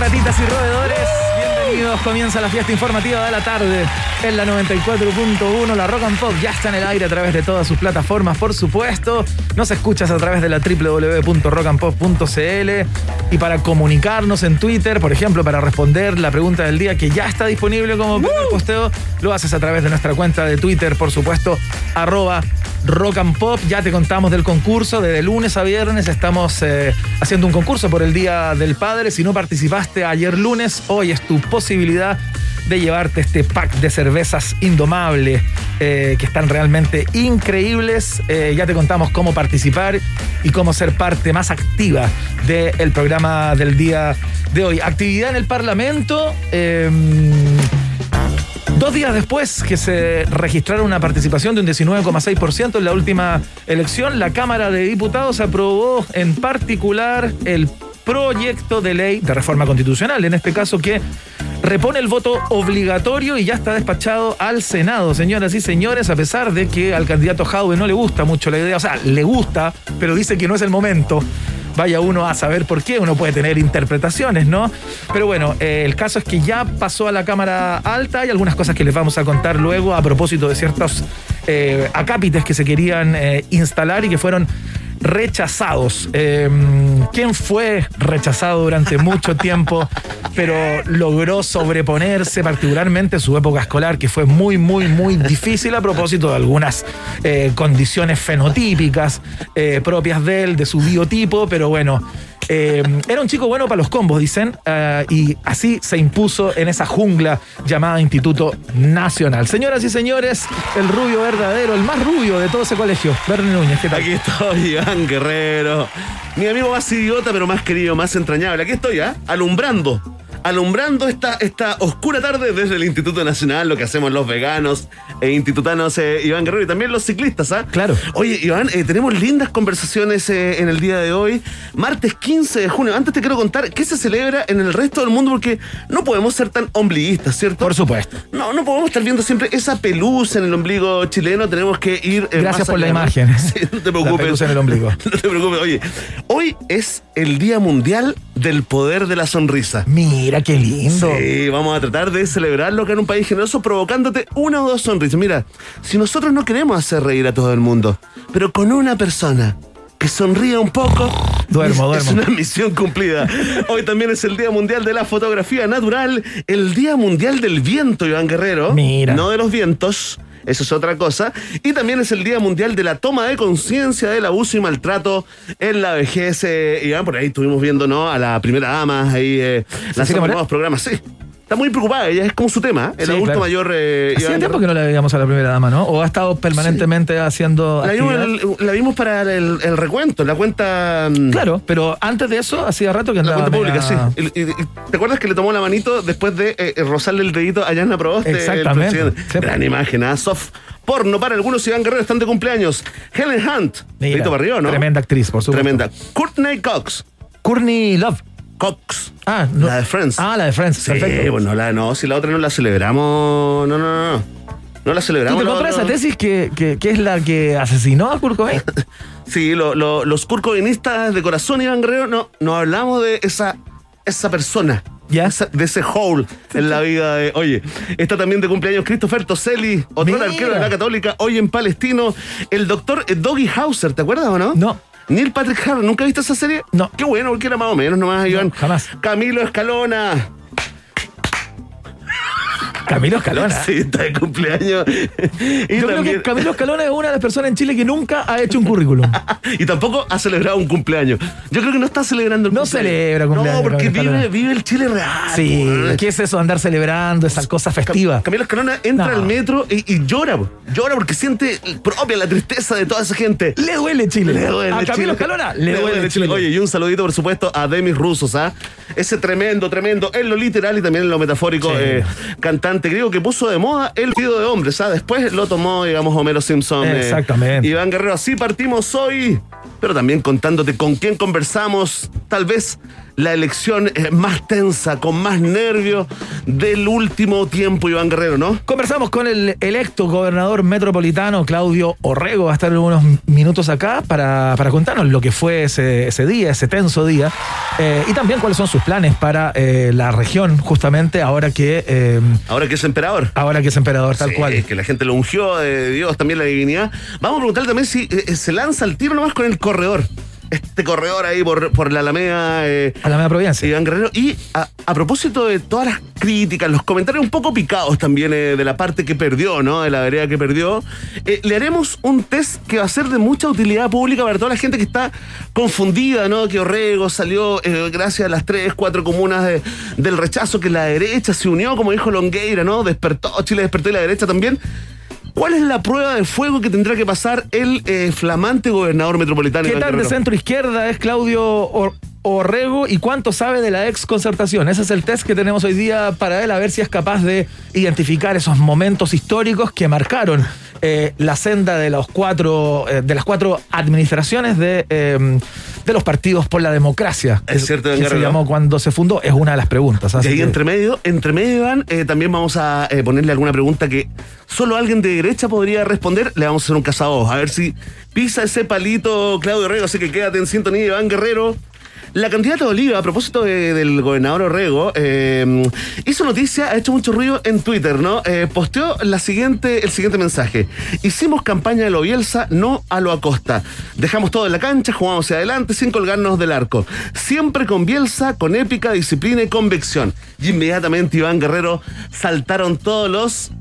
Ratitas y roedores? Bienvenidos, comienza la fiesta informativa de la tarde en la 94.1, la Rock and Pop ya está en el aire a través de todas sus plataformas, por supuesto. Nos escuchas a través de la www.rockandpop.cl y para comunicarnos en Twitter, por ejemplo, para responder la pregunta del día que ya está disponible como primer posteo, lo haces a través de nuestra cuenta de Twitter, por supuesto, arroba Rock and Pop. Ya te contamos del concurso. Desde lunes a viernes estamos eh, haciendo un concurso por el Día del Padre. Si no participaste ayer lunes, hoy es tu posibilidad de llevarte este pack de cervezas indomable eh, que están realmente increíbles. Eh, ya te contamos cómo participar y cómo ser parte más activa del programa del día de hoy. Actividad en el Parlamento. Dos días después que se registrara una participación de un 19,6% en la última elección, la Cámara de Diputados aprobó en particular el proyecto de ley de reforma constitucional, en este caso que repone el voto obligatorio y ya está despachado al Senado, señoras y señores, a pesar de que al candidato Jaude no le gusta mucho la idea, o sea, le gusta, pero dice que no es el momento vaya uno a saber por qué, uno puede tener interpretaciones, ¿no? Pero bueno, eh, el caso es que ya pasó a la Cámara Alta, hay algunas cosas que les vamos a contar luego a propósito de ciertos eh, acápites que se querían eh, instalar y que fueron rechazados. Em, ¿Quién fue rechazado durante mucho tiempo, pero logró sobreponerse, particularmente en su época escolar, que fue muy, muy, muy difícil a propósito de algunas eh, condiciones fenotípicas eh, propias de él, de su biotipo, pero bueno, eh, era un chico bueno para los combos, dicen, eh, y así se impuso en esa jungla llamada Instituto Nacional. Señoras y señores, el rubio verdadero, el más rubio de todo ese colegio, Bernie Núñez, ¿qué tal? Aquí estoy, Iván Guerrero. Mi amigo más idiota, pero más querido, más entrañable. Aquí estoy, ¿ah? Alumbrando alumbrando esta, esta oscura tarde desde el Instituto Nacional, lo que hacemos los veganos e institutanos eh, Iván Guerrero y también los ciclistas, ¿ah? Claro. Oye, Iván, eh, tenemos lindas conversaciones eh, en el día de hoy, martes 15 de junio. Antes te quiero contar qué se celebra en el resto del mundo porque no podemos ser tan ombliguistas, ¿cierto? Por supuesto. No, no podemos estar viendo siempre esa pelusa en el ombligo chileno, tenemos que ir... Gracias por la imagen. Sí, no te preocupes. La pelusa en el ombligo. No te preocupes. Oye, hoy es el Día Mundial del Poder de la Sonrisa. Mira qué lindo. Sí, vamos a tratar de celebrarlo acá en un país generoso provocándote una o dos sonrisas. Mira, si nosotros no queremos hacer reír a todo el mundo, pero con una persona que sonría un poco. Duermo. Es una misión cumplida. Hoy también es el Día Mundial de la Fotografía Natural, el Día Mundial del Viento, Iván Guerrero. Mira. No de los vientos. Eso es otra cosa. Y también es el Día Mundial de la Toma de Conciencia del Abuso y Maltrato en la Vejez. Eh, Iván, por ahí estuvimos viendo, ¿no? A la primera dama, ahí eh, lanzando nuevos programas. Sí. Está muy preocupada, ella es como su tema, el Sí, adulto claro. mayor. Eh, Hacía tiempo que no la veíamos a la primera dama, ¿no? O ha estado permanentemente haciendo. La vimos, actividad. el- la vimos para el, el recuento, la cuenta. mm, Claro, pero antes de eso, hacía rato que La andaba. cuenta pública, sí. Y- y- ¿Te acuerdas que le tomó la manito después de eh, eh, rozarle el dedito a Yana Proboste? el Exactamente. Sí. Gran imagen, ¿ah? Soft porno para algunos Iván Guerrero están de cumpleaños. Helen Hunt, Mira, arriba, ¿no? Tremenda actriz, por supuesto. Tremenda. Courtney Cox. Courtney Love. Cox. Ah, no. La de Friends. Ah, la de Friends. Sí, Perfecto. bueno, la, no, si la otra no la celebramos. No, no, no. No, la ¿Tú celebramos. te no, compras no. esa tesis que, que, que es la que asesinó a Kurt Cobain? Sí, lo- lo- los curcovinistas de corazón, Iván Guerrero, no, no hablamos de esa, esa persona. Ya. Esa- de ese hole en la vida de. Oye, está también de cumpleaños Christopher Toselli, otro Mira. arquero de la Católica, hoy en Palestino. El doctor Doggy Hauser, ¿te acuerdas o no? No. Neil Patrick Harris, ¿nunca viste esa serie? No. Qué bueno, porque era más o menos nomás, Iván. jamás. Camilo Escalona. Camilo Escalona. Sí, está de cumpleaños. Y Yo creo que Camilo Escalona es una de las personas en Chile que nunca ha hecho un currículum. y tampoco ha celebrado un cumpleaños. Yo creo que no está celebrando el no cumpleaños. No celebra cumpleaños. No, porque vive, vive, el Chile real. Sí, ¿qué es eso andar celebrando esa cosa festiva? Camilo Escalona entra al metro y, llora. Llora porque siente propia la tristeza de toda esa gente. Le duele Chile. Le duele a Camilo Escalona le, duele, Chile. Oye, y un saludito, por supuesto, a Demis Rusos, ¿ah? Ese tremendo, tremendo, en lo literal y también en lo metafórico, eh, cantante griego que puso de moda el video de hombres, ¿ah? Después lo tomó, digamos, Homero Simpson. Eh, Exactamente. Iván Guerrero, así partimos hoy, pero también contándote con quién conversamos, tal vez la elección más tensa, con más nervios del último tiempo, Iván Guerrero, ¿no? Conversamos con el electo gobernador metropolitano, Claudio Orrego, va a estar unos minutos acá para, contarnos lo que fue ese, día, ese tenso día, eh, y también cuáles son sus planes para eh, la región, justamente ahora que... Eh, ahora que es emperador. Ahora que es emperador, tal cual. Que la gente lo ungió, de Dios también la divinidad. Vamos a preguntarle también si se lanza el tiro nomás con el corredor este corredor ahí por, por la Alameda. Eh, Alameda Providencia. Iván Guerrero. Y a, propósito de todas las críticas, los comentarios un poco picados también eh, de la parte que perdió, ¿no? De la vereda que perdió, eh, le haremos un test que va a ser de mucha utilidad pública para toda la gente que está confundida, ¿no? Que Orrego salió eh, gracias a las tres, cuatro comunas del rechazo, que la derecha se unió, como dijo Longueira, ¿no? Despertó, Chile despertó y la derecha también. ¿Cuál es la prueba de fuego que tendrá que pasar el eh, flamante gobernador metropolitano? ¿Qué tan de centro izquierda es Claudio Orrego y cuánto sabe de la ex concertación? Ese es el test que tenemos hoy día para él, a ver si es capaz de identificar esos momentos históricos que marcaron eh, la senda de los cuatro, eh, de las cuatro administraciones de, em, de los partidos por la democracia. Es cierto, que se llamó cuando se fundó, es una de las preguntas. y ahí entre medio, entre medio, Iván, eh, también vamos a ponerle alguna pregunta que solo alguien de derecha podría responder. Le vamos a hacer un cazador, a ver si pisa ese palito Claudio Rego, así que quédate en sintonía, Iván Guerrero. La candidata Oliva, a propósito del gobernador Orrego, eh, hizo noticia, ha hecho mucho ruido en Twitter, ¿no? Eh, posteó la siguiente, el siguiente mensaje. Hicimos campaña de lo Bielsa, no a lo Acosta. Dejamos todo en la cancha, jugamos hacia adelante sin colgarnos del arco. Siempre con Bielsa, con épica, disciplina y convicción. Y inmediatamente Iván Guerrero saltaron todos los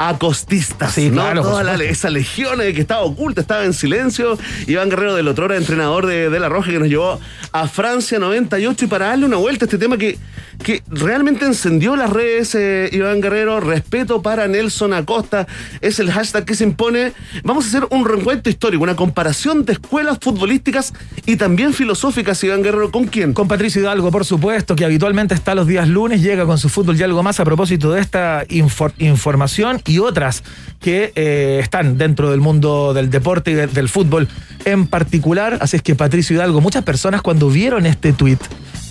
acostistas. Sí, ¿no? claro. Toda esa legión que estaba oculta, estaba en silencio. Iván Guerrero del otro entrenador de, de La Roja, que nos llevó a Francia 98 y para darle una vuelta a este tema que que realmente encendió las redes, eh, Iván Guerrero. Respeto para Nelson Acosta. Es el hashtag que se impone. Vamos a hacer un reencuentro histórico, una comparación de escuelas futbolísticas y también filosóficas, Iván Guerrero. ¿Con quién? Con Patricio Hidalgo, por supuesto, que habitualmente está los días lunes, llega con su fútbol y algo más a propósito de esta información y otras que eh, están dentro del mundo del deporte y del fútbol en particular. Así es que Patricio Hidalgo, muchas personas cuando vieron este tuit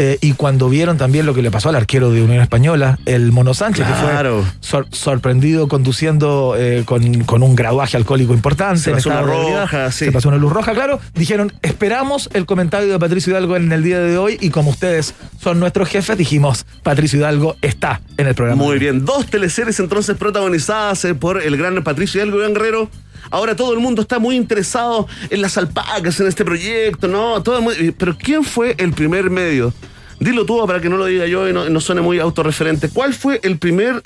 eh, y cuando vieron también lo que le pasó al arquero de Unión Española, el Mono Sánchez, que fue sorprendido conduciendo eh, con, un graduaje alcohólico importante. Se pasó una roja, Se pasó una luz roja, claro. Dijeron, esperamos el comentario de Patricio Hidalgo en el día de hoy y como ustedes son nuestros jefes, dijimos, Patricio Hidalgo está en el programa. Muy bien, dos teleseries entonces protagonizadas eh, por el gran Patricio Hidalgo y Guerrero. Ahora todo el mundo está muy interesado en las alpacas, en este proyecto, ¿no? Todo Pero ¿quién fue el primer medio Dilo tú para que no lo diga yo y no, suene muy autorreferente. ¿Cuál fue el primer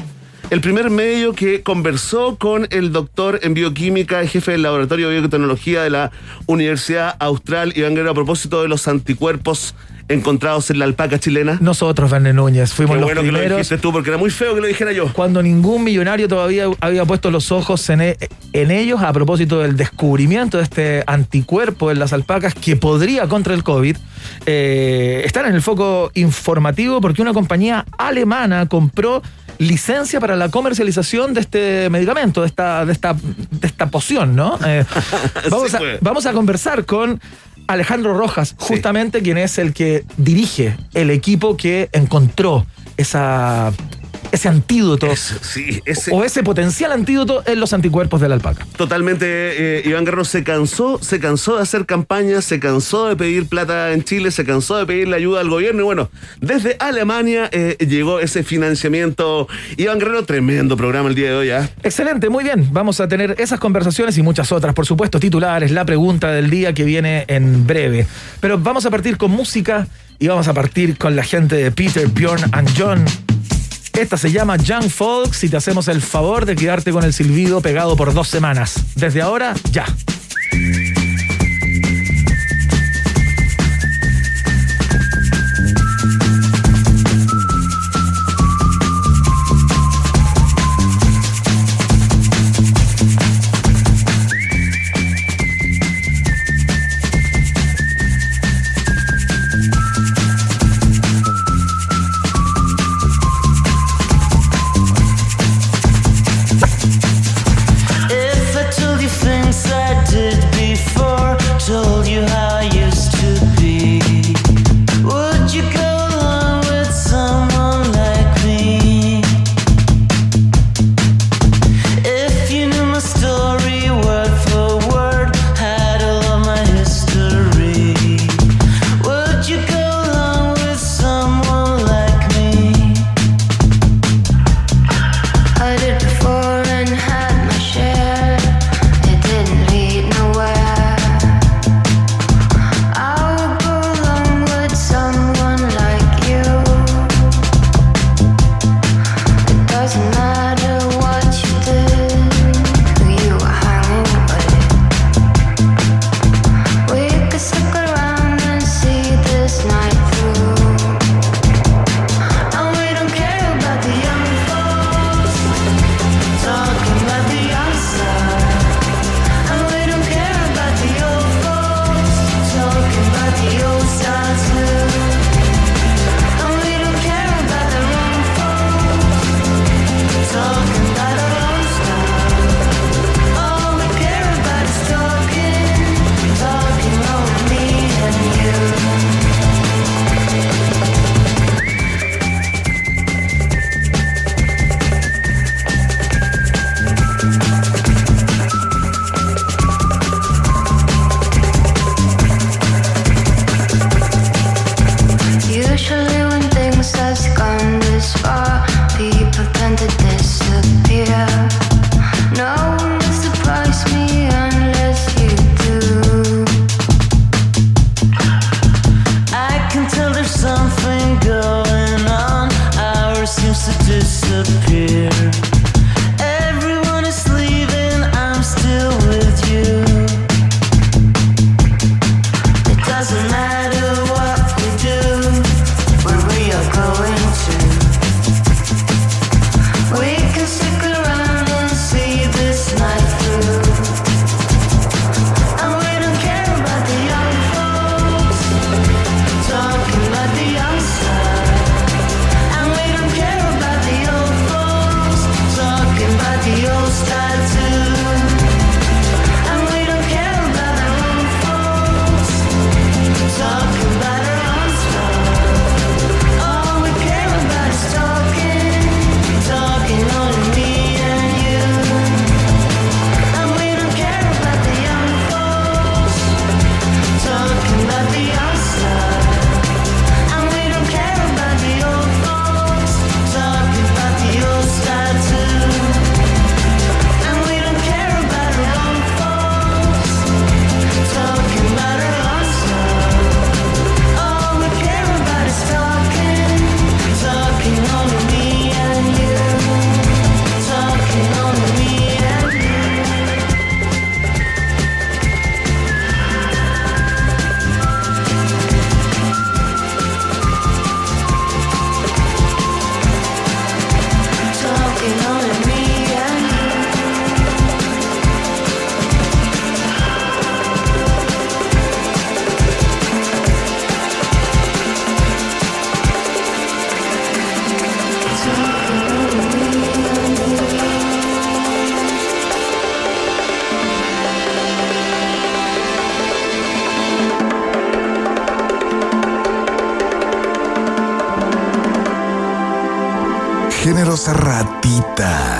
el primer medio que conversó con el doctor en bioquímica jefe del laboratorio de biotecnología de la Universidad Austral, Iván Guerrero, a propósito de los anticuerpos encontrados en la alpaca chilena? Nosotros, Verne Núñez, fuimos los primeros. Que lo dijiste tú, porque era muy feo que lo dijera yo. Cuando ningún millonario todavía había puesto los ojos en, e, en ellos a propósito del descubrimiento de este anticuerpo en las alpacas que podría contra el COVID. Eh, estar en el foco informativo porque una compañía alemana compró licencia para la comercialización de este medicamento, de esta, de esta, de esta poción, ¿no? Eh, vamos, a, pues. vamos a conversar con Alejandro Rojas, justamente quien es el que dirige el equipo que encontró esa ese antídoto o ese potencial antídoto en los anticuerpos de la alpaca. Totalmente, eh, Iván Guerrero se cansó, se cansó de hacer campañas, se cansó de pedir plata en Chile, se cansó de pedirle ayuda al gobierno y bueno, desde Alemania eh, llegó ese financiamiento. Iván Guerrero, tremendo programa el día de hoy. ¿ah? Excelente, muy bien. Vamos a tener esas conversaciones y muchas otras, por supuesto, titulares, la pregunta del día que viene en breve. Pero vamos a partir con música y vamos a partir con la gente de Peter, Bjorn and John. Esta se llama Young Folks y te hacemos el favor de quedarte con el silbido pegado por dos semanas. Desde ahora, ya.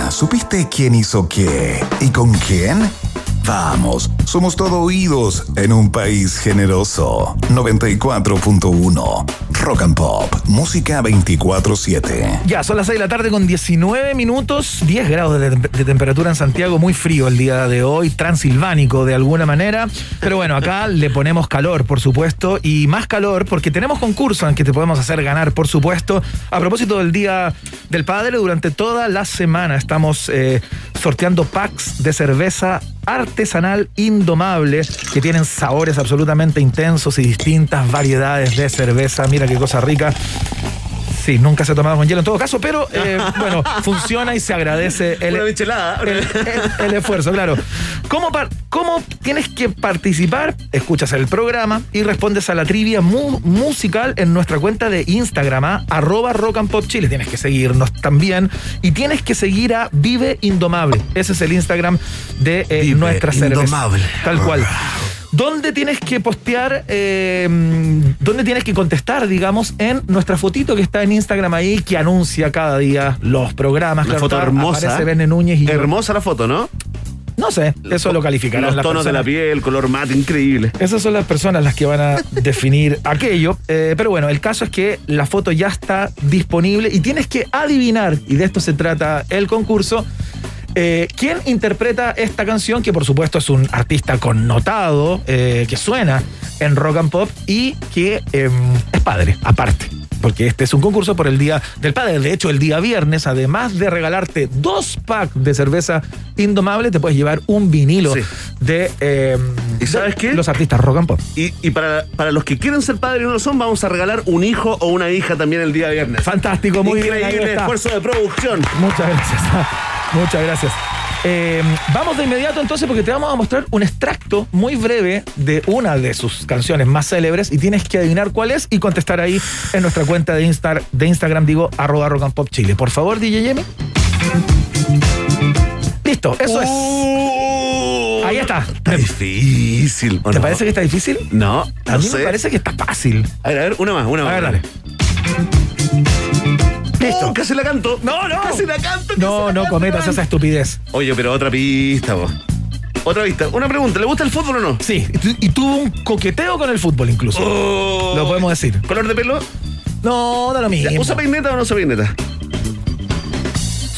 ¿Supiste quién hizo qué? ¿Y con quién? Vamos, somos todo oídos en un país generoso. 94.1 Rock and Pop, música 24-7. Ya, son las 6 de la tarde con 19 minutos, 10 grados de, temperatura en Santiago, muy frío el día de hoy, transilvánico de alguna manera. Pero bueno, acá le ponemos calor, por supuesto, y más calor porque tenemos concurso en que te podemos hacer ganar, por supuesto. A propósito del Día del Padre, durante toda la semana estamos eh, sorteando packs de cerveza artesanal indomable que tienen sabores absolutamente intensos y distintas variedades de cerveza. Mira qué cosa rica. Sí, nunca se ha tomado con hielo en todo caso, pero eh, bueno, funciona y se agradece el, Una michelada. el, el- el esfuerzo, claro. ¿Cómo, par- ¿Cómo tienes que participar? Escuchas el programa y respondes a la trivia mu- musical en nuestra cuenta de Instagram, ¿ah? arroba rock and pop chile. Tienes que seguirnos también y tienes que seguir a Vive Indomable. Ese es el Instagram de eh, Vive nuestra cerveza. Indomable. Tal cual. ¿Dónde tienes que postear, eh, dónde tienes que contestar, digamos, en nuestra fotito que está en Instagram ahí, que anuncia cada día los programas? Una Claro foto está, hermosa. Aparece Núñez y yo. Hermosa la foto, ¿no? No sé, eso lo calificarán Los las tonos de la piel, color mate, increíble. Esas son las personas las que van a definir aquello. Eh, pero bueno, el caso es que la foto ya está disponible y tienes que adivinar, y de esto se trata el concurso, eh, quién interpreta esta canción, que por supuesto es un artista connotado, eh, que suena en rock and pop y que eh, es padre, aparte. Porque este es un concurso por el Día del Padre. De hecho, el día viernes, además de regalarte dos packs de cerveza indomable, te puedes llevar un vinilo Sí. de, ¿Y sabes de qué? los artistas rock and pop. Y, y para, para los que quieren ser padres y no lo son, vamos a regalar un hijo o una hija también el día viernes. Fantástico, muy bien. Increíble esfuerzo de producción. Muchas gracias. Muchas gracias. Eh, vamos de inmediato entonces porque te vamos a mostrar un extracto muy breve de una de sus canciones más célebres y tienes que adivinar cuál es y contestar ahí en nuestra cuenta de, Insta- de Instagram, digo, arroba rock and pop chile. Por favor, DJ Yemi. Listo, eso es. Uh, Ahí está. Está difícil. ¿o ¿Te no? parece que está difícil? No, A mí sé. me parece que está fácil. A ver, a ver, una más, una A más. ver, dale. Listo. Oh, casi la canto. No, no. Casi la canto. casi No, la no canto, cometas esa estupidez. Oye, pero otra pista, vos. Otra pista. Una pregunta. ¿Le gusta el fútbol o no? Sí, y tu- y tuvo un coqueteo con el fútbol incluso. Oh. Lo podemos decir. ¿Color de pelo? No, da lo mismo. ¿Usa peineta o no usa peineta?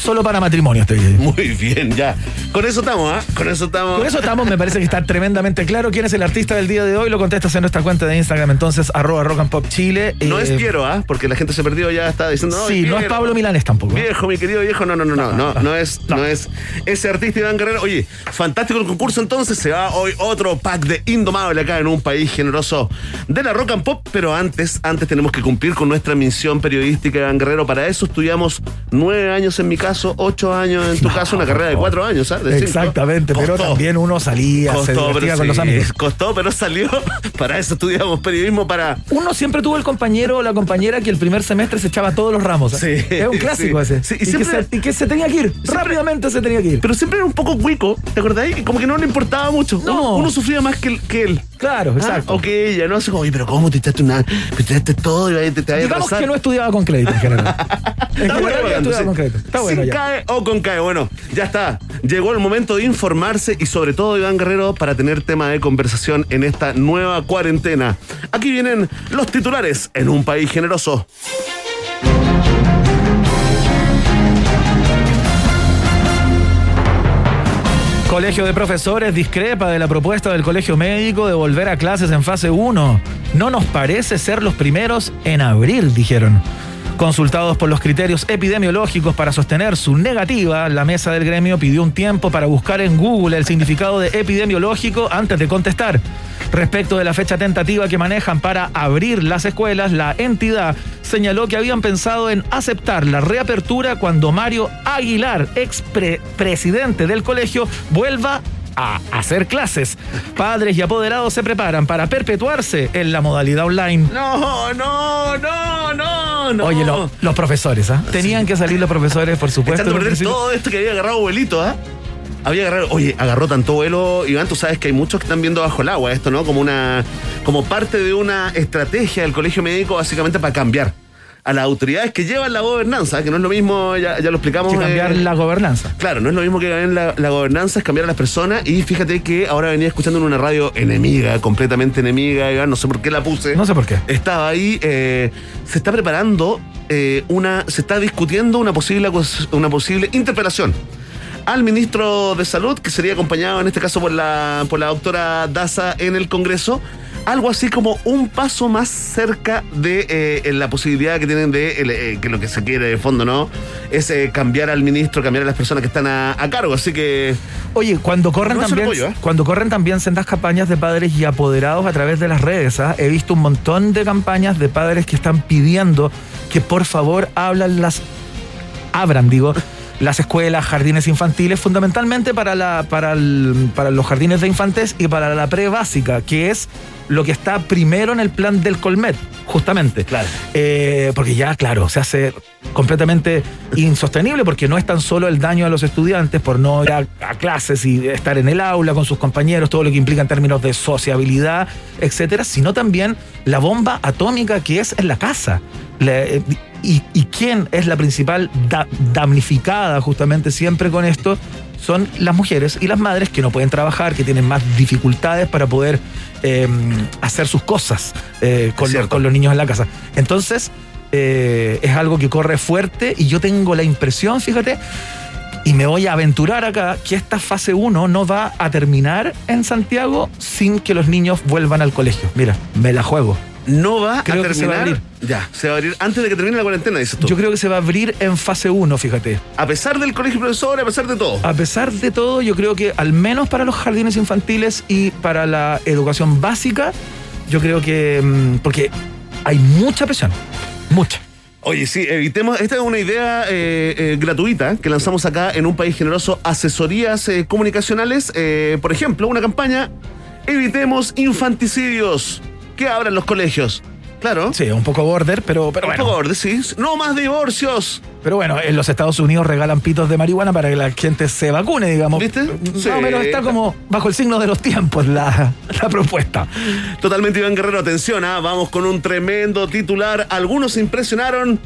Solo para matrimonio estoy diciendo. Muy bien, ya. Con eso estamos, ¿ah? Con eso estamos. Con eso estamos, me parece que está tremendamente claro quién es el artista del día de hoy. Lo contestas en nuestra cuenta de Instagram, entonces, arroba rock and pop chile. No Eh, es Piero, ¿ah? Porque la gente se perdió ya está diciendo. Sí, no es. Pablo Milanes tampoco. ¿eh? Viejo, mi querido viejo, no, no, no, no, no, no es, no es ese artista Iván Guerrero. Oye, fantástico el concurso entonces, se va hoy otro pack de Indomable acá en un país generoso de la rock and pop, pero antes, antes tenemos que cumplir con nuestra misión periodística Iván Guerrero. Para eso estudiamos nueve años en mi caso, ocho años en tu caso, una carrera de cuatro años, ¿sabes? Cinco. Exactamente, pero también uno salía, se Costó, divertía pero con los amigos. Costó, pero salió. Para eso estudiamos periodismo para Uno siempre tuvo el compañero o la compañera que el primer semestre se echaba todos los ramos. ¿eh? Sí, es un clásico sí. ese. Sí, y y, que se, y que se tenía que ir. Rápidamente se tenía que ir. Pero siempre era un poco cuico, ¿te acordáis? Como que no le importaba mucho. No. Uno, uno sufría más que, que él. Claro, exacto. Ah, o que ella, ¿no? Así como, oye, pero ¿cómo te echaste una. Te echaste todo y te, te, Digamos que no estudiaba con crédito en general. en Está general estudiaba con crédito. Está bueno Sin ya. CAE o con CAE. Bueno, ya está. Llegó el momento de informarse y sobre todo, Iván Guerrero, para tener tema de conversación en esta nueva cuarentena. Aquí vienen los titulares en un país generoso. Colegio de Profesores discrepa de la propuesta del Colegio Médico de volver a clases en fase 1. No nos parece ser los primeros en abril, dijeron. Consultados por los criterios epidemiológicos para sostener su negativa, la mesa del gremio pidió un tiempo para buscar en Google el significado de epidemiológico antes de contestar. Respecto de la fecha tentativa que manejan para abrir las escuelas, la entidad señaló que habían pensado en aceptar la reapertura cuando Mario Aguilar, ex pre- presidente del colegio, vuelva a hacer clases. Padres y apoderados se preparan para perpetuarse en la modalidad online. No, no, no, no, no. Oye, lo- los profesores, ¿ah? Tenían que salir los profesores, por supuesto. Echando perder todo esto que había agarrado abuelito, ¿ah? Había agarrado, oye, agarró tanto vuelo, Iván, tú sabes que hay muchos que están viendo bajo el agua esto, ¿no? Como una, como parte de una estrategia del colegio médico, básicamente para cambiar. A las autoridades que llevan la gobernanza, que no es lo mismo, ya, ya lo explicamos. Que cambiar eh, la gobernanza. Claro, no es lo mismo que cambiar la, la gobernanza, es cambiar a las personas. Y fíjate que ahora venía escuchando en una radio enemiga, completamente enemiga, no sé por qué la puse. No sé por qué. Estaba ahí, eh, se está preparando eh, una, se está discutiendo una posible, una posible interpelación al ministro de Salud, que sería acompañado en este caso por la, por la doctora Daza en el Congreso. Algo así como un paso más cerca de eh, la posibilidad que tienen de eh, que lo que se quiere de fondo, ¿no? Es eh, cambiar al ministro, cambiar a las personas que están a, a cargo. Así que Oye, cuando corren No también, apoyo, cuando corren también sendas campañas de padres y apoderados a través de las redes, ¿ah? he visto un montón de campañas de padres que están pidiendo que por favor hablan las abran, digo, las escuelas, jardines infantiles, fundamentalmente para la, para, el- para los jardines de infantes y para la pre básica, que es lo que está primero en el plan del Colmet, justamente. Claro. Eh, porque ya, claro, se hace completamente insostenible porque no es tan solo el daño a los estudiantes por no ir a, a clases y estar en el aula con sus compañeros, todo lo que implica en términos de sociabilidad, etcétera, sino también la bomba atómica que es en la casa. Le- y, y quién es la principal da- damnificada justamente siempre con esto? Son las mujeres y las madres que no pueden trabajar, que tienen más dificultades para poder eh, hacer sus cosas eh, con, los, Cierto. con los niños en la casa. Entonces, eh, es algo que corre fuerte y yo tengo la impresión, fíjate, y me voy a aventurar acá, que esta fase 1 no va a terminar en Santiago sin que los niños vuelvan al colegio. Mira, me la juego. No va Creo a que se va a terminar. Ya, se va a abrir antes de que termine la cuarentena, dices tú. Yo creo que se va a abrir en fase 1, fíjate. a pesar del colegio profesor, a pesar de todo. A pesar de todo, yo creo que al menos para los jardines infantiles y para la educación básica, yo creo que... mm, Porque hay mucha presión, mucha. Oye, sí, evitemos. Esta es una idea eh, eh, gratuita que lanzamos acá en un país generoso, asesorías eh, comunicacionales. Por ejemplo, una campaña: Evitemos infanticidios. Que abran los colegios. Claro. Sí, un poco border, pero, pero Un bueno. poco orden, sí. No más divorcios. Pero bueno, en los Estados Unidos regalan pitos de marihuana para que la gente se vacune, digamos. ¿Viste? Sí. No, pero está como bajo el signo de los tiempos la, la propuesta. Totalmente, Iván Guerrero, atención, ah, vamos con un tremendo titular. Algunos impresionaron,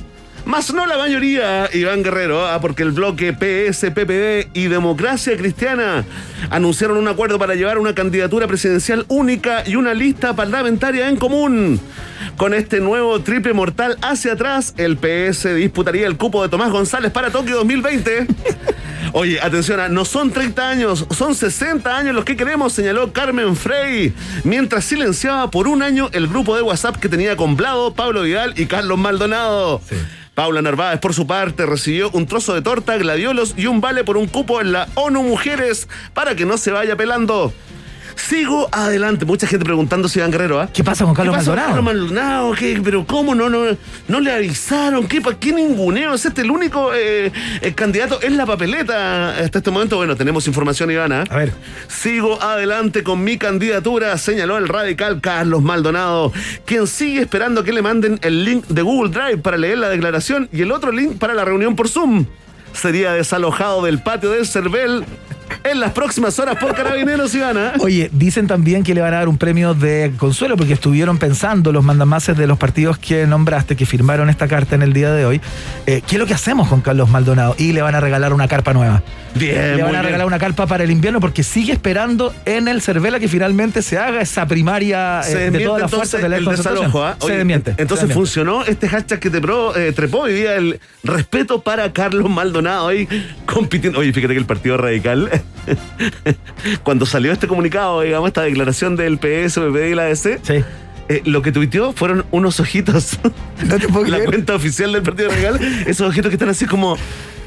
más no la mayoría, Iván Guerrero, ah, porque el bloque PS, PPD y Democracia Cristiana anunciaron un acuerdo para llevar una candidatura presidencial única y una lista parlamentaria en común. Con este nuevo triple mortal hacia atrás, el PS disputaría el cupo de Tomás González para Tokio 2020. Oye, atención, ah, no son 30 años, son 60 años los que queremos, señaló Carmen Frey, mientras silenciaba por un año el grupo de WhatsApp que tenía con Blado, Pablo Vidal y Carlos Maldonado. Paula Narváez, por su parte, recibió un trozo de torta, gladiolos y un vale por un cupo en la ONU Mujeres para que no se vaya pelando. Sigo adelante. Mucha gente preguntando si Iván Guerrero, ¿ah? ¿Qué pasa con Carlos ¿Qué con Maldonado? Carlos Maldonado? ¿Qué? ¿Pero cómo no, no, no le avisaron? ¿Qué, pa- qué ninguneo? ¿Es este el único eh, eh, candidato en la papeleta hasta este momento? Bueno, tenemos información, Ivana. A ver. Sigo adelante con mi candidatura, señaló el radical Carlos Maldonado, quien sigue esperando que le manden el link de Google Drive para leer la declaración y el otro link para la reunión por Zoom. Sería desalojado del patio del Cervel en las próximas horas por carabineros, Ivana. Oye, dicen también que le van a dar un premio de consuelo porque estuvieron pensando los mandamases de los partidos que nombraste, que firmaron esta carta en el día de hoy. eh, ¿Qué es lo que hacemos con Carlos Maldonado? Y le van a regalar una carpa nueva. Bien, le van a bien. regalar una carpa para el invierno porque sigue esperando en el Cervela que finalmente se haga esa primaria eh, de todas las fuerzas de la el desalojo, ¿ah? Se desmiente. Entonces se funcionó este hashtag que te pro- eh, trepó hoy día, el respeto para Carlos Maldonado ahí compitiendo. Oye, fíjate que el Partido Radical, cuando salió este comunicado, digamos, esta declaración del PS, PPD y la ADC, Sí. eh, lo que tuiteó fueron unos ojitos. No te puedo la creer. cuenta oficial del Partido Radical, esos ojitos que están así como,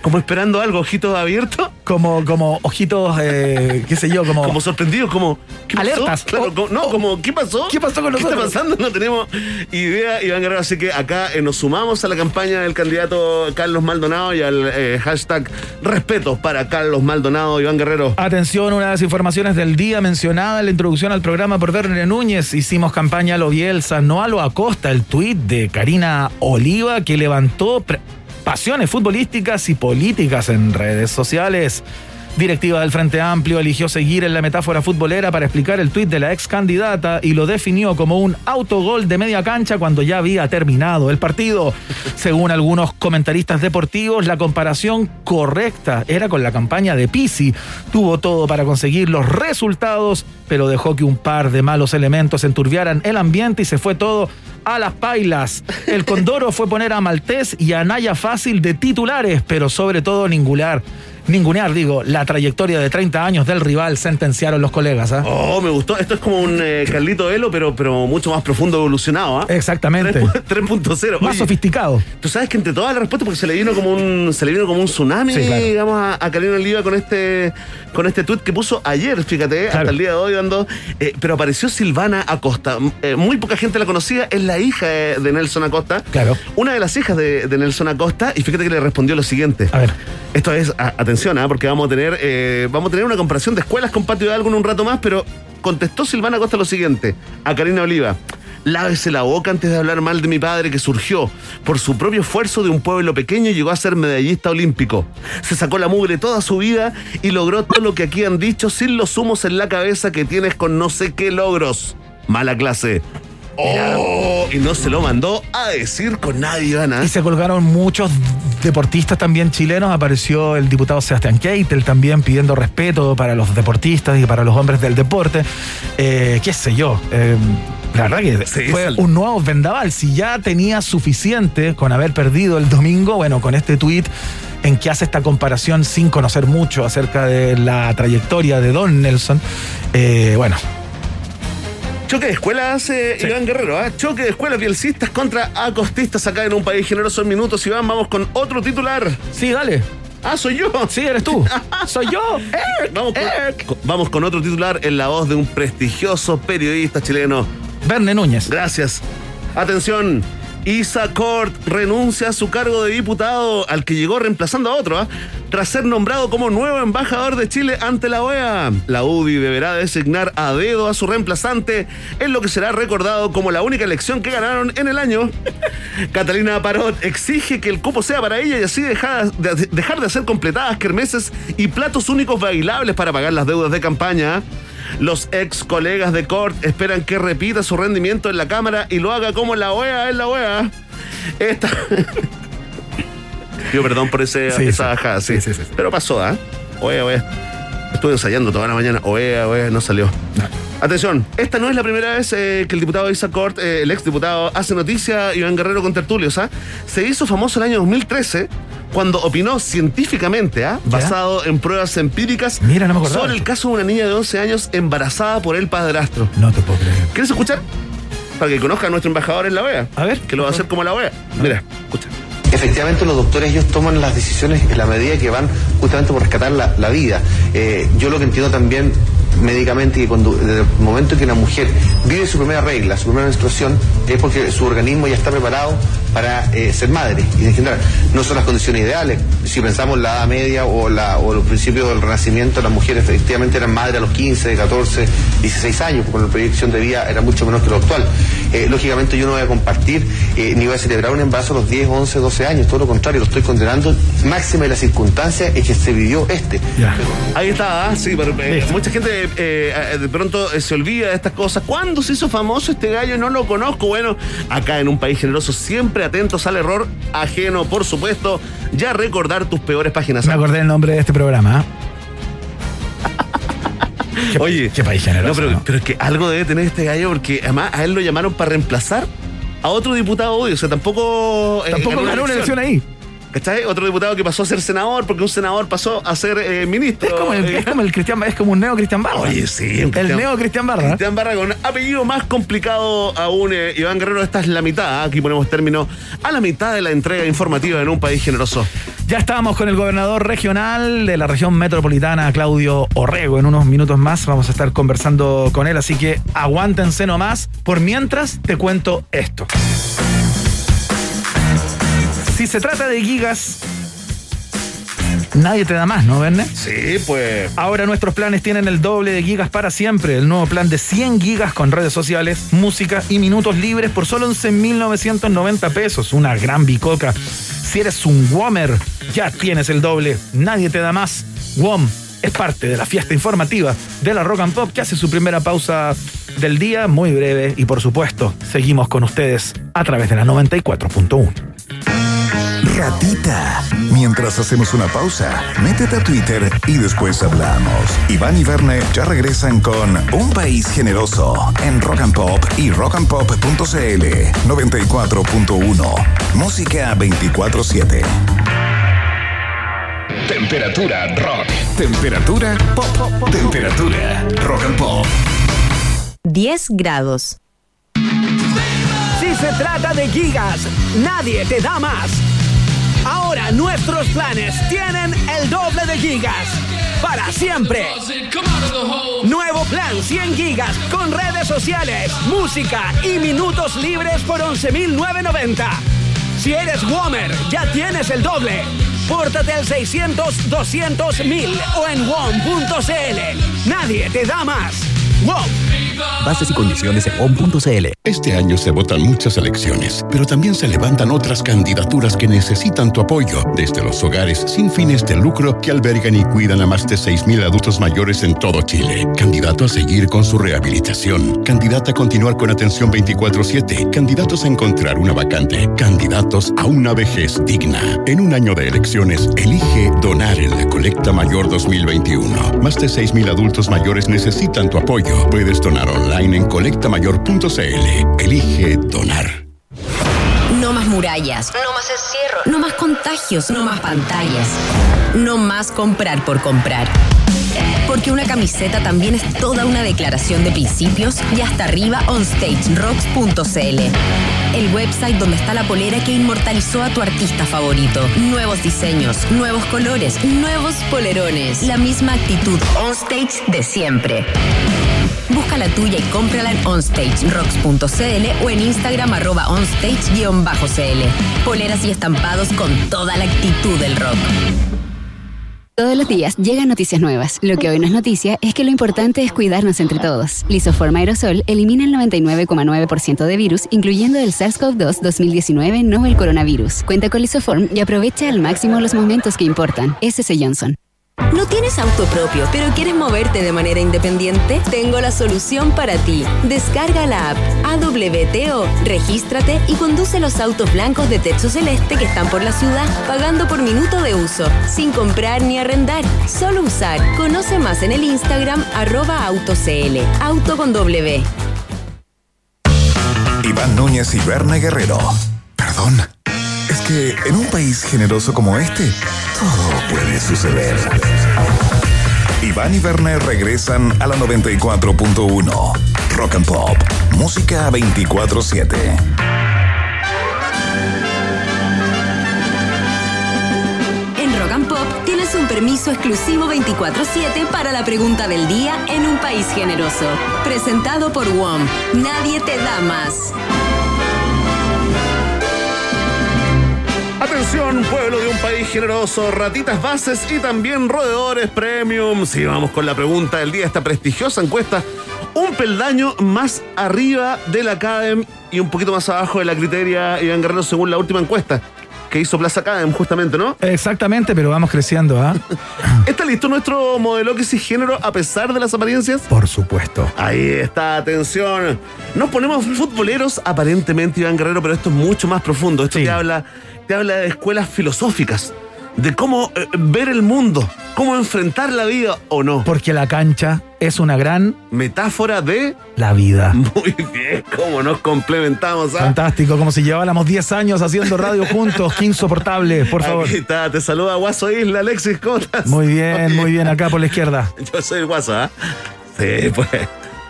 como esperando algo, ojitos abiertos. Como, como ojitos, eh, qué sé yo, como. Como sorprendidos, como. ¿qué pasó? Alertas. Claro, Oh, como- no, oh. como, ¿qué pasó? ¿Qué pasó con nosotros? ¿Qué está pasando? No tenemos idea, Iván Guerrero. Así que acá eh, nos sumamos a la campaña del candidato Carlos Maldonado y al eh, hashtag respeto para Carlos Maldonado, Iván Guerrero. Atención, una de las informaciones del día mencionada en la introducción al programa por Verne Núñez. Hicimos campaña a lo Bielsa, no a lo Acosta, el tuit de Karina Oliva que levantó pasiones futbolísticas y políticas en redes sociales. Directiva del Frente Amplio eligió seguir en la metáfora futbolera para explicar el tuit de la ex candidata y lo definió como un autogol de media cancha cuando ya había terminado el partido. Según algunos comentaristas deportivos, la comparación correcta era con la campaña de Pisi. Tuvo todo para conseguir los resultados, pero dejó que un par de malos elementos enturbiaran el ambiente y se fue todo a las pailas. El Condoro fue poner a Maltés y a Naya Fácil de titulares, pero sobre todo ningular ningunear, digo, la trayectoria de 30 años del rival, sentenciaron los colegas. ¿ah? Oh, me gustó. Esto es como un eh, Carlito Velo, pero, pero mucho más profundo, evolucionado. ¿ah? Exactamente. 3.0. Más sofisticado. Tú sabes que entre todas las respuestas, porque se le vino como un, se le vino como un tsunami, digamos, a, a Karina Oliva con este, con este tweet que puso ayer, fíjate, hasta el día de hoy dando. Eh, pero apareció Silvana Acosta. Eh, muy poca gente la conocía, es la hija de, Nelson Acosta. Claro. Una de las hijas de, Nelson Acosta, y fíjate que le respondió lo siguiente. A ver. Esto es, atención, ¿ah? porque vamos a tener eh, vamos a tener una comparación de escuelas con patio de algo en un rato más, pero contestó Silvana Costa lo siguiente a Karina Oliva. Lávese la boca antes de hablar mal de mi padre que surgió por su propio esfuerzo de un pueblo pequeño llegó a ser medallista olímpico. Se sacó la mugre toda su vida y logró todo lo que aquí han dicho sin los humos en la cabeza que tienes con no sé qué logros. Mala clase. Oh, y no se lo mandó a decir con nadie, Ana. Y se colgaron muchos deportistas también chilenos. Apareció el diputado Sebastián Keitel también pidiendo respeto para los deportistas y para los hombres del deporte. Eh, qué sé yo. Eh, la verdad que fue un nuevo vendaval. Si ya tenía suficiente con haber perdido el domingo, bueno, con este tuit en que hace esta comparación sin conocer mucho acerca de la trayectoria de Don Nelson, eh, bueno, Choque de escuelas, eh, Iván Guerrero. ¿eh? Choque de escuelas bielcistas contra acostistas acá en un país generoso en minutos. Iván, vamos con otro titular. Sí, dale. Ah, soy yo. Sí, eres tú. soy yo. vamos, Con, vamos con otro titular en la voz de un prestigioso periodista chileno. Verne Núñez. Gracias. Atención. Isa Cort renuncia a su cargo de diputado, al que llegó reemplazando a otro, ¿ah? tras ser nombrado como nuevo embajador de Chile ante la OEA. La UDI deberá designar a dedo a su reemplazante en lo que será recordado como la única elección que ganaron en el año. Catalina Parot exige que el cupo sea para ella y así dejar de, dejar de hacer completadas kermeses y platos únicos bailables para pagar las deudas de campaña. Los ex colegas de Cort esperan que repita su rendimiento en la Cámara y lo haga como la OEA es la OEA. Esta. Pido perdón por ese, esa bajada, sí. sí. Pero pasó, ¿ah? OEA, OEA. Estuve ensayando toda la mañana. OEA, OEA, no salió. Atención, esta no es la primera vez eh, que el diputado Isa Cort, eh, el ex diputado, hace noticia, Iván Guerrero con tertulios. ¿ah? Se hizo famoso el año 2013 cuando opinó científicamente, ¿ah? basado en pruebas empíricas, sobre el caso de una niña de 11 años embarazada por el padrastro. No te puedo creer. ¿Quieres escuchar? Para que conozca a nuestro embajador en la OEA. A ver. Que lo va a hacer como la OEA. Mira, escucha. Efectivamente, los doctores ellos toman las decisiones en la medida que van justamente por rescatar la, vida. Eh, yo lo que entiendo también médicamente que cuando, desde el momento en que una mujer vive su primera regla, su primera menstruación, es porque su organismo ya está preparado para eh, ser madre y en general no son las condiciones ideales. Si pensamos la edad media o, la, o los principios del renacimiento, las mujeres efectivamente eran madres a los 15, 14, 16 años, porque la proyección de vida era mucho menos que lo actual. Eh, lógicamente yo no voy a compartir eh, ni voy a celebrar un embarazo a los 10, 11, 12 años, todo lo contrario, lo estoy condenando. Máxima de las circunstancias es que se vivió este. Ahí está, ¿ah? sí, pero, mucha gente de pronto se olvida de estas cosas. ¿Cuándo se hizo famoso este gallo? No lo conozco. Bueno, acá en un país generoso siempre atentos al error ajeno, por supuesto. Ya recordar tus peores páginas. Me acordé el nombre de este programa. ¿eh? Oye, qué país generoso. No, pero, es que algo debe tener este gallo porque además a él lo llamaron para reemplazar a otro diputado hoy. O sea, tampoco. Eh, tampoco ganó una elección ahí. ¿Cachai? Otro diputado que pasó a ser senador porque un senador pasó a ser eh, ministro. Es como, el, es como el Cristian es como un neo Cristian Barra. Oye, sí. el neo Cristian Barra. Cristian Barra con apellido más complicado aún. Eh, Iván Guerrero, esta es la mitad. ¿ah? Aquí ponemos término a la mitad de la entrega informativa en un país generoso. Ya estábamos con el gobernador regional de la región metropolitana, Claudio Orrego. En unos minutos más vamos a estar conversando con él, así que aguántense nomás. Por mientras, te cuento esto. Si se trata de gigas, Nadie te da más, ¿no, Verne? Sí, pues. Ahora nuestros planes tienen el doble de gigas para siempre. El nuevo plan de 100 gigas con redes sociales, música y minutos libres por solo 11.990 pesos. Una gran bicoca. Si eres un WOMer, ya tienes el doble. Nadie te da más. WOM es parte de la fiesta informativa de la Rock and Pop que hace su primera pausa del día, muy breve, y por supuesto, seguimos con ustedes a través de la 94.1. Mientras hacemos una pausa, métete a Twitter y después hablamos. Iván y Verne ya regresan con Un País Generoso en Rock and Pop y rockandpop.cl 94.1. Música 24-7. Temperatura rock. Temperatura pop. Temperatura rock and pop. 10 grados. Si se trata de gigas, nadie te da más. Ahora nuestros planes tienen el doble de gigas. Para siempre. Nuevo plan 100 gigas con redes sociales, música y minutos libres por 11.990. Si eres Womer, ya tienes el doble. Pórtate al 600 200 1000 o en WOM.cl. Nadie te da más. WOM. Bases y condiciones en WOM.cl. Este año se votan muchas elecciones, pero también se levantan otras candidaturas que necesitan tu apoyo, desde los hogares sin fines de lucro que albergan y cuidan a más de 6.000 adultos mayores en todo Chile. Candidato a seguir con su rehabilitación, candidato a continuar con atención 24/7, candidatos a encontrar una vacante, candidatos a una vejez digna. En un año de elecciones, elige donar en la colecta mayor 2021. Más de 6.000 adultos mayores necesitan tu apoyo. Puedes donar online en colectamayor.cl. Elige donar. No más murallas. No más encierro. No más contagios. No más pantallas. No más comprar por comprar. Porque una camiseta también es toda una declaración de principios y hasta arriba onstagerocks.cl. El website donde está la polera que inmortalizó a tu artista favorito. Nuevos diseños, nuevos colores, nuevos polerones. La misma actitud onstage de siempre. Busca la tuya y cómprala en onstagerocks.cl o en Instagram arroba onstage-cl. Poleras y estampados con toda la actitud del rock. Todos los días llegan noticias nuevas. Lo que hoy no es noticia es que lo importante es cuidarnos entre todos. Lisoform Aerosol elimina el 99,9% de virus, incluyendo el SARS-CoV-2 2019 novel coronavirus. Cuenta con Lisoform y aprovecha al máximo los momentos que importan. SC Johnson. ¿No tienes auto propio, pero quieres moverte de manera independiente? Tengo la solución para ti. Descarga la app AWTO, regístrate y conduce los autos blancos de techo celeste que están por la ciudad, pagando por minuto de uso, sin comprar ni arrendar, solo usar. Conoce más en el Instagram arroba autocl, auto con W. Iván Núñez y Berna Guerrero. Perdón. Que en un país generoso como este, todo puede suceder. Iván y Werner regresan a la 94.1. Rock and Pop. Música 24-7. En Rock and Pop tienes un permiso exclusivo 24-7 para la pregunta del día en un país generoso. Presentado por WOM. Nadie te da más. Atención, pueblo de un país generoso, ratitas bases y también roedores premium. Sí, vamos con la pregunta del día, esta prestigiosa encuesta. Un peldaño más arriba de la CADEM y un poquito más abajo de la criteria Iván Guerrero según la última encuesta que hizo Plaza CADEM, justamente, ¿no? Exactamente, pero vamos creciendo, ¿ah? ¿Está listo nuestro modelo que sí género a pesar de las apariencias? Por supuesto. Ahí está, atención. Nos ponemos futboleros, aparentemente, Iván Guerrero, pero esto es mucho más profundo. Esto Sí. te habla, te habla de escuelas filosóficas, de cómo eh, ver el mundo, cómo enfrentar la vida o no. Porque la cancha es una gran Metáfora de. la vida. Muy bien, cómo nos complementamos. ¿ah? Fantástico, como si lleváramos 10 años haciendo radio juntos. Qué insoportable, por favor. Aquí está, te saluda Guaso Isla, Alexis, ¿cómo estás? Muy bien, muy bien, acá por la izquierda. Yo soy el Guaso, ¿ah? Sí, pues.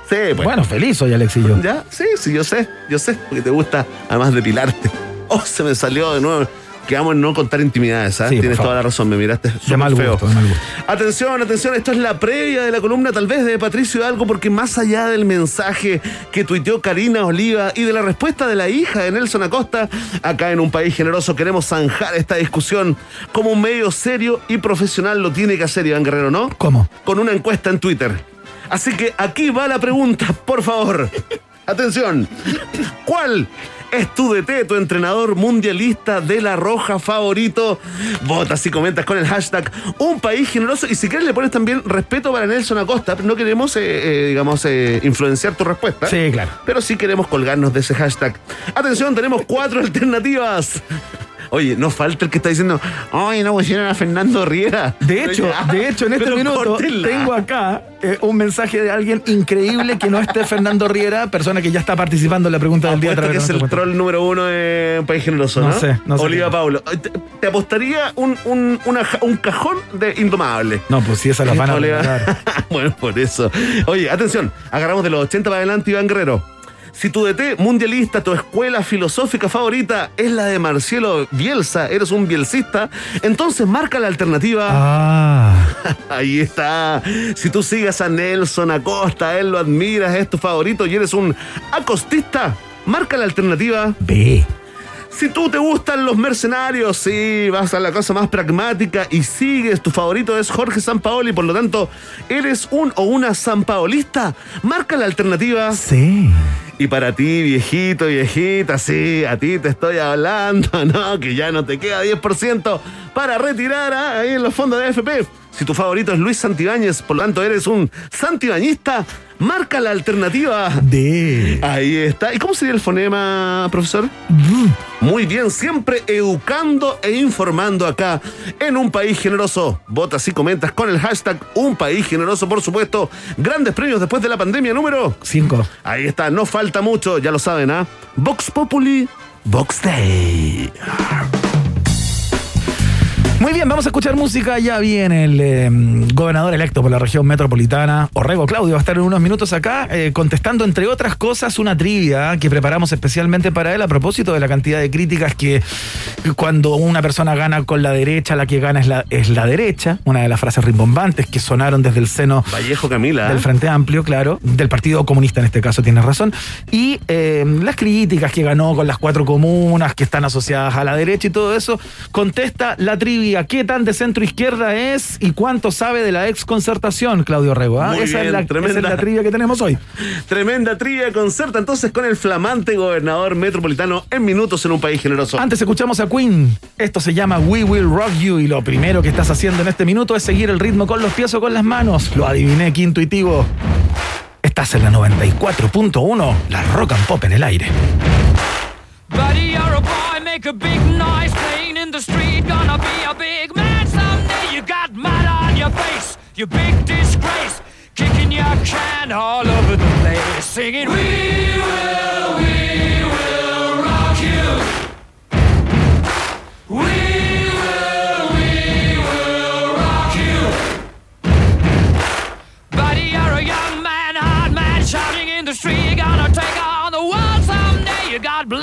Sí, pues. Bueno, feliz hoy, Alex y yo. ¿Ya? Sí, sí, yo sé, yo sé, porque te gusta además depilarte. Oh, se me salió de nuevo. Quedamos en no contar intimidades, ¿sabes? Sí, por Tienes toda la razón, me miraste De mal feo. gusto, de mal gusto. Atención, atención, esto es la previa de la columna tal vez de Patricio Algo, porque más allá del mensaje que tuiteó Karina Oliva y de la respuesta de la hija de Nelson Acosta, acá en un país generoso queremos zanjar esta discusión como un medio serio y profesional lo tiene que hacer Iván Guerrero, ¿no? ¿Cómo? Con una encuesta en Twitter. Así que aquí va la pregunta, por favor. Atención. ¿Cuál es tu DT, tu entrenador mundialista de la roja favorito. Votas y comentas con el hashtag Un País Generoso. Y si quieres le pones también respeto para Nelson Acosta. No queremos, eh, eh, digamos, eh, influenciar tu respuesta. Sí, claro. Pero sí queremos colgarnos de ese hashtag. Atención, tenemos cuatro alternativas. Oye, no falta el que está diciendo, ay, no pusieron a Fernando Riera. De hecho, de hecho, en este Pero minuto córtenla. tengo acá eh, un mensaje de alguien increíble que no esté Fernando Riera, persona que ya está participando en la pregunta del día. a que es de el troll número uno un país generoso, ¿no? No sé, no sé Oliva. Paulo. Te, te apostaría un, un, una ja- un cajón de indomable. No, pues sí, esa la van a bueno, por eso. Oye, atención, agarramos de los 80 para adelante, Iván Guerrero. Si tu DT mundialista, tu escuela filosófica favorita es la de Marcelo Bielsa, eres un bielcista, entonces marca la alternativa. Ah, Ahí está. Si tú sigues a Nelson Acosta, él lo admiras, es tu favorito y eres un acostista, marca la alternativa. B. Si tú te gustan los mercenarios, sí, vas a la cosa más pragmática y sigues, tu favorito es Jorge Sampaoli, por lo tanto, eres un o una Sampaolista, marca la alternativa. C. Y para ti, viejito, viejita, sí, a ti te estoy hablando, ¿no? Que ya no te queda 10% para retirar ¿ah? ahí en los fondos de AFP. Si tu favorito es Luis Santibáñez, por lo tanto eres un santibañista, marca la alternativa. D. Ahí está. ¿Y cómo sería el fonema, profesor? Muy bien, siempre educando e informando acá en un país generoso. Votas y comentas con el hashtag Un País Generoso, por supuesto. Grandes premios después de la pandemia número 5. Ahí está, no falta mucho, ya lo saben, ¿ah? Vox Populi, Vox Day. Muy bien, vamos a escuchar música. Ya viene el eh, gobernador electo por la región metropolitana, Orrego Claudio, va a estar en unos minutos acá eh, contestando, entre otras cosas, una trivia que preparamos especialmente para él a propósito de la cantidad de críticas que cuando una persona gana con la derecha, la que gana es la, es la derecha. Una de las frases rimbombantes que sonaron desde el seno Vallejo Camila. del Frente Amplio, claro, del Partido Comunista en este caso, tienes razón, y eh, las críticas que ganó con las cuatro comunas que están asociadas a la derecha y todo eso, contesta la trivia, ¿qué tan de centro izquierda es y cuánto sabe de la ex concertación, Claudio Rego? ah? Esa, bien, es la, tremenda. esa es la trivia que tenemos hoy. Tremenda trivia concerta entonces con el flamante gobernador metropolitano en minutos en un país generoso. Antes escuchamos a Queen. Esto se llama We Will Rock You y lo primero que estás haciendo en este minuto es seguir el ritmo con los pies o con las manos. Lo adiviné, qué intuitivo. Estás en la 94.1, la rock and pop en el aire. Buddy, you're a boy, make a big noise playing in the street. Gonna be a big man someday. You got mud on your face, you big disgrace. Kicking your can all over the place, singing, We will, we will rock you. We will, we will rock you. Buddy, you're a young man, hard man, in the street. Gonna take on the world someday. You got blood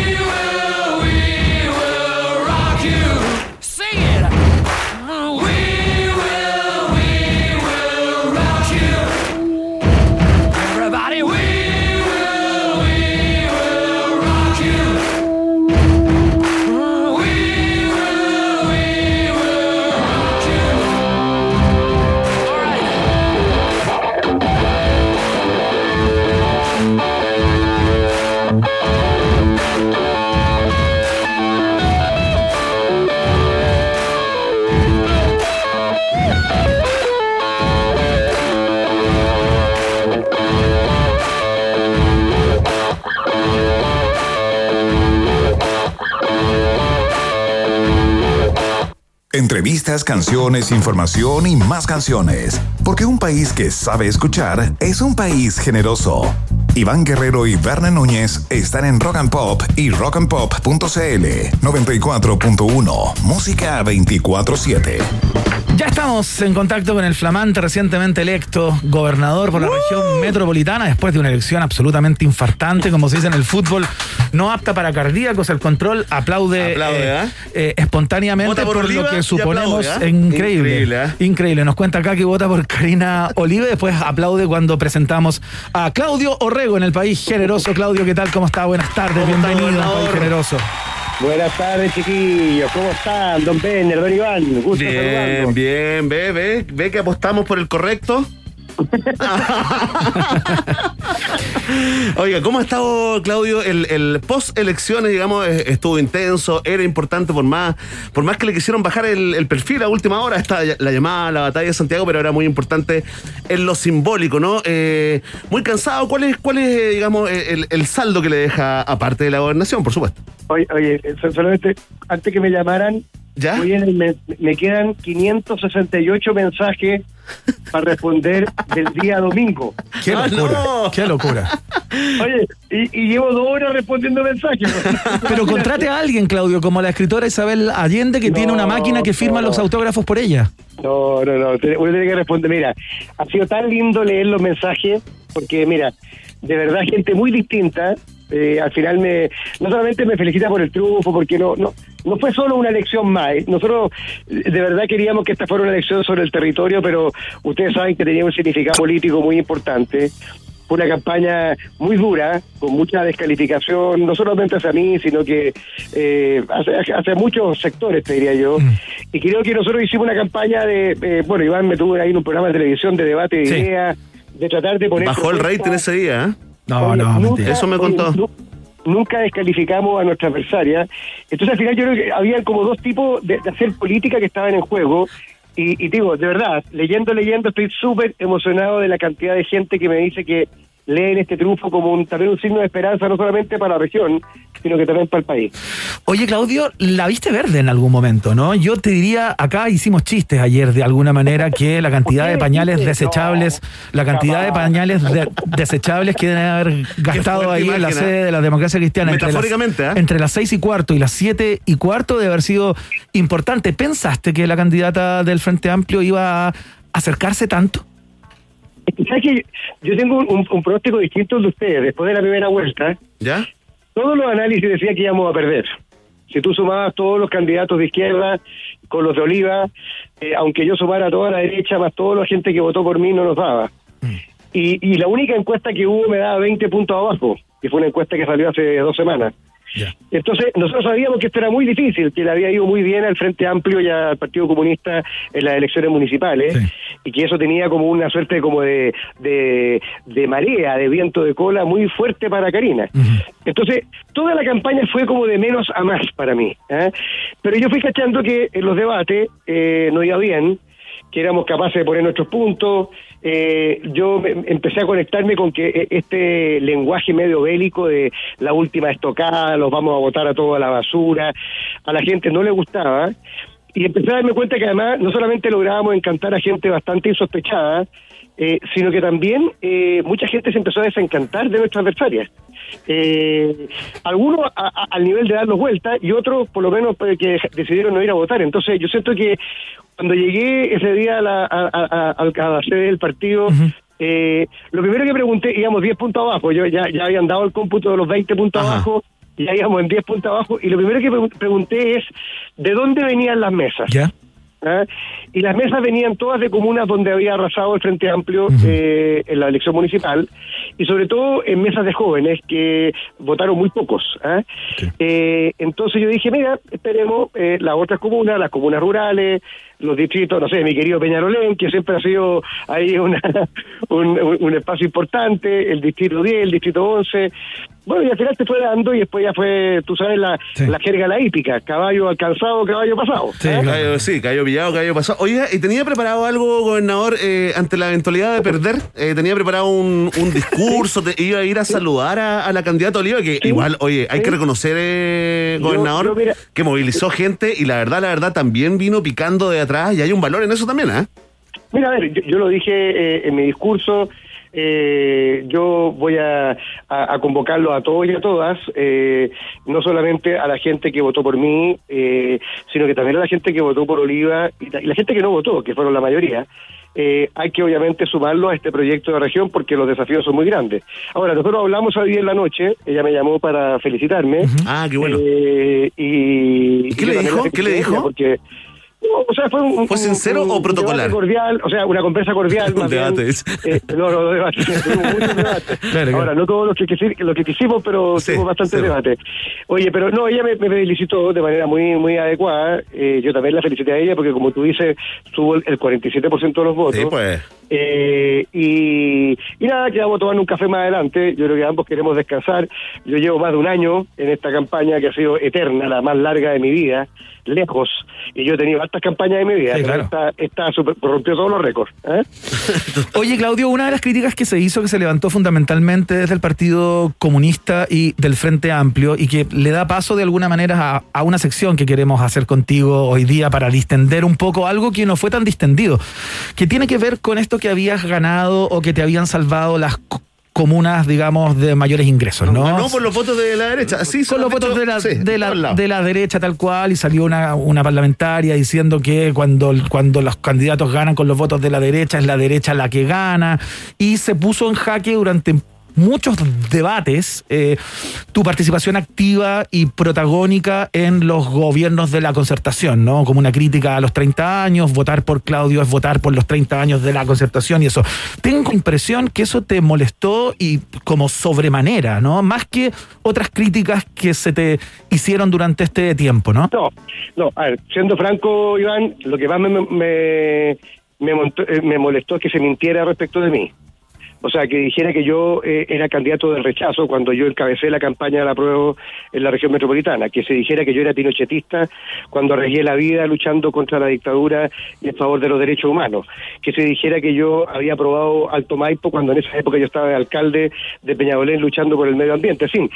Entrevistas, canciones, información y más canciones. Porque un país que sabe escuchar es un país generoso. Iván Guerrero y Berna Núñez están en Rock and Pop y rockandpop.cl 94.1 Música 24-7. Ya estamos en contacto con el flamante recientemente electo gobernador por la región metropolitana después de una elección absolutamente infartante, como se dice en el fútbol, no apta para cardíacos. El control aplaude, Aplaude, eh, ¿ah? eh, espontáneamente Vota por, por lo que suponemos aplaude, ¿ah? increíble. Increíble, ¿ah? Increíble. Nos cuenta acá que vota por Karina Olive, después aplaude cuando presentamos a Claudio Orrego en el país generoso. Claudio, ¿qué tal? ¿Cómo está? Buenas tardes, ¿Cómo está, bienvenido al país generoso. Buenas tardes, chiquillos. ¿Cómo están? Don Benner, don Iván. Gusto Bien, bien, ve, ve, ve que apostamos por el correcto. Oiga, ¿cómo ha estado, Claudio? El, el post-elecciones, digamos, estuvo intenso, era importante por más, por más que le quisieron bajar el, el perfil a última hora, esta, la llamada la batalla de Santiago, pero era muy importante en lo simbólico, ¿no? Eh, muy cansado, ¿cuál es, cuál es eh, digamos, eh, el, el saldo que le deja, aparte de la gobernación, por supuesto? Oye, oye, so- solamente antes que me llamaran, ¿Ya? oye, me, me quedan 568 mensajes para responder del día domingo. Qué Ah, locura, no. qué locura. Oye, y, y llevo dos horas respondiendo mensajes. Pero contrate a alguien, Claudio, como la escritora Isabel Allende, que No, tiene una máquina que firma no. los autógrafos por ella. No, no, no. Uno tiene que responder. Mira, ha sido tan lindo leer los mensajes, porque mira, de verdad, gente muy distinta. Eh, al final me no solamente me felicita por el triunfo porque no no no fue solo una elección más eh. nosotros de verdad queríamos que esta fuera una elección sobre el territorio pero ustedes saben que tenía un significado político muy importante fue una campaña muy dura, con mucha descalificación, no solamente hacia mí, sino que eh, hacia, hacia muchos sectores, te diría yo. Y creo que nosotros hicimos una campaña de, eh, bueno, Iván me tuvo ahí en un programa de televisión de debate de Sí. ideas, de tratar de poner... Bajó el rating ese día, ¿eh? No, Oye, no, nunca- mentira. Eso me contó. nu- Nunca descalificamos a nuestra adversaria. Entonces, al final, yo creo que había como dos tipos de, de hacer política que estaban en juego. Y, y digo, de verdad, leyendo, leyendo, estoy súper emocionado de la cantidad de gente que me dice que leen este triunfo como un, también un signo de esperanza, no solamente para la región, sino que también para el país. Oye, Claudio, la viste verde en algún momento, ¿no? Yo te diría, acá hicimos chistes ayer de alguna manera que la cantidad de pañales desechables, la cantidad de pañales de- desechables que deben haber gastado ahí en la ¿eh? sede de la democracia cristiana. entre las- ¿eh? Entre las seis y cuarto y las siete y cuarto debe haber sido importante. ¿Pensaste que la candidata del Frente Amplio iba a acercarse tanto? Es que, ¿sabes qué? Yo tengo un, un pronóstico distinto al de ustedes. Después de la primera vuelta, ¿Ya? todos los análisis decían que íbamos a perder. Si tú sumabas todos los candidatos de izquierda con los de Oliva, eh, aunque yo sumara a toda la derecha más toda la gente que votó por mí, no nos daba. Y, y la única encuesta que hubo me daba 20 puntos abajo, que fue una encuesta que salió hace dos semanas. Entonces, nosotros sabíamos que esto era muy difícil, que le había ido muy bien al Frente Amplio y al Partido Comunista en las elecciones municipales, Sí. y que eso tenía como una suerte como de, de, de marea, de viento de cola muy fuerte para Karina. Entonces, toda la campaña fue como de menos a más para mí. ¿eh? Pero yo fui cachando que en los debates eh, no iba bien, que éramos capaces de poner nuestros puntos. Eh, yo empecé a conectarme con que eh, este lenguaje medio bélico de la última estocada, los vamos a botar a toda la basura, a la gente no le gustaba. Y empecé a darme cuenta que además no solamente lográbamos encantar a gente bastante insospechada, eh, sino que también eh, mucha gente se empezó a desencantar de nuestras adversarias. Eh, algunos a- a- al nivel de darnos vueltas y otros por lo menos pues, que decidieron no ir a votar. Entonces yo siento que cuando llegué ese día a la, a, a- la sede del partido, eh, lo primero que pregunté, íbamos 10 puntos abajo, yo ya, ya habían dado el cómputo de los 20 puntos Ajá. abajo, ya íbamos en 10 puntos abajo, y lo primero que pregun- pregunté es, ¿de dónde venían las mesas? ¿Ya? ¿Ah? Y las mesas venían todas de comunas donde había arrasado el Frente Amplio eh, en la elección municipal y sobre todo en mesas de jóvenes que votaron muy pocos. ¿ah? Eh, entonces yo dije, mira, esperemos eh, las otras comunas, las comunas rurales, los distritos, no sé, mi querido Peñarolén, que siempre ha sido ahí una, un, un- espacio importante, el distrito 10, el distrito 11. Bueno, y al final te fue dando y después ya fue, tú sabes, la, Sí. la jerga la hípica, caballo alcanzado, caballo pasado. Sí, ¿ah? Cayo, sí, cayó pillado, cayó pasado. Oiga, ¿y tenía preparado algo, gobernador, eh, ante la eventualidad de perder? Eh, ¿Tenía preparado un, un discurso? Te- ¿Iba a ir a saludar a, a la candidata Oliva? Que igual, oye, hay que reconocer, eh, gobernador, yo, mira- que movilizó gente y la verdad, la verdad, también vino picando de atrás y hay un valor en eso también, ¿ah? Mira, a ver, yo, yo lo dije eh, en mi discurso, eh, yo voy a, a, a convocarlo a todos y a todas, eh, no solamente a la gente que votó por mí, eh, sino que también a la gente que votó por Oliva y la gente que no votó, que fueron la mayoría. Eh, hay que obviamente sumarlo a este proyecto de región porque los desafíos son muy grandes. Ahora, nosotros hablamos hoy en la noche, ella me llamó para felicitarme. Ah, qué bueno. Eh, y, ¿Y qué y le dijo? ¿Qué le dijo? Porque, o sea, fue, un, ¿Fue sincero un- o protocolar? cordial, o sea, una conversa cordial. Un debate, dice. Eh, no, no, debate. Muchos debates. Claro, Ahora, no todos los que, quisi- que quisimos, pero Sí, tuvimos bastante sí. debate. Oye, pero no, ella me, me felicitó de manera muy muy adecuada. Eh, yo también la felicité a ella porque, como tú dices, tuvo el, el 47% de los votos. Sí, pues. Eh, y, y nada, quedamos tomando un café más adelante. Yo creo que ambos queremos descansar. Yo llevo más de un año en esta campaña que ha sido eterna, la más larga de mi vida, lejos. Y yo he tenido altas campañas de mi vida. Sí, claro. Esta, esta super- rompió todos los récords. ¿eh? Oye, Claudio, una de las críticas que se hizo, que se levantó fundamentalmente desde el Partido Comunista y del Frente Amplio, y que le da paso de alguna manera a, a una sección que queremos hacer contigo hoy día para distender un poco algo que no fue tan distendido, que tiene que ver con esto que habías ganado o que te habían salvado las co- comunas, digamos, de mayores ingresos, ¿no? Ganó por los votos de la derecha. Se con lo los votos de la, sí, de, la, de la derecha tal cual y salió una, una parlamentaria diciendo que cuando, cuando los candidatos ganan con los votos de la derecha es la derecha la que gana y se puso en jaque durante muchos debates eh, tu participación activa y protagónica en los gobiernos de la concertación, ¿no? Como una crítica a los 30 años, votar por Claudio es votar por los 30 años de la concertación y eso. Tengo impresión que eso te molestó y como sobremanera, ¿no? Más que otras críticas que se te hicieron durante este tiempo, ¿no? No, no, a ver, siendo franco, Iván, lo que más me, me, montó- eh, me molestó es que se mintiera respecto de mí. O sea, que dijera que yo eh, era candidato del rechazo cuando yo encabecé la campaña de la prueba en la región metropolitana, que se dijera que yo era pinochetista cuando arriesgué la vida luchando contra la dictadura y en favor de los derechos humanos, que se dijera que yo había aprobado Alto Maipo cuando en esa época yo estaba de alcalde de Peñalolén luchando por el medio ambiente. En fin,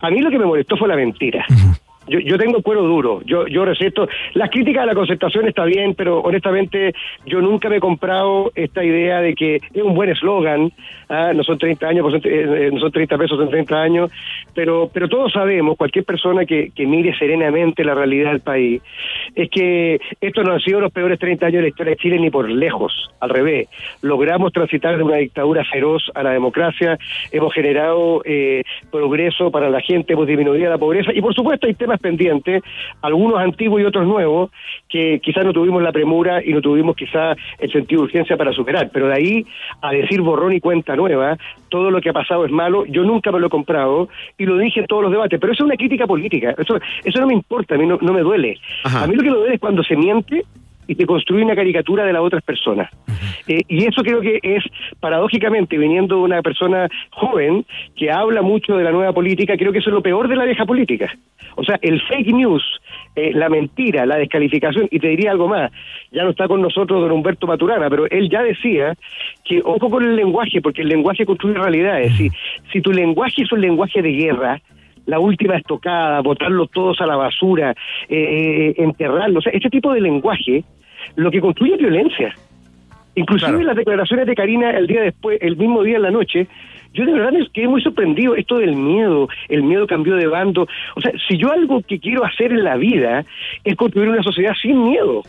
a mí lo que me molestó fue la mentira. Yo, yo tengo cuero duro, yo, yo receto. Las críticas a la concertación está bien, pero honestamente yo nunca me he comprado esta idea de que es un buen eslogan, ah, no son 30 años, pues, eh, eh, no son 30 pesos en 30 años, pero, pero todos sabemos, cualquier persona que, que mire serenamente la realidad del país, es que estos no han sido los peores 30 años de la historia de Chile ni por lejos, al revés. Logramos transitar de una dictadura feroz a la democracia, hemos generado eh, progreso para la gente, hemos disminuido la pobreza y por supuesto hay temas pendientes, algunos antiguos y otros nuevos, que quizás no tuvimos la premura y no tuvimos quizás el sentido de urgencia para superar, pero de ahí a decir borrón y cuenta nueva, todo lo que ha pasado es malo, yo nunca me lo he comprado y lo dije en todos los debates, pero eso es una crítica política, eso, eso no me importa, a mí no, no me duele. Ajá. A mí lo que me duele es cuando se miente y te construye una caricatura de las otras personas. Eh, y eso creo que es, paradójicamente, viniendo de una persona joven que habla mucho de la nueva política, creo que eso es lo peor de la vieja política. O sea, el fake news, eh, la mentira, la descalificación, y te diría algo más, ya no está con nosotros don Humberto Maturana, pero él ya decía que ojo con el lenguaje, porque el lenguaje construye realidades. Si, si tu lenguaje es un lenguaje de guerra, la última estocada, botarlos todos a la basura, eh, eh, enterrarlos. O sea, este tipo de lenguaje lo que construye es violencia. Inclusive Claro. las declaraciones de Karina el día después, el mismo día en la noche, yo de verdad me quedé muy sorprendido. Esto del miedo, el miedo cambió de bando. O sea, si yo algo que quiero hacer en la vida es construir una sociedad sin miedo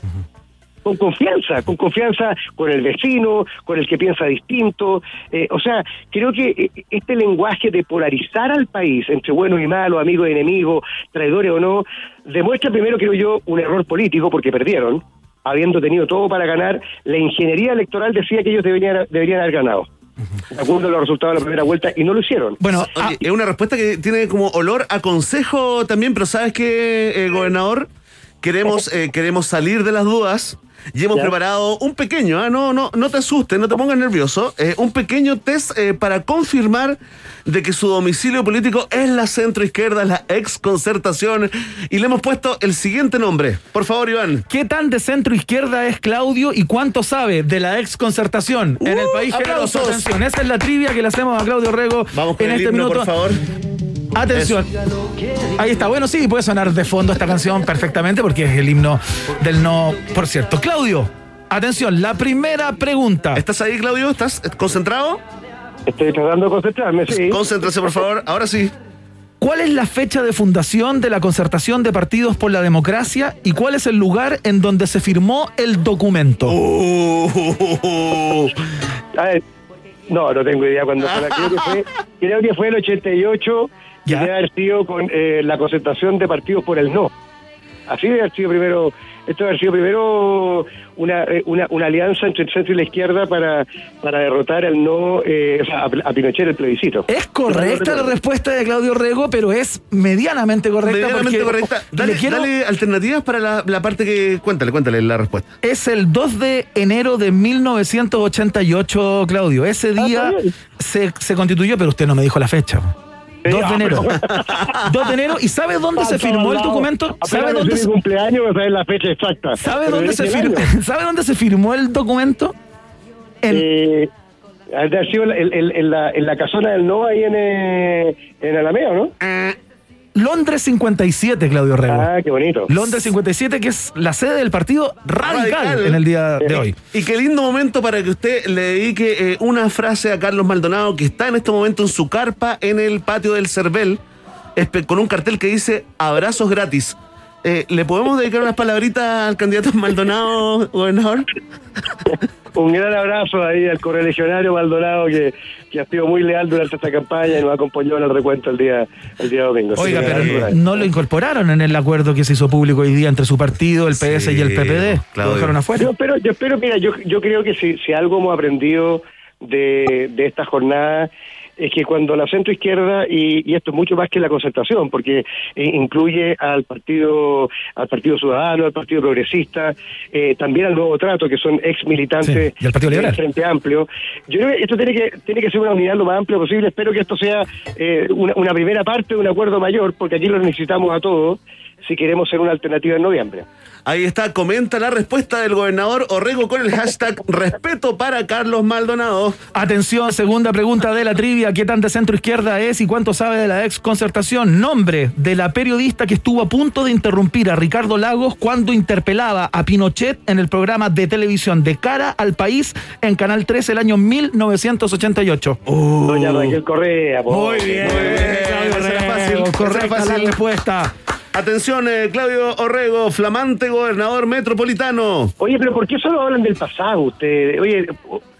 con confianza, con confianza con el vecino, con el que piensa distinto. Eh, o sea, creo que eh, este lenguaje de polarizar al país entre buenos y malos, amigos y enemigos, traidores o no, demuestra primero, creo yo, un error político porque perdieron, habiendo tenido todo para ganar. La ingeniería electoral decía que ellos deberían, deberían haber ganado. De acuerdo a los resultados de la primera vuelta, y no lo hicieron. Bueno, ah, es una respuesta que tiene como olor a consejo también, pero ¿sabes qué, eh, gobernador? Queremos, eh, queremos salir de las dudas y hemos Ya. preparado un pequeño, ah, no, no, no te asustes, no te pongas nervioso, eh, un pequeño test eh, para confirmar de que su domicilio político es la centroizquierda, es la ex concertación, y le hemos puesto el siguiente nombre. Por favor, Iván. ¿Qué tan de centro izquierda es Claudio y cuánto sabe de la ex concertación en el Uh, país generoso? Atención, esa es la trivia que le hacemos a Claudio Rego Vamos con en el este himno, minuto. por favor. Atención. Ahí está. Bueno, sí, puede sonar de fondo esta canción perfectamente porque es el himno del no. Por cierto, Claudio, atención, la primera pregunta. ¿Estás ahí, Claudio? ¿Estás concentrado? Estoy tratando de concentrarme, sí. Concéntrese, por favor. Ahora sí. ¿Cuál es la fecha de fundación de la Concertación de Partidos por la Democracia y cuál es el lugar en donde se firmó el documento? Uh, A ver, no, no tengo idea cuándo fue. Creo que fue, creo que fue el 88 y Ya. debe haber sido con eh, la concentración de partidos por el no. Así debe haber sido primero, esto debe haber sido primero una, eh, una, una alianza entre el centro y la izquierda para, para derrotar al no, eh, o sea, a, a Pinochet el plebiscito. Es correcta la respuesta de Claudio Rego, pero es medianamente correcta. Medianamente porque correcta. le Dale, quiero- dale alternativas para la, la parte que. Cuéntale, cuéntale la respuesta. Es el 2 de enero de 1988, Claudio. Ese día está bien. se, se constituyó, pero usted no me dijo la fecha. 2 de ah, enero. 2 de enero. ¿Y sabe dónde se firmó el documento? ¿Sabe ¿Sabe dónde, se- cumpleaños? Saber la fecha exacta. ¿sabe dónde se año. ¿Sabe dónde se firmó el documento? En, Eh, ha sido en, en- en la, en la casona del no ahí en, eh, en Alameda, ¿no? Londres 57, Claudio Rego. Ah, qué bonito. Londres 57, que es la sede del partido radical, Radical. en el día de hoy. Y qué lindo momento para que usted le dedique eh, una frase a Carlos Maldonado, que está en este momento en su carpa en el patio del Cervel, con un cartel que dice abrazos gratis. Eh, ¿Le podemos dedicar unas palabritas al candidato Maldonado, gobernador? Un gran abrazo ahí al correligionario Maldonado que, que ha sido muy leal durante esta campaña y nos acompañó en el recuento el día, el día domingo. Oiga, pero no lo incorporaron en el acuerdo que se hizo público hoy día entre su partido, el PS y el PPD. Claudio. Lo dejaron afuera. Yo espero, yo espero, mira, yo, yo creo que si, si algo hemos aprendido de, de esta jornada es que cuando la centro izquierda y, y esto es mucho más que la concertación porque incluye al partido al partido ciudadano al partido progresista eh, también al nuevo trato que son ex militantes Sí, del Frente Amplio. Yo creo que esto tiene que tiene que ser una unidad lo más amplia posible. Espero que esto sea eh, una, una primera parte de un acuerdo mayor porque aquí lo necesitamos a todos si queremos ser una alternativa en noviembre Ahí está, comenta la respuesta del gobernador Orrego con el hashtag respeto para Carlos Maldonado. Atención, segunda pregunta de la trivia. ¿Qué tan de centro izquierda es y cuánto sabe de la ex concertación? Nombre de la periodista que estuvo a punto de interrumpir a Ricardo Lagos cuando interpelaba a Pinochet en el programa de televisión De Cara al País en Canal 13 el año 1988. Doña Raquel Correa. Muy bien, esa era Rego, fácil, Correcta la fácil. respuesta. Atención, eh, Claudio Orrego, flamante gobernador metropolitano. Oye, pero ¿por qué solo hablan del pasado ustedes? Oye,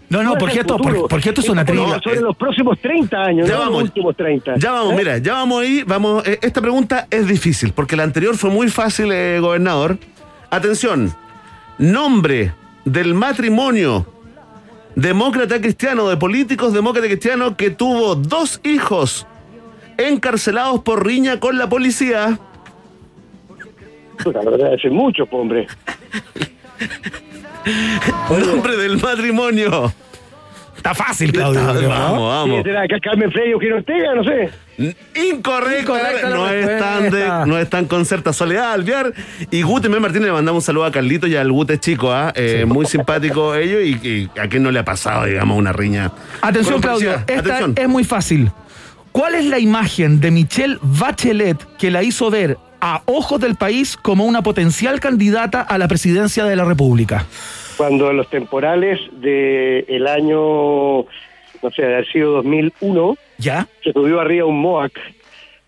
No, no, ¿cuál es porque esto- porque- porque esto es una trivia. Sobre los próximos 30 años, Ya no vamos. los últimos 30. Ya vamos, ¿Eh? mira, ya vamos ahí, vamos. eh, esta pregunta es difícil, porque la anterior fue muy fácil, eh, gobernador. Atención, nombre del matrimonio demócrata cristiano, de políticos demócrata cristiano que tuvo dos hijos encarcelados por riña con la policía. Puta, la verdad, es mucho, po, hombre. Nombre del matrimonio. Está fácil, Claudio. ¿no? vamos, vamos. ¿Quién será? ¿Carmen Frey o Eugenio Ortega? No sé. Incorrecto, no están de, respuesta. no están con certa soledad Alviar y Gute M. Martínez le mandamos un saludo a Carlito y al Gute chico, ¿ah? Eh, muy simpático ellos y, y a quién no le ha pasado, digamos, una riña. Atención, Claudio. Esta Atención. es muy fácil. ¿Cuál es la imagen de Michelle Bachelet que la hizo ver a ojos del país como una potencial candidata a la presidencia de la República? Cuando en los temporales del año, no sé, de haber sido 2001, ¿Ya? se subió arriba un MOAC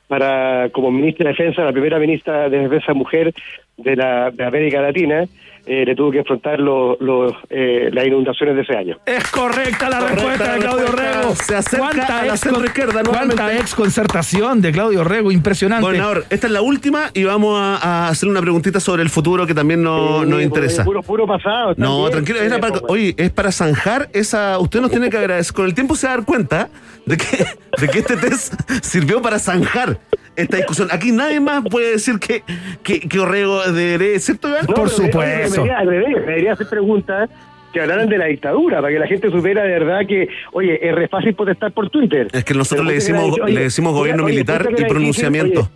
para como ministra de Defensa, la primera ministra de Defensa mujer de, la, de América Latina, eh, le tuvo que enfrentar los- los, eh, las inundaciones de ese año. Es correcta la Correcta respuesta de Claudio respuesta. Rego. Se acerca a la ex- centroizquierda cuánta nuevamente. ex concertación de Claudio Rego, impresionante. Gobernador, esta es la última y vamos a, a hacer una preguntita sobre el futuro que también no- Sí, nos interesa. Puro, puro pasado. No, bien. tranquilo, Sí, era para, pues, oye, es para zanjar esa. Usted nos tiene que agradecer. Con el tiempo se va a dar cuenta de que, de que este test sirvió para zanjar esta discusión. Aquí nadie más puede decir que, que, que Orrego debería, ¿cierto, Iván? No, Por supuesto. Me debería, me debería- me debería hacer preguntas que hablaran de la dictadura, para que la gente supiera de verdad que, oye, es re fácil protestar por Twitter. Es que nosotros le decimos- le decimos gobierno oye, militar y era difícil, pronunciamiento. Oye,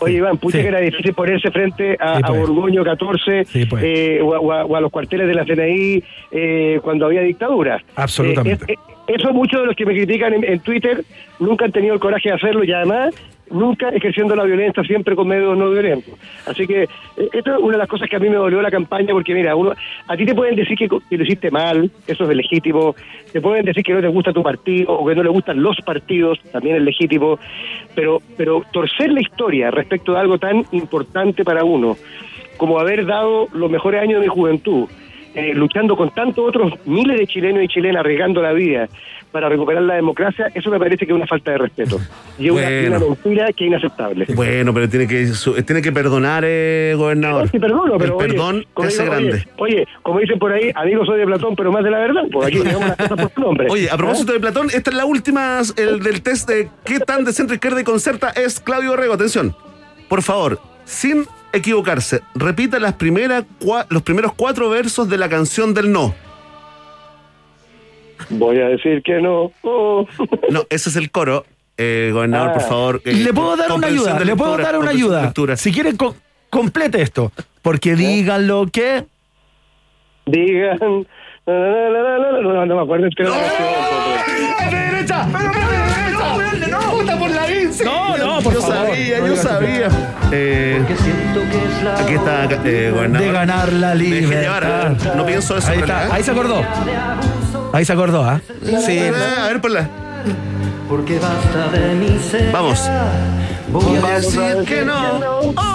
oye, Iván, pucha Sí. que era difícil ponerse frente a, Sí, a pues. Borgoño 14 Sí, pues. eh, o, a, o a- o a los cuarteles de la CNI eh, cuando había dictadura. Absolutamente. Eh, eh, eso muchos de los que me critican en, Twitter nunca han tenido el coraje de hacerlo y además nunca ejerciendo la violencia, siempre con medios no violentos. Así que eh, esto es una de las cosas que a mí me dolió la campaña, porque mira, uno a ti te pueden decir que, que lo hiciste mal, eso es legítimo, te pueden decir que no te gusta tu partido o que no le gustan los partidos, también es legítimo, pero, pero torcer la historia respecto de algo tan importante para uno, como haber dado los mejores años de mi juventud, eh, luchando con tantos otros miles de chilenos y chilenas, arriesgando la vida para recuperar la democracia, eso me parece que es una falta de respeto. Y es una- Bueno. una, mentira que es inaceptable. Bueno, pero tiene que, tiene que perdonar, eh, gobernador. Sí, perdono, pero El oye, perdón como hace digo, oye, grande. Oye, como dicen por ahí, amigo soy de Platón, pero más de la verdad. Pues aquí digamos las cosas por su nombre. Oye, a propósito de Platón, esta es la última el del test de qué tan de centro izquierda y concerta es Claudio Borrego. Atención, por favor, sin equivocarse, repita las primeras cua- los primeros cuatro versos de la canción del no. Voy a decir que no. Oh. No, ese es el coro. Eh, gobernador, Ah. por favor. eh, Le puedo dar una ayuda, le puedo dar una ayuda. lectura. Si quieren, co- complete esto. Porque digan lo que. Digan. No, no, no, no, no, no, no me acuerdo la derecha! ¡No! ¡Puta por la INSE! No, no, por yo sabía, yo sabía. Eh, aquí está, eh, gobernador. De ganar la Me dejé libertad. ¿eh? No pienso eso. Ahí está, ahí se acordó. Ahí se acordó, ¿ah? Sí. Eh, a ver, ponla. Porque basta de mi ser. Vamos. Voy a decir que no.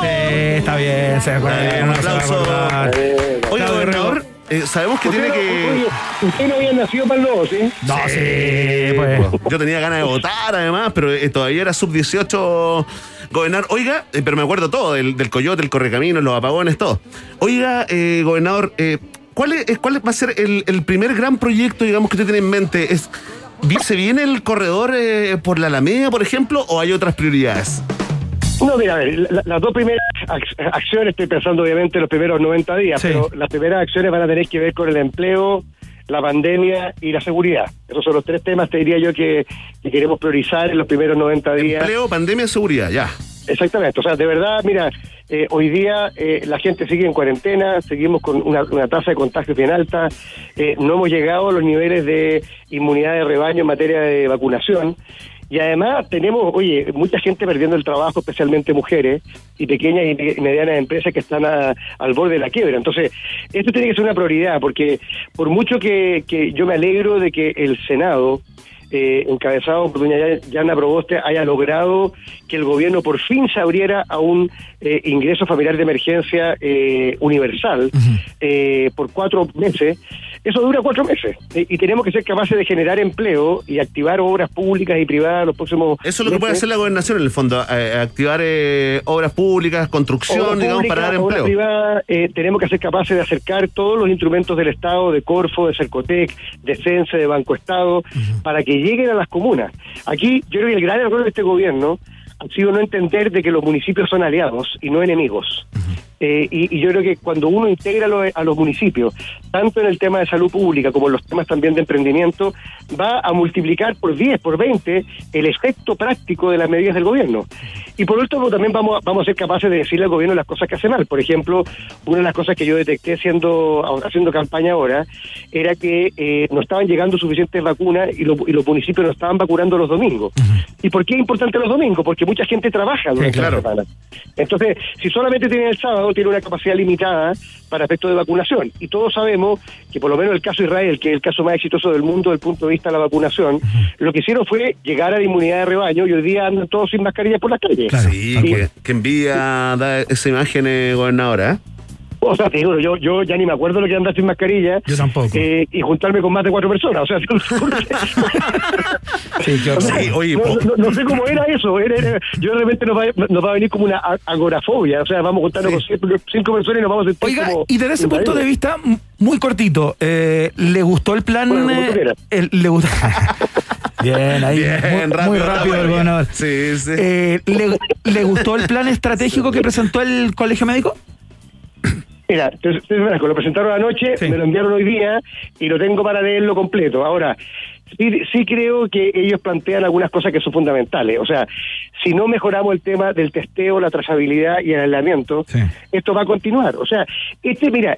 Sí, está bien, se acuerda. Un ¿cómo no aplauso. Claudio gobernador, eh, sabemos que tiene que. Oye, usted no había nacido para el nuevo, ¿sí? No, sí, pues. Yo tenía ganas de votar además, pero eh, todavía era sub-18 gobernar. Oiga, eh, pero me acuerdo todo, del, del coyote, el correcaminos, los apagones, todo. Oiga, eh, gobernador, eh, ¿cuál, es, ¿cuál va a ser el, el primer gran proyecto, digamos, que usted tiene en mente? ¿Es, vi- ¿Se viene el corredor eh, por la Alameda, por ejemplo, o hay otras prioridades? No, mira, a ver, la- las dos primeras ac- acciones, estoy pensando obviamente en los primeros 90 días, Sí. pero las primeras acciones van a tener que ver con el empleo, la pandemia y la seguridad. Esos son los tres temas, te diría yo, que, que queremos priorizar en los primeros 90 días. Empleo, pandemia, seguridad, ya. Exactamente, o sea, de verdad, mira, eh, hoy día eh, la gente sigue en cuarentena, seguimos con una, una tasa de contagio bien alta, eh, no hemos llegado a los niveles de inmunidad de rebaño en materia de vacunación. Y además tenemos, oye, mucha gente perdiendo el trabajo, especialmente mujeres y pequeñas y me- y medianas empresas que están a- al borde de la quiebra. Entonces, esto tiene que ser una prioridad, porque por mucho que, que yo me alegro de que el Senado, eh, encabezado por doña Ya- Yana Proboste, haya logrado que el gobierno por fin se abriera a un eh, ingreso familiar de emergencia eh, universal eh, por cuatro meses. Eso dura cuatro meses eh, y tenemos que ser capaces de generar empleo y activar obras públicas y privadas los próximos Eso es lo que puede hacer la gobernación en el fondo, activar eh, obras públicas, construcción, digamos, para dar empleo. privada, tenemos que ser capaces de acercar todos los instrumentos del Estado, de Corfo, de Cercotec, de CENSE, de Banco Estado, para que lleguen a las comunas. Aquí yo creo que el gran error de este gobierno ha sido no entender de que los municipios son aliados y no enemigos. Eh, y, y yo creo que cuando uno integra a los, a los municipios, tanto en el tema de salud pública como en los temas también de emprendimiento, va a multiplicar por 10, por 20 el efecto práctico de las medidas del gobierno. Y por último, también vamos a, vamos a ser capaces de decirle al gobierno las cosas que hace mal. Por ejemplo, una de las cosas que yo detecté siendo, haciendo campaña ahora era que eh, no estaban llegando suficientes vacunas y, lo- y los municipios no estaban vacunando los domingos. ¿Y por qué es importante los domingos? Porque mucha gente trabaja durante claro. la semana. Entonces, si solamente tienen el sábado, tiene una capacidad limitada para efectos de vacunación. Y todos sabemos que por lo menos el caso de Israel, que es el caso más exitoso del mundo desde el punto de vista de la vacunación, lo que hicieron fue llegar a la inmunidad de rebaño y hoy día andan todos sin mascarilla por las calles. Sí, que, que envía da esa imagen, eh, gobernadora. O sea, te digo, yo, yo ya ni me acuerdo lo que andar sin mascarilla. Yo tampoco. eh, y juntarme con más de cuatro personas. O sea, Sí, qué horror. Sí, oye, no, po- no- no sé cómo era eso. era- era- yo de repente nos va, nos va a venir como una agorafobia. O sea, vamos a juntarnos con cinco, cinco personas y nos vamos a sentir Oiga, como y desde ese punto de vista, muy cortito, eh, ¿le gustó el plan? Bueno, como tú eh, el- le gustó. Bien, ahí. Bien, muy, rápido, muy rápido el. Sí, sí. Eh, ¿le, le gustó el plan estratégico que presentó el colegio médico? Mira, entonces, entonces, lo presentaron anoche, Sí. me lo enviaron hoy día y lo tengo para leerlo completo. Ahora, sí, sí creo que ellos plantean algunas cosas que son fundamentales. O sea, si no mejoramos el tema del testeo, la trazabilidad y el aislamiento, Sí. esto va a continuar. O sea, este, mira,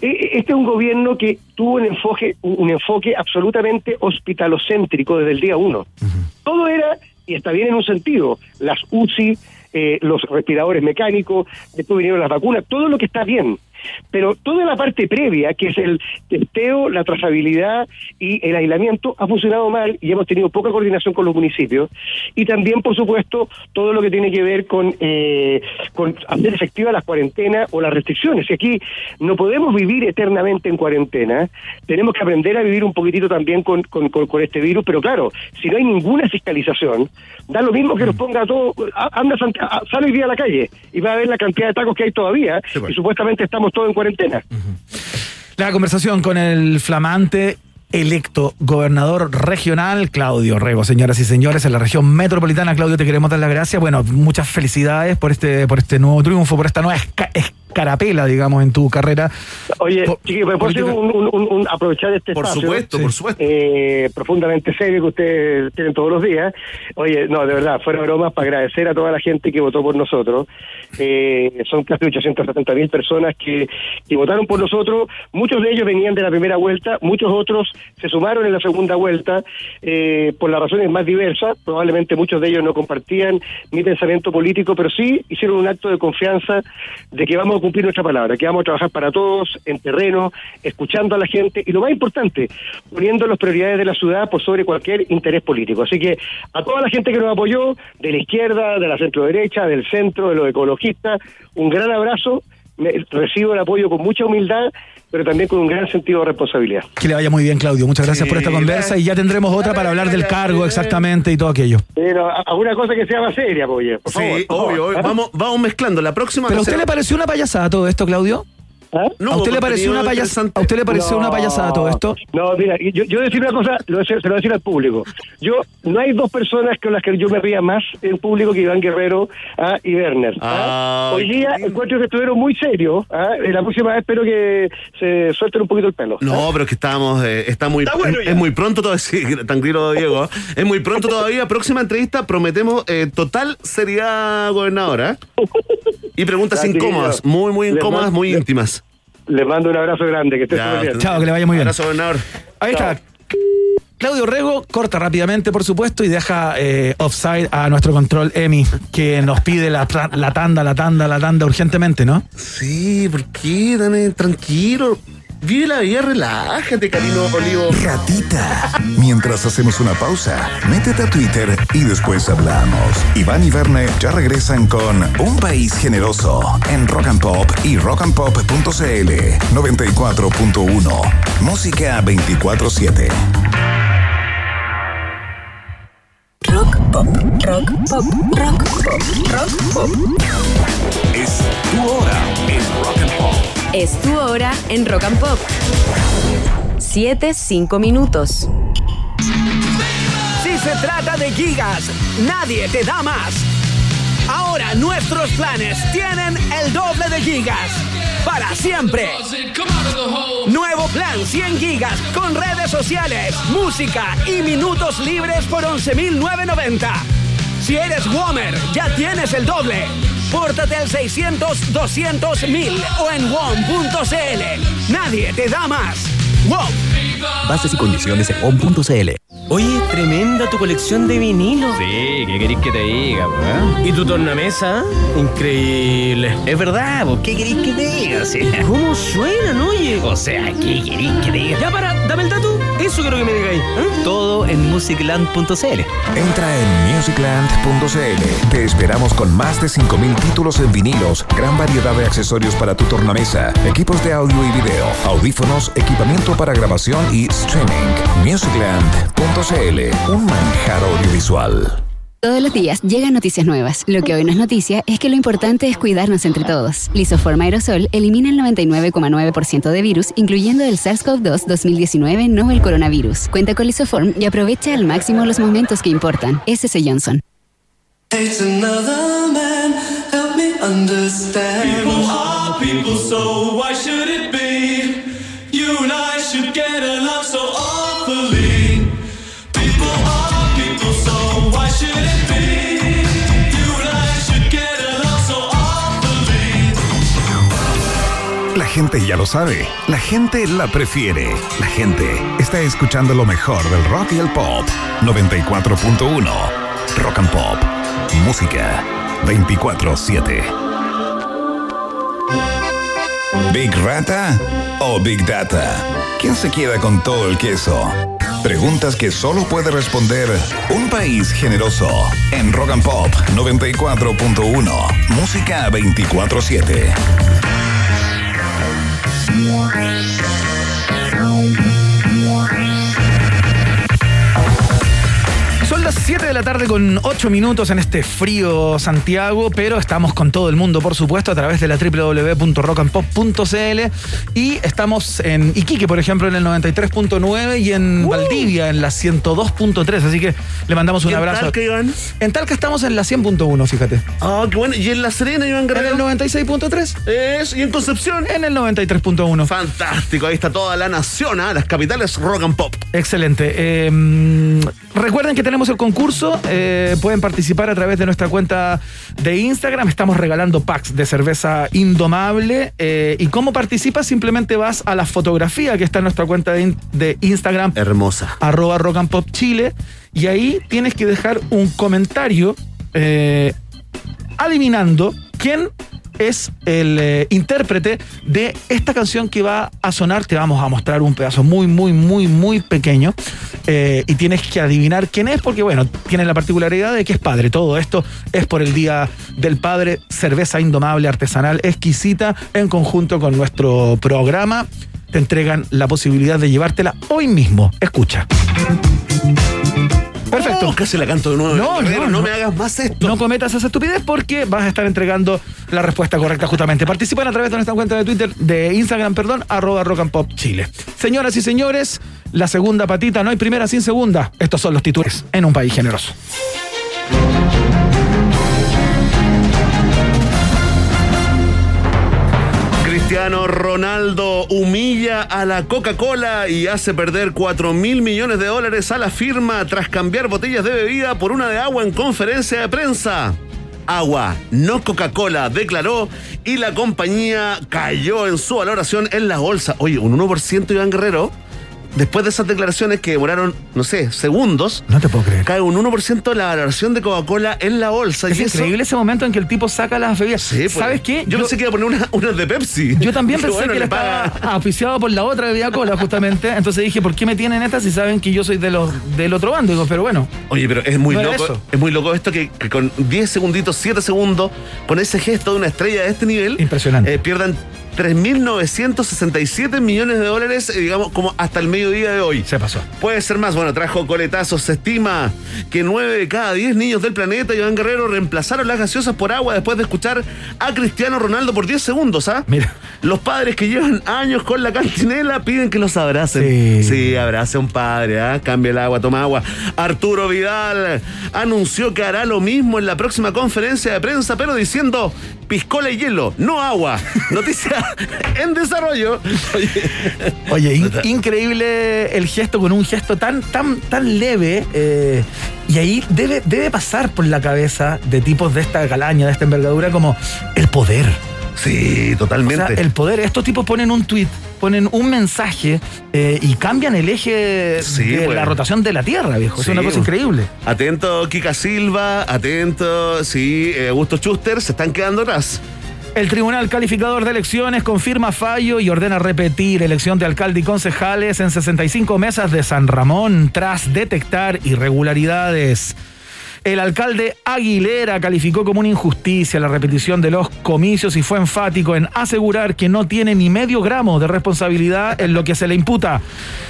e- este es un gobierno que tuvo un enfoque, un enfoque absolutamente hospitalocéntrico desde el día uno. Todo era y está bien en un sentido. Las UCI, eh, los respiradores mecánicos, después vinieron las vacunas, todo lo que está bien. Pero toda la parte previa, que es el testeo, la trazabilidad y el aislamiento, ha funcionado mal y hemos tenido poca coordinación con los municipios. Y también, por supuesto, todo lo que tiene que ver con, eh, con hacer efectiva las cuarentenas o las restricciones. Y aquí no podemos vivir eternamente en cuarentena, tenemos que aprender a vivir un poquitito también con, con, con- con este virus, pero claro, si no hay ninguna fiscalización, da lo mismo que nos ponga a todos, anda, sale hoy día a la calle y va a ver la cantidad de tacos que hay todavía y supuestamente estamos todos en cuarentena. La conversación con el flamante electo gobernador regional Claudio Rego, señoras y señores, en la región metropolitana. Claudio, te queremos dar las gracias. Bueno, muchas felicidades por este, por este nuevo triunfo, por esta nueva esca- escarapela, digamos, en tu carrera. Oye, chiquillos, ¿me puedo hacer un, un- un- un- aprovechar este Por espacio? supuesto, por supuesto. eh, profundamente serio que ustedes tienen todos los días. Oye, no, de verdad, fuera bromas, para agradecer a toda la gente que votó por nosotros. Eh, son casi 870 mil personas que, que votaron por nosotros. Muchos de ellos venían de la primera vuelta, muchos otros se sumaron en la segunda vuelta eh, por las razones más diversas. Probablemente muchos de ellos no compartían mi pensamiento político, pero sí hicieron un acto de confianza de que vamos a cumplir nuestra palabra, que vamos a trabajar para todos en terreno, escuchando a la gente y lo más importante, poniendo las prioridades de la ciudad por sobre cualquier interés político. Así que a toda la gente que nos apoyó, de la izquierda, de la centro derecha, del centro, de los ecologistas, un gran abrazo. Me- recibo el apoyo con mucha humildad, pero también con un gran sentido de responsabilidad. Que le vaya muy bien, Claudio. Muchas gracias Sí, por esta conversa y ya tendremos otra para hablar del cargo exactamente y todo aquello. Pero a- alguna cosa que sea más seria, oye, por Sí, favor. por obvio, favor. obvio. Vamos, vamos mezclando. La próxima. ¿Pero a usted le pareció una payasada todo esto, Claudio? No, ¿A usted le pareció una payasada? ¿A usted le pareció una payasada todo esto? No, mira, yo, yo decir una cosa, lo se lo voy a decir al público. Yo, no hay dos personas con las que yo me ría más en público que Iván Guerrero ah, y Werner. ah. Ah, Hoy día encuentro que estuvieron muy serios. ah, la próxima vez espero que se suelten un poquito el pelo. No, pero es que estábamos, eh, está muy, Está bueno es, muy pronto todavía, sí, tranquilo Diego, es muy pronto todavía. Próxima entrevista prometemos eh, total seriedad, gobernadora. Y preguntas incómodas, muy, muy incómodas, muy íntimas. Les mando un abrazo grande, que estés Ya, súper bien. Chao, que le vaya muy bien. Abrazo, gobernador. Ahí está. Claudio Rego corta rápidamente, por supuesto, y deja eh, offside a nuestro control Emi, que nos pide la, tra- la tanda, la tanda, la tanda urgentemente, ¿no? Sí, ¿por qué? Dale, tranquilo. Vive la vida, relájate, Carino Olivo. Ratita. Mientras hacemos una pausa, métete a Twitter y después hablamos. Iván y Verne ya regresan con Un País Generoso en Rock and Pop y rockandpop.cl 94.1. Música 24-7. Rock pop, rock pop, rock pop, rock pop. Es tu hora en Rock and Pop. Es tu hora en Rock and Pop. 7, 5 minutos. Si se trata de gigas, nadie te da más. Ahora nuestros planes tienen el doble de gigas. Para siempre. Nuevo plan 100 gigas con redes sociales, música y minutos libres por 11.990. Si eres Womer, ya tienes el doble. Pórtate al 600 200 1000 o en WOM.cl. Nadie te da más. Bases y condiciones en on.cl. Oye, tremenda tu colección de vinilos. Sí, ¿qué queréis que te diga, po, ¿Y tu tornamesa? Increíble. Es verdad, po, ¿qué queréis que te diga? O sea, ¿Cómo suenan, oye? o sea, ¿qué queréis que te diga? Ya para, dame el dato. Eso quiero que me digáis. ¿eh? Todo en musicland.cl. Entra en musicland.cl. Te esperamos con más de 5.000 títulos en vinilos, gran variedad de accesorios para tu tornamesa, equipos de audio y video, audífonos, equipamiento para grabación y streaming. Musicland.cl, un manjar audiovisual. Todos los días llegan noticias nuevas. Lo que hoy no es noticia es que lo importante es cuidarnos entre todos. Lisoform aerosol elimina el 99,9% de virus, incluyendo el SARS-CoV-2 2019 novel coronavirus. Cuenta con Lisoform y aprovecha al máximo los momentos que importan. SC Johnson. It's gente ya lo sabe, la gente la prefiere, la gente está escuchando lo mejor del rock y el pop. 94.1 Rock and Pop. Música 24-7. ¿Big Rata o Big Data? ¿Quién se queda con todo el queso? Preguntas que solo puede responder un país generoso. En Rock and Pop 94.1. Música 24-7. Son 7 de la tarde con 8 minutos en este frío Santiago, pero estamos con todo el mundo, por supuesto, a través de la www.rockandpop.cl y estamos en Iquique, por ejemplo, en el 93.9 y en Valdivia en la 102.3, así que le mandamos un ¿Y en abrazo. Talca, Iván? En Talca estamos en la 100.1, fíjate. Ah, qué bueno. ¿Y en La Serena, Iván En Guerrero? el 96.3. Es, ¿Y en Concepción? En el 93.1. Fantástico, ahí está toda la nación, ¿ah? las capitales rock and pop. Excelente. Eh, mm, recuerden que tenemos el concurso. Eh, pueden participar a través de nuestra cuenta de Instagram. Estamos regalando packs de cerveza indomable. eh, ¿Y cómo participas? Simplemente vas a la fotografía que está en nuestra cuenta de, in- de Instagram. Hermosa. Arroba Rock and Pop Chile. Y ahí tienes que dejar un comentario eh, adivinando quién es el eh, intérprete de esta canción que va a sonar. Te vamos a mostrar un pedazo muy, muy, muy, muy pequeño. eh, y tienes que adivinar quién es, porque bueno, tiene la particularidad de que es padre. Todo esto es por el Día del Padre. Cerveza indomable, artesanal, exquisita, en conjunto con nuestro programa. Te entregan la posibilidad de llevártela hoy mismo. Escucha. Perfecto. Oh, casi la canto de nuevo. No, Guerrero, no, no no. me hagas más esto. No cometas esa estupidez porque vas a estar entregando la respuesta correcta justamente. Participan a través de nuestra cuenta de Twitter, de Instagram, perdón, arroba rock and pop chile. Señoras y señores, la segunda patita, no hay primera sin segunda. Estos son los titulares en un país generoso. Cristiano Ronaldo humilla a la Coca-Cola y hace perder 4 mil millones de dólares a la firma tras cambiar botellas de bebida por una de agua en conferencia de prensa. Agua, no Coca-Cola, declaró y la compañía cayó en su valoración en la bolsa. Oye, un 1% Iván Guerrero. Después de esas declaraciones que demoraron, no sé, segundos, No te puedo creer. cae un 1% la valoración de Coca-Cola en la bolsa. Es y eso- increíble ese momento en que el tipo saca las bebidas. Sí, pues. ¿Sabes qué? Yo, pensé que iba a poner una, unas de Pepsi. Yo también pensé bueno, que él estaba auspiciado por la otra bebida cola, justamente. Entonces dije, ¿por qué me tienen estas si saben que yo soy de los del otro bando? Digo, pero bueno, Oye, pero es muy No era loco. Es muy loco esto que, que con 10 segunditos, 7 segundos, con ese gesto de una estrella de este nivel, Impresionante. eh, pierdan 3.967 millones de dólares, eh, digamos, como hasta el mediodía de hoy. se pasó. Puede ser más. Bueno, trajo coletazos. Se estima que 9 de cada 10 niños del planeta, Iván Guerrero, reemplazaron las gaseosas por agua después de escuchar a Cristiano Ronaldo por 10 segundos, ¿ah? Mira. Los padres que llevan años con la cantinela piden que los abracen. Sí. Sí, abrace a un padre, ¿ah? Cambia el agua, toma agua. Arturo Vidal anunció que hará lo mismo en la próxima conferencia de prensa, pero diciendo piscola y hielo, no agua. Noticia en desarrollo. Oye, Oye, in- increíble el gesto con un gesto tan, tan, tan leve. eh, y ahí debe, debe pasar por la cabeza de tipos de esta calaña, de esta envergadura, como el poder. Sí, O totalmente. sea, el poder. Estos tipos ponen un tweet, ponen un mensaje eh, y cambian el eje Sí, de la rotación de la Tierra, viejo. Es una cosa increíble. Atento Kika Silva, atento, sí, eh, Augusto Schuster, se están quedando atrás. El Tribunal Calificador de Elecciones confirma fallo y ordena repetir elección de alcalde y concejales en 65 mesas de San Ramón tras detectar irregularidades. El alcalde Aguilera calificó como una injusticia la repetición de los comicios y fue enfático en asegurar que no tiene ni medio gramo de responsabilidad en lo que se le imputa.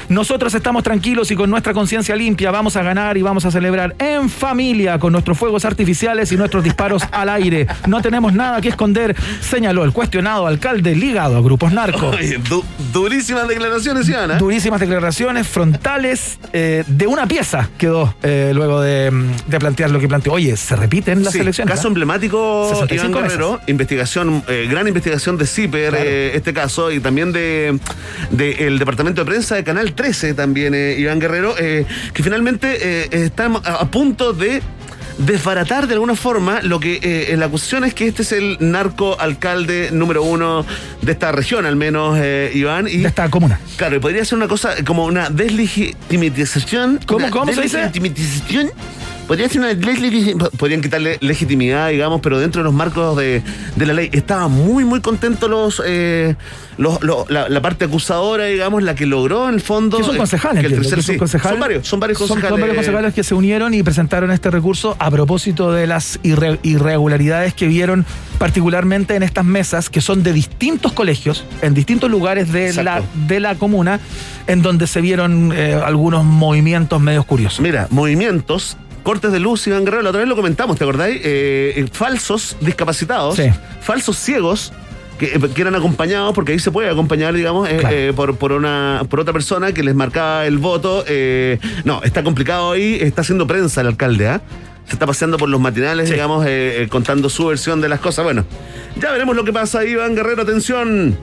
Nosotros estamos tranquilos y con nuestra conciencia limpia vamos a ganar y vamos a celebrar en familia con nuestros fuegos artificiales y nuestros disparos al aire. No tenemos nada que esconder, señaló el cuestionado alcalde ligado a grupos narcos. Oye, du- durísimas declaraciones, Iván. ¿eh? Durísimas declaraciones frontales eh, de una pieza quedó eh, luego de, mm, de plantear lo que planteó. Oye, se repiten las Sí, elecciones. Caso ¿ah? emblemático, 65 Iván Guerrero, investigación, eh, gran investigación de CIPER, Claro. eh, este caso, y también de, de el departamento de prensa de Canal 13, también, eh, Iván Guerrero, que finalmente están a, a punto de desbaratar de alguna forma lo que eh, la acusación es que este es el narco alcalde número uno de esta región, al menos, eh, Iván. Y, De esta comuna. Claro, y podría ser una cosa como una deslegitimización. ¿Cómo, una cómo se dice? deslegitimización. Podría ser una ley- podrían quitarle legitimidad, digamos, pero dentro de los marcos de, de la ley. Estaban muy, muy contentos los, eh, los- los- la, la parte acusadora, digamos, la que logró en el fondo. Que son eh, concejales. que el entiendo, tercer- que son, sí, concejales. son varios, son varios concejales. son varios concejales que se unieron y presentaron este recurso a propósito de las irre- irregularidades que vieron particularmente en estas mesas que son de distintos colegios, en distintos lugares de, la, de la comuna, en donde se vieron eh, algunos movimientos medios curiosos. Mira, movimientos, cortes de luz, Iván Guerrero, la otra vez lo comentamos, ¿te acordáis? Eh, falsos discapacitados, Sí. falsos ciegos. Que, eh, que eran acompañados, porque ahí se puede acompañar, digamos, eh, Claro. eh, por, por, una, por otra persona que les marcaba el voto. eh, no, está complicado ahí, está haciendo prensa el alcalde, ¿ah? Se está paseando por los matinales, digamos, eh, eh, contando su versión de las cosas. Bueno, ya veremos lo que pasa, Iván Guerrero, atención.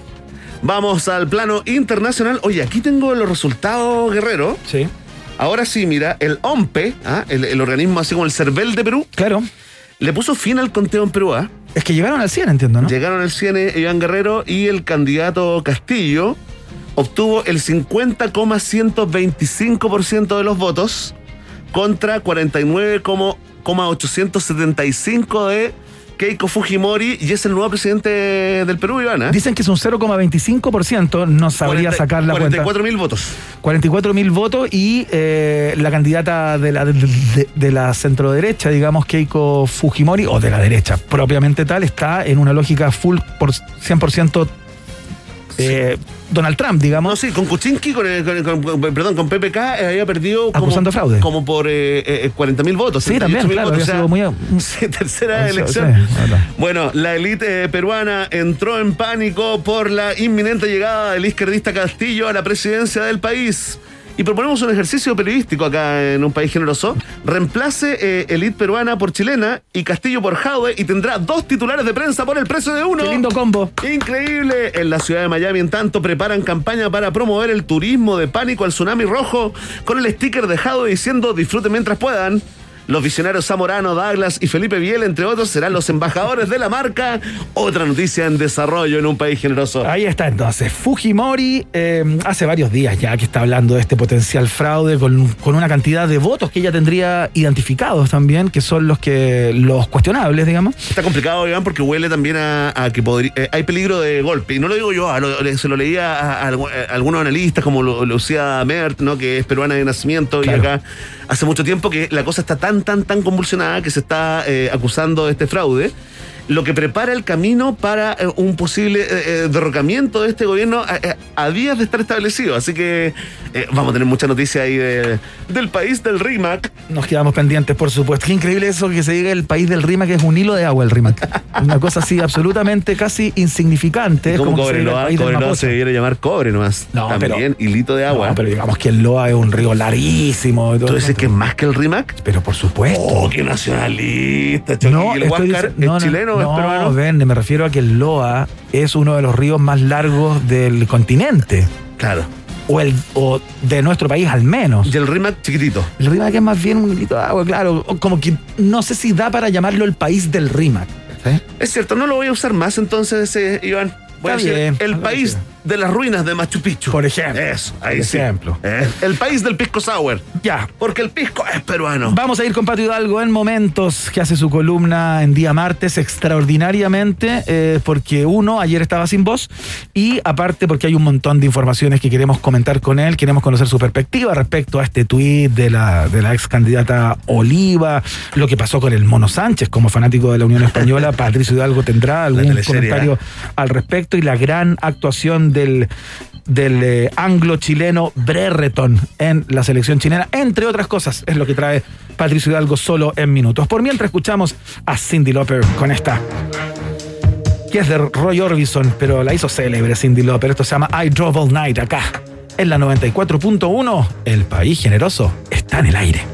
Vamos al plano internacional. Oye, aquí tengo los resultados, Guerrero. Sí. Ahora sí, mira, el OMPE, ¿ah? el, el organismo así como el CERVEL de Perú, Claro. le puso fin al conteo en Perú. ¿ah? Es que llegaron al 100, entiendo, ¿no? Llegaron al 100 eh, Iván Guerrero y el candidato Castillo obtuvo el 50,125% de los votos contra 49,875 de Keiko Fujimori y es el nuevo presidente del Perú, Iván. ¿ah? Dicen que es un 0,25%, no sabría 40 sacar la cuenta. 44 mil votos. 44 mil votos y eh, la candidata de la, de, de- de la centroderecha, digamos, Keiko Fujimori, o de la derecha propiamente tal, está en una lógica full por 100% eh, Donald Trump, digamos. No, sí, con Kuczynski, con, el- con- con- con- perdón, con PPK eh, había perdido como, Acusando fraude. como por eh, eh, 40 mil votos. Sí, también, 38.000 claro, votos, o sea, sido muy- sí, tercera elección. sí. Bueno, la élite eh, peruana entró en pánico por la inminente llegada del izquierdista Castillo a la presidencia del país. Y proponemos un ejercicio periodístico acá en un país generoso. Reemplace eh, élite peruana por chilena y Castillo por Jadwe y tendrá dos titulares de prensa por el precio de uno. Qué lindo combo. Increíble. En la ciudad de Miami, en tanto, preparan campaña para promover el turismo de pánico al tsunami rojo con el sticker dejado diciendo disfruten mientras puedan. Los visionarios Zamorano, Douglas y Felipe Biel, entre otros, serán los embajadores de la marca. Otra noticia en desarrollo en un país generoso. Ahí está entonces. Fujimori eh, hace varios días ya que está hablando de este potencial fraude con, con una cantidad de votos que ella tendría identificados también, que son los que los cuestionables, digamos. Está complicado, Iván, porque huele también a, a que podría, eh, hay peligro de golpe. Y no lo digo yo, a lo- se lo leía a, a algu- a algunos analistas como Lu- Lucía Mert, ¿no? que es peruana de nacimiento Claro. y acá hace mucho tiempo que la cosa está tan, tan, tan convulsionada que se está eh, acusando de este fraude. Lo que prepara el camino para eh, un posible eh, eh, derrocamiento de este gobierno a, días de estar establecido. Así que eh, vamos a tener mucha noticia ahí de- del país del RIMAC. Nos quedamos pendientes, por supuesto. Qué increíble eso que se diga el país del RIMAC, que es un hilo de agua el RIMAC. Una cosa así absolutamente casi insignificante. Es ¿Cómo como país del Cobreloa Mapocho. se debiera llamar cobre nomás. No, También, hilito de agua. No, pero digamos que el Loa es un río larguísimo. ¿Tú dices que es más que el RIMAC? Pero por supuesto. Oh, qué nacionalista. No, ¿El Huáscar es no, chileno o es no, peruano? Vende, me refiero a que el Loa es uno de los ríos más largos del continente. Claro. O, el, o de nuestro país al menos. Y el RIMAC chiquitito. El Rímac es más bien un hilito de agua, claro. Como que no sé si da para llamarlo el país del Rímac. ¿sí? Es cierto, no lo voy a usar más entonces, ese, Iván. Voy a decir bien, el país. De las ruinas de Machu Picchu. Por ejemplo. Eso, ahí Por sí. ejemplo. Eh, el país del pisco sour. Ya. Porque el pisco es peruano. Vamos a ir con Pato Hidalgo en momentos que hace su columna en día martes extraordinariamente, eh, porque uno, ayer estaba sin voz, y aparte porque hay un montón de informaciones que queremos comentar con él, queremos conocer su perspectiva respecto a este tuit de la, de la ex candidata Oliva, lo que pasó con el Mono Sánchez como fanático de la Unión Española, Patricio Hidalgo tendrá algún comentario ¿eh? al respecto y la gran actuación del, eh, anglo-chileno Brereton en la selección chilena, entre otras cosas, es lo que trae Patricio Hidalgo solo en minutos. Por mientras escuchamos a Cindy Lauper con esta, que es de Roy Orbison, pero la hizo célebre Cindy Lauper. Esto se llama I Drove All Night acá, en la 94.1. El país generoso está en el aire.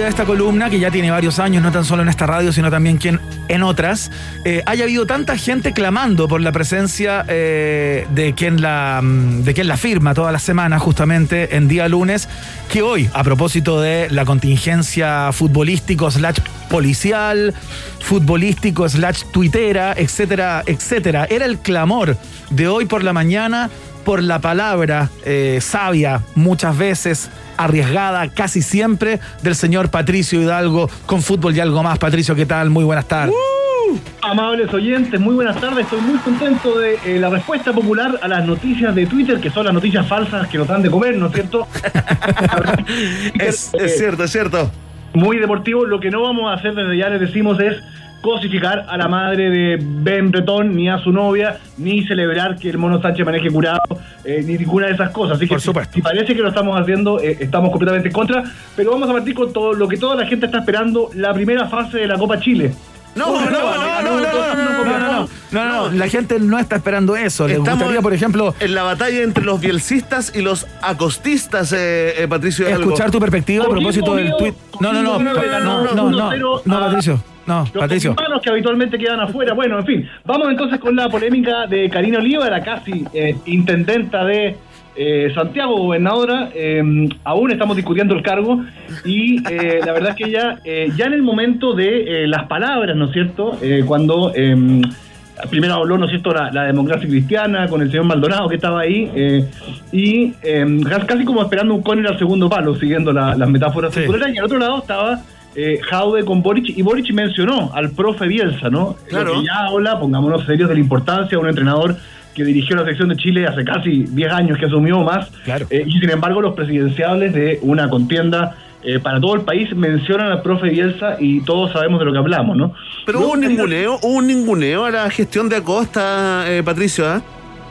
De esta columna, que ya tiene varios años, no tan solo en esta radio, sino también que en, en otras, eh, haya habido tanta gente clamando por la presencia eh, de, quien la, mm, de quien la firma todas las semanas, justamente en día lunes, que hoy, a propósito de la contingencia futbolístico slash policial, futbolístico slash tuitera, etcétera, etcétera, era el clamor de hoy por la mañana por la palabra eh, sabia, muchas veces arriesgada, casi siempre, del señor Patricio Hidalgo con fútbol y algo más. Patricio, ¿qué tal? Muy buenas tardes. Amables oyentes, muy buenas tardes. Estoy muy contento de eh, la respuesta popular a las noticias de Twitter, que son las noticias falsas que nos dan de comer, ¿no es cierto? es, es cierto, es cierto. Muy deportivo. Lo que no vamos a hacer desde ya les decimos es cosificar a la madre de Ben Retón, ni a su novia, ni celebrar que el mono Sánchez maneje curado, ni ninguna de esas cosas. Así que, Por supuesto. Si, parece que lo estamos haciendo, estamos completamente en contra. Pero vamos a partir con todo lo que toda la gente está esperando, la primera fase de la Copa Chile. No, no, no, no, no, no, no, la gente no está esperando eso. Les gustaría, por ejemplo. En la batalla entre los bielcistas y los acostistas, Patricio. Escuchar tu perspectiva a propósito del tuit. No, no, no, no, no, no, Patricio. No, Los Patricio. que habitualmente quedan afuera. Bueno, en fin, vamos entonces con la polémica de Karina Oliva, la casi eh, intendenta de eh, Santiago, gobernadora. Eh, aún estamos discutiendo el cargo y eh, la verdad es que ella, eh, ya en el momento de eh, las palabras, ¿no es cierto? Cuando eh, primero habló, ¿no es cierto?, la, la democracia cristiana con el señor Maldonado que estaba ahí eh, y eh, casi como esperando un córner al segundo palo, siguiendo la- las metáforas futboleras. Y al otro lado estaba eh, Jaude con Boric y Boric mencionó al profe Bielsa, ¿no? Claro. Lo que ya habla, pongámonos serios, de la importancia de un entrenador que dirigió la selección de Chile hace casi 10 años que asumió más. Eh, y sin embargo, los presidenciables de una contienda eh, para todo el país mencionan al profe Bielsa y todos sabemos de lo que hablamos, ¿no? Pero hubo un ninguneo, hubo un ninguneo a la gestión de Acosta, eh, Patricio, ¿ah?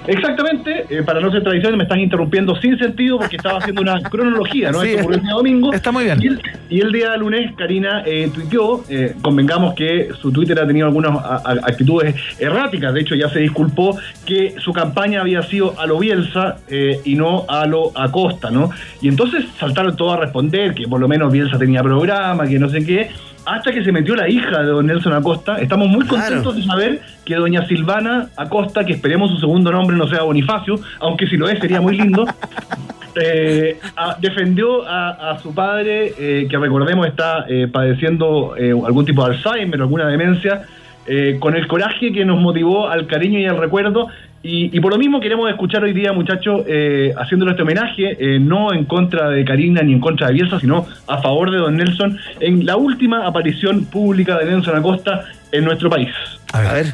Exactamente, eh, para no ser tradicional me estás interrumpiendo sin sentido porque estaba haciendo una cronología, ¿no? Sí, Esto ocurrió el día domingo. Está muy bien. Y el, y el día lunes, Karina eh, tuiteó, eh, convengamos que su Twitter ha tenido algunas a- a- actitudes erráticas, de hecho ya se disculpó que su campaña había sido a lo Bielsa eh, y no a lo Acosta, ¿no? Y entonces saltaron todos a responder que por lo menos Bielsa tenía programa, que no sé qué, hasta que se metió la hija de don Nelson Acosta. Estamos muy contentos de saber que doña Silvana Acosta, que esperemos su segundo nombre no sea Bonifacio, aunque si lo es sería muy lindo, eh, a- defendió a, a su padre, eh, que recordemos está eh, padeciendo eh, algún tipo de Alzheimer o alguna demencia, eh, con el coraje que nos motivó al cariño y al recuerdo. Y, y por lo mismo queremos escuchar hoy día, muchachos, eh, haciéndole este homenaje, eh, no en contra de Karina ni en contra de Bielsa, sino a favor de don Nelson, en la última aparición pública de Nelson Acosta en nuestro país. A ver.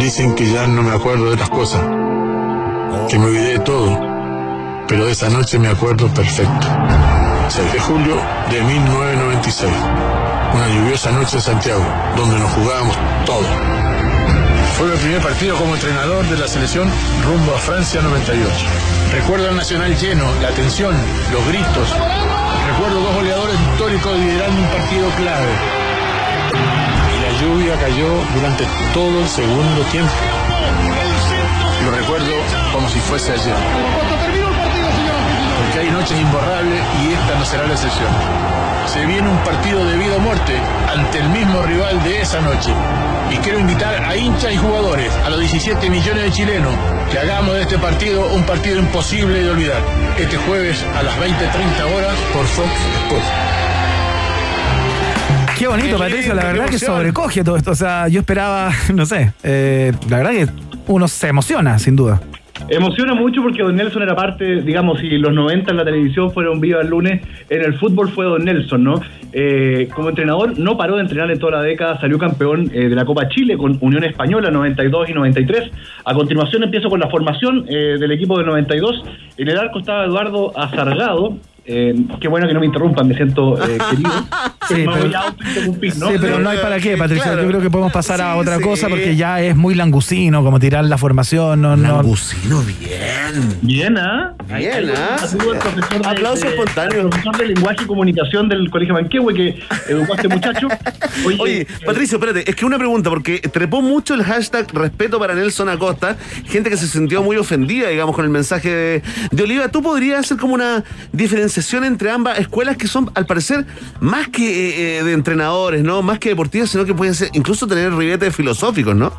Dicen que ya no me acuerdo de las cosas, que me olvidé de todo, pero de esa noche me acuerdo perfecto. 6 de julio de 1996, una lluviosa noche en Santiago, donde nos jugábamos todo. Fue mi primer partido como entrenador de la selección rumbo a Francia 98. Recuerdo al Nacional lleno, la tensión, los gritos. Recuerdo dos goleadores históricos liderando un partido clave. Y la lluvia cayó durante todo el segundo tiempo. Lo recuerdo como si fuese ayer. Cuando terminó el partido, que hay noches imborrables y esta no será la excepción. Se viene un partido de vida o muerte ante el mismo rival de esa noche. Y quiero invitar a hinchas y jugadores, a los 17 millones de chilenos, que hagamos de este partido un partido imposible de olvidar. Este jueves a las 20.30 horas por Fox Sports. Qué bonito, Qué Patricio. La verdad que sobrecoge todo esto. O sea, yo esperaba, no sé, eh, la verdad que uno se emociona, sin duda. Emociona mucho porque Don Nelson era parte, digamos, si los 90 en la televisión fueron viva el lunes, en el fútbol fue Don Nelson, ¿no? Eh, como entrenador no paró de entrenar en toda la década, salió campeón eh, de la Copa Chile con Unión Española 92 y 93. A continuación empiezo con la formación eh, del equipo del 92. En el arco estaba Eduardo Azargado. Eh, qué bueno que no me interrumpan, me siento eh, querido. Sí, pero- ¿no? Sí, pero no hay para qué, Patricio. Claro. Yo creo que podemos pasar a otra sí. cosa porque ya es muy langusino, como tirar la formación. No, no. Langusino, bien. Bien, ¿ah? Bien, ¿ah? saludo al profesor de- Aplauso espontáneo. profesor de lenguaje y comunicación del Colegio Manquehue que educó a este muchacho. Oye, Oye, eh, Patricio, espérate, es que una pregunta, porque trepó mucho el hashtag respeto para Nelson Acosta, gente que se sintió muy ofendida, digamos, con el mensaje de, de Oliva. ¿Tú podrías hacer como una diferenciación entre ambas escuelas que son, al parecer, más que eh, eh, de entrenadores, ¿no? Más que deportivas, sino que pueden ser, incluso tener ribetes filosóficos, ¿no?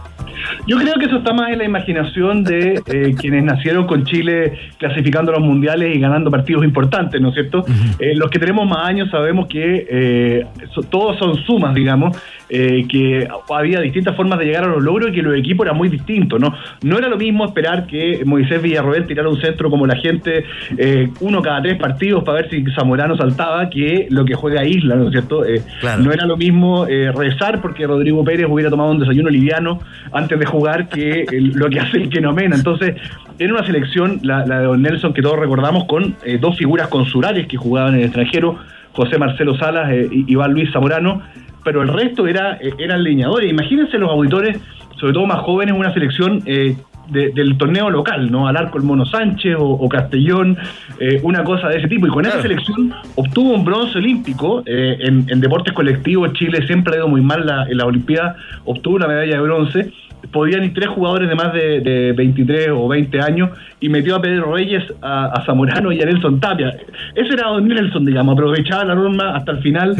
Yo creo que eso está más en la imaginación de eh, quienes nacieron con Chile clasificando los mundiales y ganando partidos importantes, ¿no es cierto? Eh, los que tenemos más años sabemos que eh, so- todos son sumas, digamos, eh, que había distintas formas de llegar a los logros y que los equipos eran muy distintos, ¿no? No era lo mismo esperar que Moisés Villarroel tirara un centro como la gente, eh, uno cada tres partidos para ver si Zamorano saltaba, que lo que juega Isla, ¿no es cierto? Claro. No era lo mismo rezar porque Rodrigo Pérez hubiera tomado un desayuno liviano antes de jugar que lo que hace el que no mena. Entonces, era una selección, la, de Don Nelson, que todos recordamos, con eh, dos figuras consulares que jugaban en el extranjero, José Marcelo Salas eh, y Iván Luis Zamorano, pero el resto era, eh, eran leñadores. Imagínense los auditores, sobre todo más jóvenes, una selección eh, de- del torneo local, ¿no? Al arco el Mono Sánchez o, o Castellón, eh, una cosa de ese tipo. Y con esa selección obtuvo un bronce olímpico eh, en, en deportes colectivos. Chile siempre ha ido muy mal la- en la Olimpiada, obtuvo una medalla de bronce. Podían ir tres jugadores de más de, de 23 o 20 años y metió a Pedro Reyes, a, a Zamorano y a Nelson Tapia. Ese era Don Nelson, digamos, aprovechaba la norma hasta el final.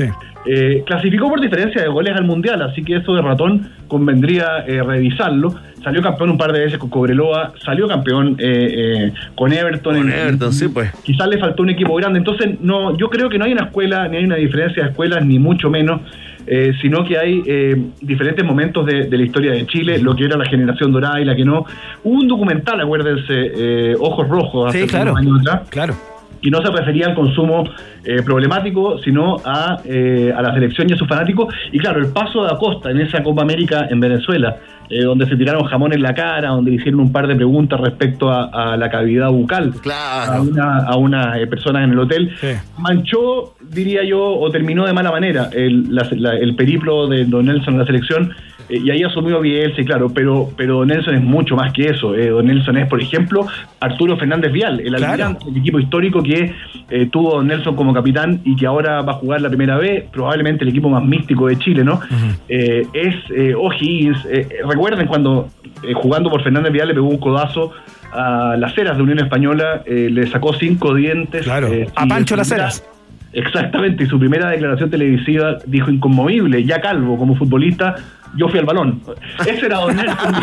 Eh, clasificó por diferencia de goles al Mundial, así que eso de ratón convendría eh, revisarlo. Salió campeón un par de veces con Cobreloa, salió campeón eh, eh, con Everton. Con en- Everton, sí, pues. Quizás le faltó un equipo grande. Entonces, no, yo creo que no hay una escuela, ni hay una diferencia de escuelas, ni mucho menos, eh, sino que hay eh, diferentes momentos de, de la historia de Chile, lo que era la generación dorada y la que no. Hubo un documental, acuérdense, eh, Ojos Rojos, Sí, hace claro. unos años atrás Claro. y no se refería al consumo eh, problemático, sino a, eh, a la selección y a sus fanáticos. Y claro, el paso de Acosta en esa Copa América en Venezuela, eh, donde se tiraron jamón en la cara, donde le hicieron un par de preguntas respecto a, a la cavidad bucal a una, a una eh, persona en el hotel, manchó, diría yo, o terminó de mala manera el, la- la- el periplo de Don Nelson en la selección. eh, y ahí asumió Bielsa, claro, pero, pero Don Nelson es mucho más que eso. eh. Don Nelson es, por ejemplo, Arturo Fernández Vial, el almirante, el equipo histórico que eh, tuvo Don Nelson como capitán y que ahora va a jugar la primera vez, probablemente el equipo más místico de Chile, ¿no? Eh, es eh, O'Higgins. Eh, recuerden cuando eh, jugando por Fernández Vial le pegó un codazo a las Heras de Unión Española, eh, le sacó cinco dientes. Claro, a Pancho Las Heras. Exactamente, y su primera declaración televisiva dijo inconmovible, ya calvo como futbolista, yo fui al balón. Ese era Don Nelson.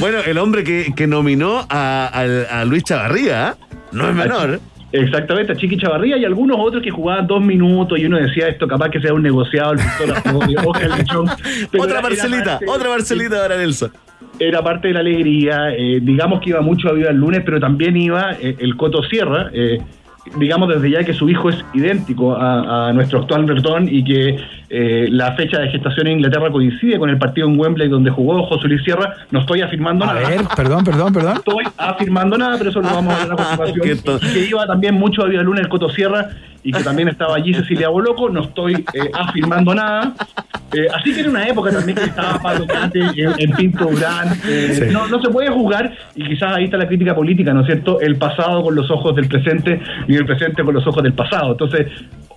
Bueno, el hombre que, que nominó a, al- a Luis Chavarría, ¿eh? no es menor. Exactamente, a Chiqui Chavarría y algunos otros que jugaban dos minutos y uno decía esto capaz que sea un negociado, el Otra era- era parcelita, parte- otra parcelita para Nelson. Era parte de la alegría, eh, digamos que iba mucho a Viva el lunes, pero también iba eh, el Coto Sierra, eh, digamos desde ya que su hijo es idéntico a, a nuestro actual Bertón y que eh, la fecha de gestación en Inglaterra coincide con el partido en Wembley donde jugó José Luis Sierra, no estoy afirmando A nada. ver, perdón, perdón, perdón. estoy afirmando nada, pero eso lo vamos a hablar a continuación. Y que iba también mucho a Viva Luna el Coto Sierra y que también estaba allí Cecilia Boloco, no estoy eh, afirmando nada. Eh, así que era una época también que estaba Pablo Cate en, en Pinto Durán. eh, Sí. no, no se puede juzgar, y quizás ahí está la crítica política, ¿no es cierto? El pasado con los ojos del presente y el presente con los ojos del pasado. Entonces,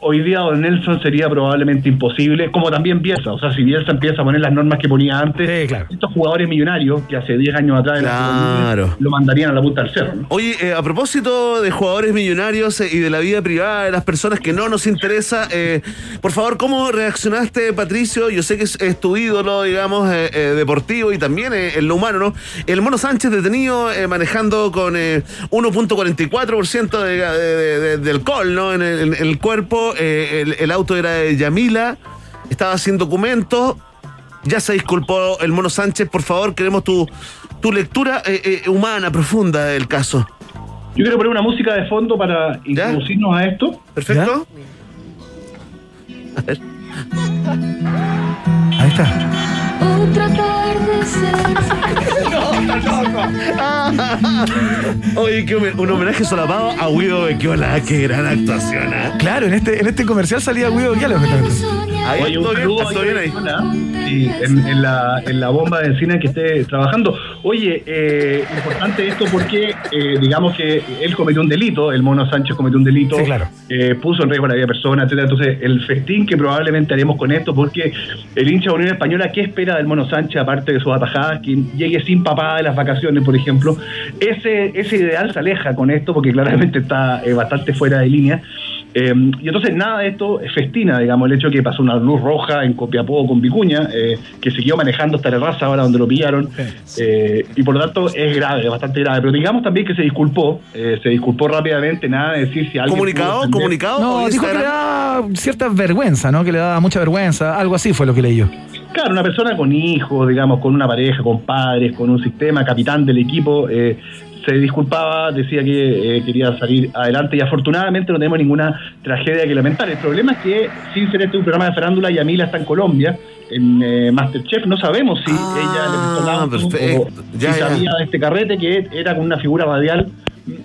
hoy día Don Nelson sería probablemente imposible, como también Bielsa. O sea, si Bielsa empieza a poner las normas que ponía antes, estos jugadores millonarios que hace 10 años atrás Claro. Lo mandarían a la punta del cerro. ¿no? Oye, eh, a propósito de jugadores millonarios eh, y de la vida privada de las personas que no nos interesa, eh, por favor, ¿cómo reaccionaste, Patricio? Yo sé que es, es tu ídolo, digamos, eh, eh, deportivo y también en lo humano, ¿no? El Mono Sánchez detenido eh, manejando con eh, 1.44% de, de, de- de alcohol, ¿no? En el, en el cuerpo, eh, el, el auto era de Yamila, estaba sin documentos. Ya se disculpó el Mono Sánchez, por favor, queremos tu, tu lectura eh, eh, humana, profunda del caso. Yo quiero poner una música de fondo para introducirnos a esto. Perfecto. Ahí está. Otra tarde Oye, que un homenaje solapado a Guido Bequiola, qué gran actuación, ¿eh? Claro, en este, en este comercial salía Guido Viales. Ahí, Oye, un saludo ahí. Sí, en, en la, en la bomba de cine que esté trabajando. Oye, eh, importante esto porque eh, digamos que él cometió un delito, el Mono Sánchez cometió un delito, Sí, claro. eh, puso en riesgo la vida de personas, etcétera. Entonces, el festín que probablemente haremos con esto, porque el hincha de Unión Española, ¿qué espera del Mono Sánchez, aparte de sus atajadas? Que llegue sin papada de las vacaciones, por ejemplo. Ese, ese ideal se aleja con esto, porque claramente está eh, bastante fuera de línea. Eh, y entonces nada de esto festina, digamos, el hecho de que pasó una luz roja en Copiapó con Vicuña, eh, que siguió manejando hasta la raza ahora donde lo pillaron, eh, y por lo tanto es grave, es bastante grave. Pero digamos también que se disculpó, eh, se disculpó rápidamente, nada de decir si alguien... ¿Comunicado? ¿Comunicado? No, ¿O dijo que le Instagram? da cierta vergüenza, ¿no? Que le da mucha vergüenza. Algo así fue lo que leí yo. Claro, una persona con hijos, digamos, con una pareja, con padres, con un sistema, capitán del equipo, eh, se disculpaba, decía que eh, quería salir adelante y afortunadamente no tenemos ninguna tragedia que lamentar. El problema es que, sin ser este un programa de farándula, Yamila está en Colombia, en eh, Masterchef, no sabemos si ella le Ah, o Ya, si ya. sabía de este carrete que era con una figura radial,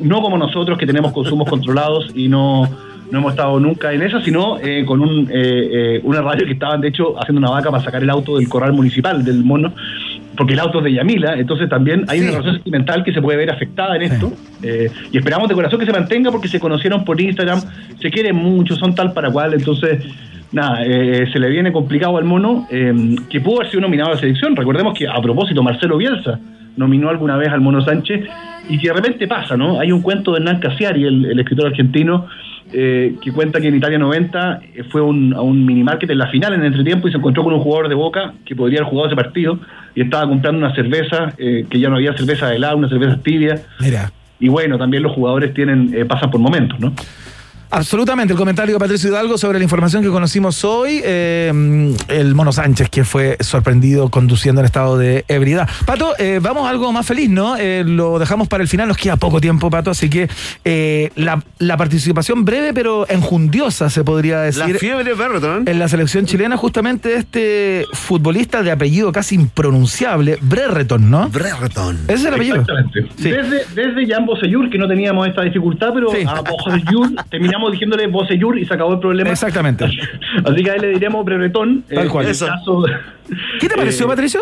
no como nosotros que tenemos consumos controlados y no no hemos estado nunca en eso, sino eh, con un, eh, eh, una radio que estaban, de hecho, haciendo una vaca para sacar el auto del corral municipal del mono, porque el auto es de Yamila, entonces también hay una relación sentimental que se puede ver afectada en esto, eh, y esperamos de corazón que se mantenga porque se conocieron por Instagram, se quieren mucho, son tal para cual, entonces... Nada, eh, se le viene complicado al mono, eh, que pudo haber sido nominado a la selección. Recordemos que, a propósito, Marcelo Bielsa nominó alguna vez al mono Sánchez, y que de repente pasa, ¿no? Hay un cuento de Hernán Casiari, el, el escritor argentino, eh, que cuenta que en Italia 90 eh, fue un, a un minimarket en la final en el entretiempo y se encontró con un jugador de Boca que podría haber jugado ese partido y estaba comprando una cerveza, eh, que ya no había cerveza de helado, una cerveza tibia. Mira. Y bueno, también los jugadores tienen eh, pasan por momentos, ¿no? Absolutamente, el comentario de Patricio Hidalgo sobre la información que conocimos hoy, eh, el Mono Sánchez que fue sorprendido conduciendo en estado de ebriedad. Pato, eh, vamos a algo más feliz, ¿no? Eh, lo dejamos para el final, nos queda poco tiempo, Pato, así que eh, la, la participación breve pero enjundiosa, se podría decir. La fiebre Berreton. En la selección chilena, justamente este futbolista de apellido casi impronunciable, Brereton, ¿no? Brereton. Ese es el apellido. Exactamente. Desde, desde Jan Bosellur, que no teníamos esta dificultad, pero a Bosellur terminamos diciéndole Bosellur y se acabó el problema. Exactamente. Así que a él le diremos Brevetón. Tal cual. Eso. caso- ¿Qué te pareció, Eh, Patricio?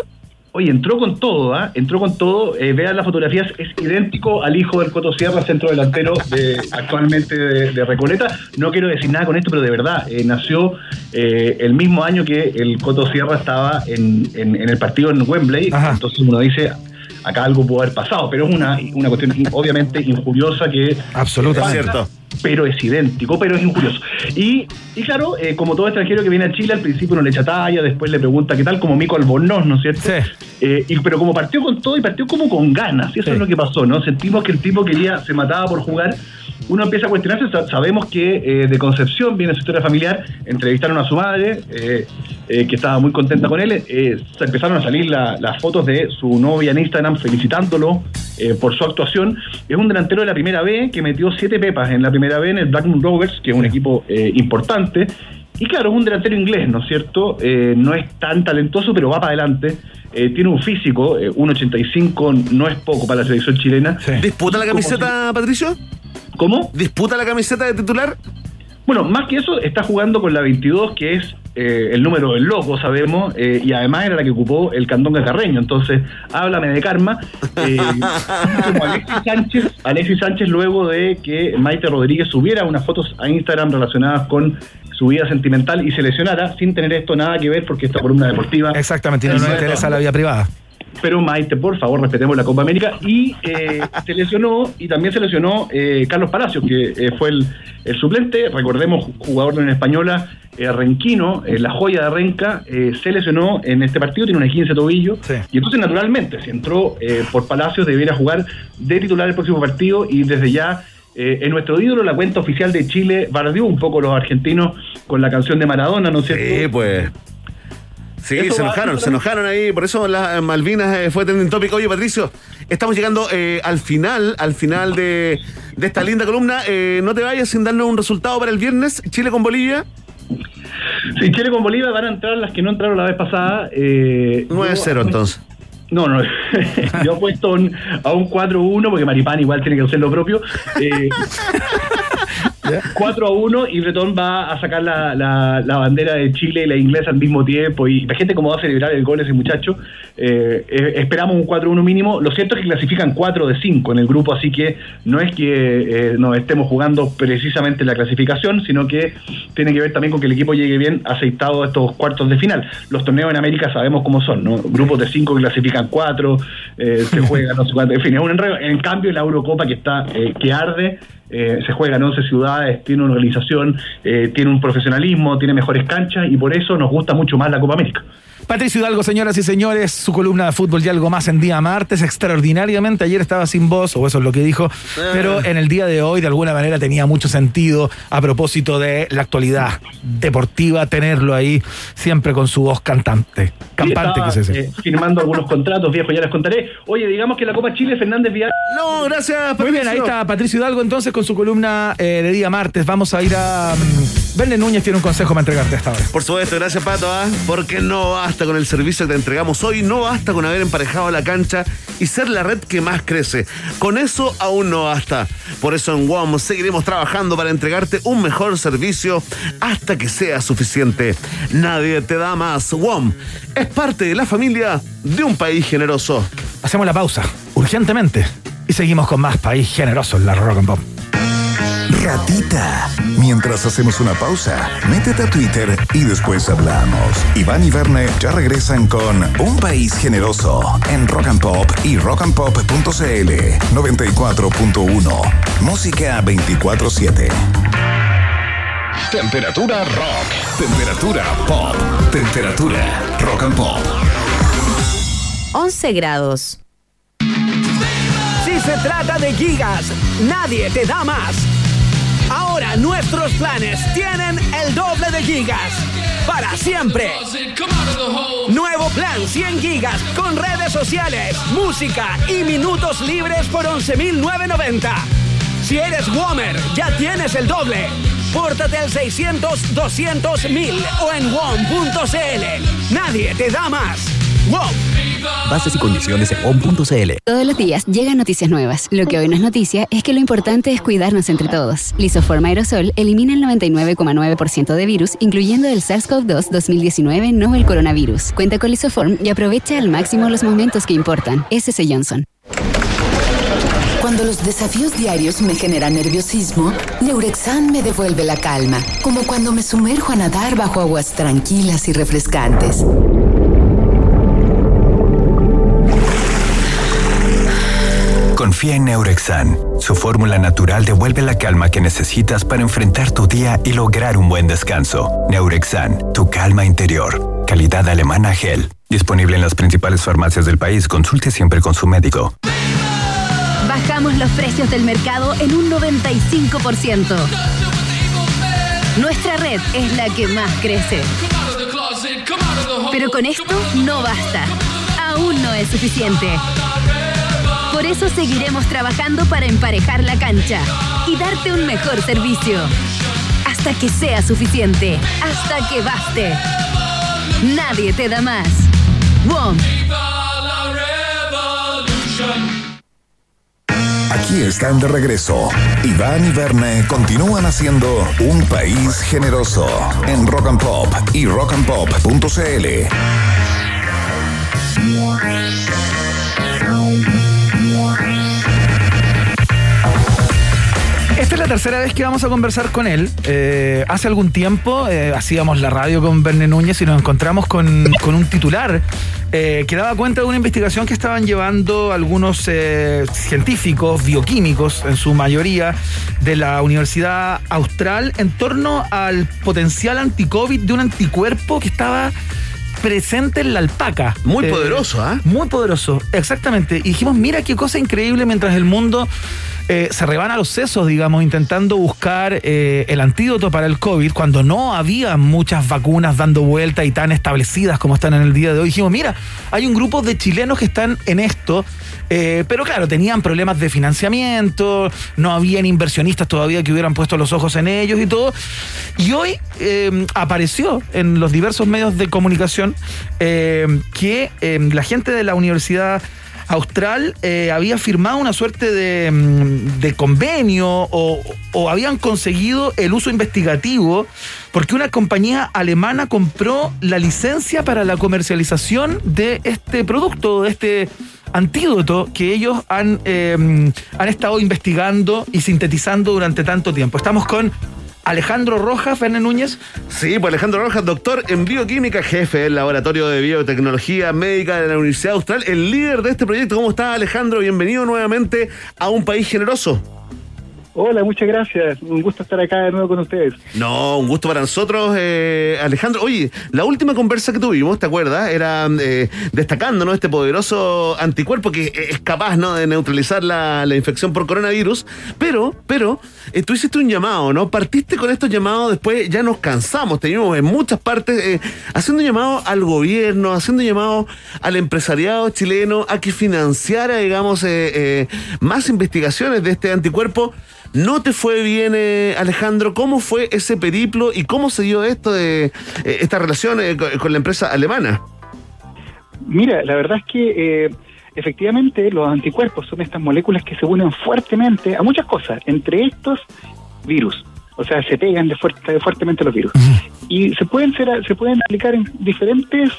Oye, entró con todo, ¿ah? Entró con todo. Eh, vean las fotografías, es idéntico al hijo del Coto Sierra, centro delantero de, actualmente de, de Recoleta. No quiero decir nada con esto, pero de verdad, eh, nació eh, el mismo año que el Coto Sierra estaba en, en- en el partido en Wembley. Entonces uno dice, acá algo pudo haber pasado, pero es una, una cuestión obviamente injuriosa que... Absolutamente. Cierto. Pero es idéntico, pero es injurioso. Y, y claro, eh, como todo extranjero que viene a Chile, al principio no le echa talla, después le pregunta qué tal, como Mico Albornoz, ¿no es cierto? Eh, y, pero como partió con todo y partió como con ganas, y eso es lo que pasó, ¿no? Sentimos que el tipo quería, se mataba por jugar. Uno empieza a cuestionarse, sa- sabemos que eh, de Concepción viene su historia familiar, entrevistaron a su madre, eh, eh, que estaba muy contenta con él, eh, se empezaron a salir la- las fotos de su novia en Instagram felicitándolo eh, por su actuación. Es un delantero de la primera B que metió siete pepas en la primera B en el Blackburn Rovers, que es un equipo eh, importante. Y claro, es un delantero inglés, ¿no es cierto? Eh, no es tan talentoso, pero va para adelante. Eh, tiene un físico, eh, 1,85 no es poco para la selección chilena. ¿Disputa la camiseta, Patricio? ¿Cómo? ¿Disputa la camiseta de titular? Bueno, más que eso, está jugando con la 22, que es eh, el número del loco, sabemos, eh, y además era la que ocupó el Candonga Carreño. Entonces, háblame de karma. Eh, como Alexis Sánchez, Alexis Sánchez, luego de que Maite Rodríguez subiera unas fotos a Instagram relacionadas con su vida sentimental y se lesionara, sin tener esto nada que ver, porque esta columna deportiva. Exactamente, y no nos interesa la vida privada. Pero Maite, por favor, respetemos la Copa América. Y eh, se lesionó, y también se lesionó eh, Carlos Palacios, que eh, fue el, el suplente, recordemos, jugador de una española, eh, Renquino, eh, la joya de Renca, se lesionó en este partido, tiene un 15 tobillo, y entonces naturalmente, si entró por Palacios, debiera jugar de titular el próximo partido, y desde ya, eh, en nuestro ídolo, la cuenta oficial de Chile, bardeó un poco a los argentinos con la canción de Maradona, ¿no es cierto? Sí, pues. Sí, se enojaron, se enojaron ahí, por eso las Malvinas eh, fue trending topic. Oye, Patricio, estamos llegando eh, al final, al final de, de esta linda columna. Eh, no te vayas sin darnos un resultado para el viernes, Chile con Bolivia. Si Chile con Bolivia van a entrar las que no entraron la vez pasada. Eh, 9-0 yo- entonces. No, no, yo apuesto un- a un 4-1 porque Maripán igual tiene que hacer lo propio. Eh, 4 a 1 y Bretón va a sacar la, la- la bandera de Chile y la inglesa al mismo tiempo. Y imagínate cómo va a celebrar el gol ese muchacho. Eh, eh, esperamos un 4-1 mínimo. Lo cierto es que clasifican 4 de 5 en el grupo, así que no es que eh, nos estemos jugando precisamente la clasificación, sino que tiene que ver también con que el equipo llegue bien aceitado a estos cuartos de final. Los torneos en América sabemos cómo son, ¿no? Grupos de 5 que clasifican 4, se juegan no sé cuánto, en fin, es un enredo. En cambio, la Eurocopa que está eh, que arde, eh, se juega en 11 ciudades, tiene una organización, eh, tiene un profesionalismo, tiene mejores canchas y por eso nos gusta mucho más la Copa América. Patricio Hidalgo, señoras y señores, su columna de fútbol y algo más en día martes, extraordinariamente. Ayer estaba sin voz, o eso es lo que dijo, pero en el día de hoy, de alguna manera, tenía mucho sentido a propósito de la actualidad deportiva, tenerlo ahí siempre con su voz cantante. Campante, que dice. eh, firmando algunos contratos viejos, ya les contaré. Oye, digamos que la Copa Chile, Fernández Vial. No, gracias, Muy bien, ahí está Patricio Hidalgo entonces con su columna eh, de día martes. Vamos a ir a. mm, Verne Núñez tiene un consejo para entregarte hasta ahora. Por supuesto, gracias Pato, ¿ah? porque no basta con el servicio que te entregamos hoy, no basta con haber emparejado la cancha y ser la red que más crece. Con eso aún no basta. Por eso en WOM seguiremos trabajando para entregarte un mejor servicio hasta que sea suficiente. Nadie te da más. WOM es parte de la familia de un país generoso. Hacemos la pausa, urgentemente, y seguimos con más país generoso en la Rock and Pop. Ratita. Mientras hacemos una pausa, métete a Twitter y después hablamos. Iván y Verne ya regresan con Un País Generoso en Rock and Pop y rockandpop.cl 94.1. Música 24-7. Temperatura rock. Temperatura pop. Temperatura rock and pop. 11 grados. Si se trata de gigas, nadie te da más. Nuestros planes tienen el doble de gigas. Para siempre. Nuevo plan 100 gigas con redes sociales, música y minutos libres por 11.990. Si eres Womer, ya tienes el doble. Pórtate al 600 200 1000 o en WOM.cl. Nadie te da más. WOM. Bases y condiciones en on.cl. Todos los días llegan noticias nuevas. Lo que hoy no es noticia es que lo importante es cuidarnos entre todos. Lisoform aerosol elimina el 99,9% de virus, incluyendo el SARS-CoV-2 2019 novel coronavirus. Cuenta con Lisoform y aprovecha al máximo los momentos que importan. SS Johnson. Cuando los desafíos diarios me generan nerviosismo, Neurexan me devuelve la calma, como cuando me sumerjo a nadar bajo aguas tranquilas y refrescantes. Confía en Neurexan. Su fórmula natural devuelve la calma que necesitas para enfrentar tu día y lograr un buen descanso. Neurexan, tu calma interior. Calidad alemana Gel. Disponible en las principales farmacias del país. Consulte siempre con su médico. Bajamos los precios del mercado en un 95%. Nuestra red es la que más crece. Pero con esto no basta. Aún no es suficiente. Por eso seguiremos trabajando para emparejar la cancha y darte un mejor servicio. Hasta que sea suficiente. Hasta que baste. Nadie te da más. WOM. Aquí están de regreso. Iván y Verne continúan haciendo Un País Generoso en Rock and Pop y rockandpop.cl. Esta es la tercera vez que vamos a conversar con él. Eh, hace algún tiempo eh, hacíamos la radio con Verne Núñez y nos encontramos con, con un titular eh, que daba cuenta de una investigación que estaban llevando algunos científicos, bioquímicos en su mayoría, de la Universidad Austral en torno al potencial anti-COVID de un anticuerpo que estaba presente en la alpaca. Muy Eh, poderoso, ¿ah? Muy poderoso, exactamente. Y dijimos, mira qué cosa increíble mientras el mundo eh, se rebana los sesos, digamos, intentando buscar eh, el antídoto para el COVID, cuando no había muchas vacunas dando vuelta y tan establecidas como están en el día de hoy. Dijimos, mira, hay un grupo de chilenos que están en esto, eh, pero claro, tenían problemas de financiamiento, no habían inversionistas todavía que hubieran puesto los ojos en ellos y todo. Y hoy eh, apareció en los diversos medios de comunicación eh, que la gente de la Universidad Austral eh, había firmado una suerte de, mm, convenio o, habían conseguido el uso investigativo porque una compañía alemana compró la licencia para la comercialización de este producto, de este antídoto que ellos han, eh, han estado investigando y sintetizando durante tanto tiempo. Estamos con Alejandro Rojas, Fernández Núñez. Sí, pues Alejandro Rojas, doctor en bioquímica, jefe del Laboratorio de Biotecnología Médica de la Universidad Austral, el líder de este proyecto. ¿Cómo está Alejandro? Bienvenido nuevamente a un país generoso. Hola, muchas gracias. Un gusto estar acá de nuevo con ustedes. No, un gusto para nosotros, eh, Alejandro. Oye, la última conversa que tuvimos, ¿te acuerdas? Era eh, destacando ¿no? este poderoso anticuerpo que es capaz ¿no? de neutralizar la, la infección por coronavirus. Pero, pero, eh, tú hiciste un llamado, ¿no? Partiste con estos llamados, después ya nos cansamos, teníamos en muchas partes eh, haciendo llamado al gobierno, haciendo llamado al empresariado chileno a que financiara, digamos, eh, eh, más investigaciones de este anticuerpo. ¿No te fue bien, eh, Alejandro? ¿Cómo fue ese periplo y cómo se dio esto de eh, esta relación eh, con, con la empresa alemana? Mira, la verdad es que eh, efectivamente los anticuerpos son estas moléculas que se unen fuertemente a muchas cosas, entre estos virus. O sea, se pegan de fuerte, fuertemente los virus. Y se pueden, ser, se pueden aplicar en diferentes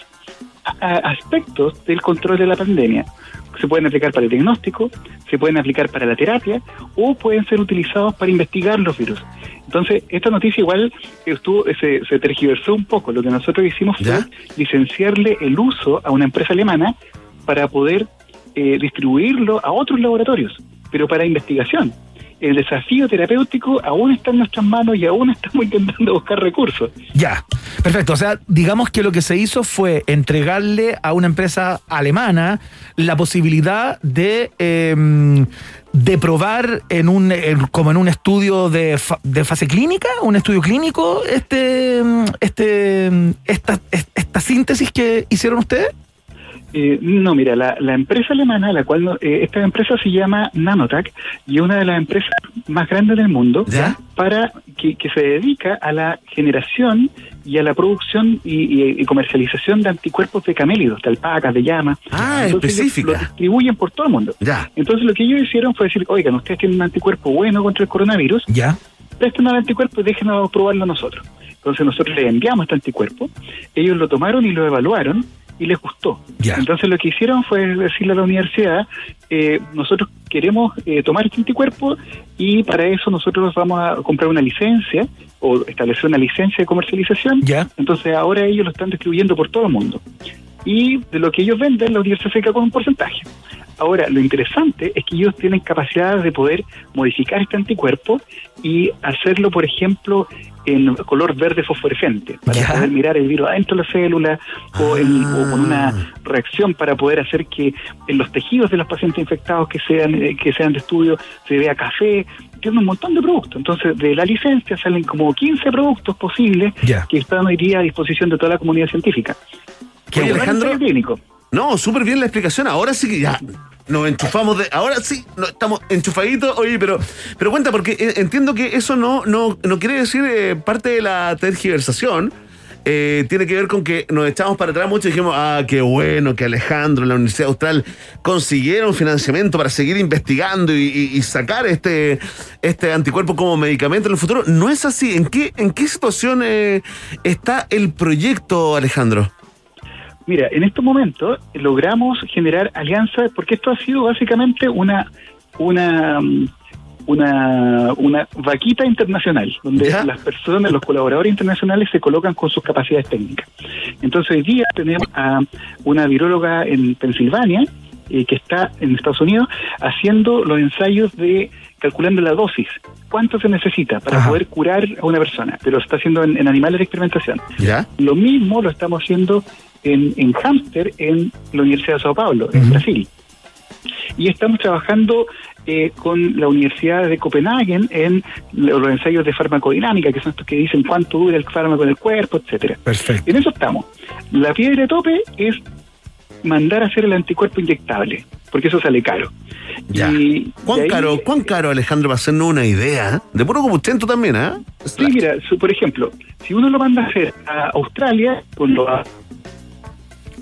aspectos del control de la pandemia. Se pueden aplicar para el diagnóstico, se pueden aplicar para la terapia o pueden ser utilizados para investigar los virus. Entonces, esta noticia igual estuvo, se, se tergiversó un poco. Lo que nosotros hicimos fue licenciarle el uso a una empresa alemana para poder eh, distribuirlo a otros laboratorios, pero para investigación. El desafío terapéutico aún está en nuestras manos y aún estamos intentando buscar recursos. Ya, perfecto. O sea, digamos que lo que se hizo fue entregarle a una empresa alemana la posibilidad de, eh, de probar en un, como en un estudio de, fa- de fase clínica, un estudio clínico, este, este, esta, esta síntesis que hicieron ustedes. Eh, no, mira, la, la empresa alemana, la cual eh, esta empresa se llama Nanotac y es una de las empresas más grandes del mundo para que, que se dedica a la generación y a la producción y, y- y comercialización de anticuerpos de camélidos, de alpacas, de llamas. Ah, Entonces, específica. Lo distribuyen por todo el mundo. Ya. Entonces lo que ellos hicieron fue decir, oigan, ustedes tienen un anticuerpo bueno contra el coronavirus, ya. presten al anticuerpo y déjenos probarlo nosotros. Entonces nosotros les enviamos este anticuerpo, ellos lo tomaron y lo evaluaron y les gustó. Entonces lo que hicieron fue decirle a la universidad, eh, nosotros queremos eh, tomar este anticuerpo y para eso nosotros vamos a comprar una licencia o establecer una licencia de comercialización. Entonces ahora ellos lo están distribuyendo por todo el mundo. Y de lo que ellos venden, la universidad se queda con un porcentaje. Ahora, lo interesante es que ellos tienen capacidad de poder modificar este anticuerpo y hacerlo, por ejemplo, en color verde fosforescente, para poder mirar el virus adentro de la célula o, en- o con una reacción para poder hacer que en los tejidos de los pacientes infectados que sean, eh, que sean de estudio se vea café. Tiene un montón de productos. Entonces, de la licencia salen como 15 productos posibles que están hoy día a disposición de toda la comunidad científica. ¿Qué, Bueno, Alejandro? No, súper bien la explicación. Ahora sí que ya nos enchufamos de. Ahora sí, no, estamos enchufaditos. Oye, pero, pero cuenta, porque eh, entiendo que eso no, no, no quiere decir eh, parte de la tergiversación. Eh, tiene que ver con que nos echamos para atrás mucho y dijimos, ah, qué bueno que Alejandro en la Universidad Austral consiguieron financiamiento para seguir investigando y, y- y sacar este, este anticuerpo como medicamento en el futuro. No es así. ¿En qué, en qué situación eh, está el proyecto, Alejandro? Mira, en estos momentos logramos generar alianzas, porque esto ha sido básicamente una, una, mm, una, una vaquita internacional, donde las personas, los colaboradores internacionales se colocan con sus capacidades técnicas. Entonces hoy día tenemos a una viróloga en Pensilvania, eh, que está en Estados Unidos, haciendo los ensayos de calculando la dosis, cuánto se necesita para poder curar a una persona, pero se está haciendo en, en animales de experimentación. ¿Ya? Lo mismo lo estamos haciendo en, en hámster en la Universidad de Sao Paulo, en Brasil. Y estamos trabajando eh, con la Universidad de Copenhague en los ensayos de farmacodinámica, que son estos que dicen cuánto dura el fármaco en el cuerpo, etcétera. Perfecto. En eso estamos. La piedra de tope es mandar a hacer el anticuerpo inyectable, porque eso sale caro. Ya. Y ¿Cuán ahí- caro, cuán caro, Alejandro, para hacernos una idea? De puro combustento también, ¿ah? Sí, mira, su- por ejemplo, si uno lo manda a hacer a Australia, con lo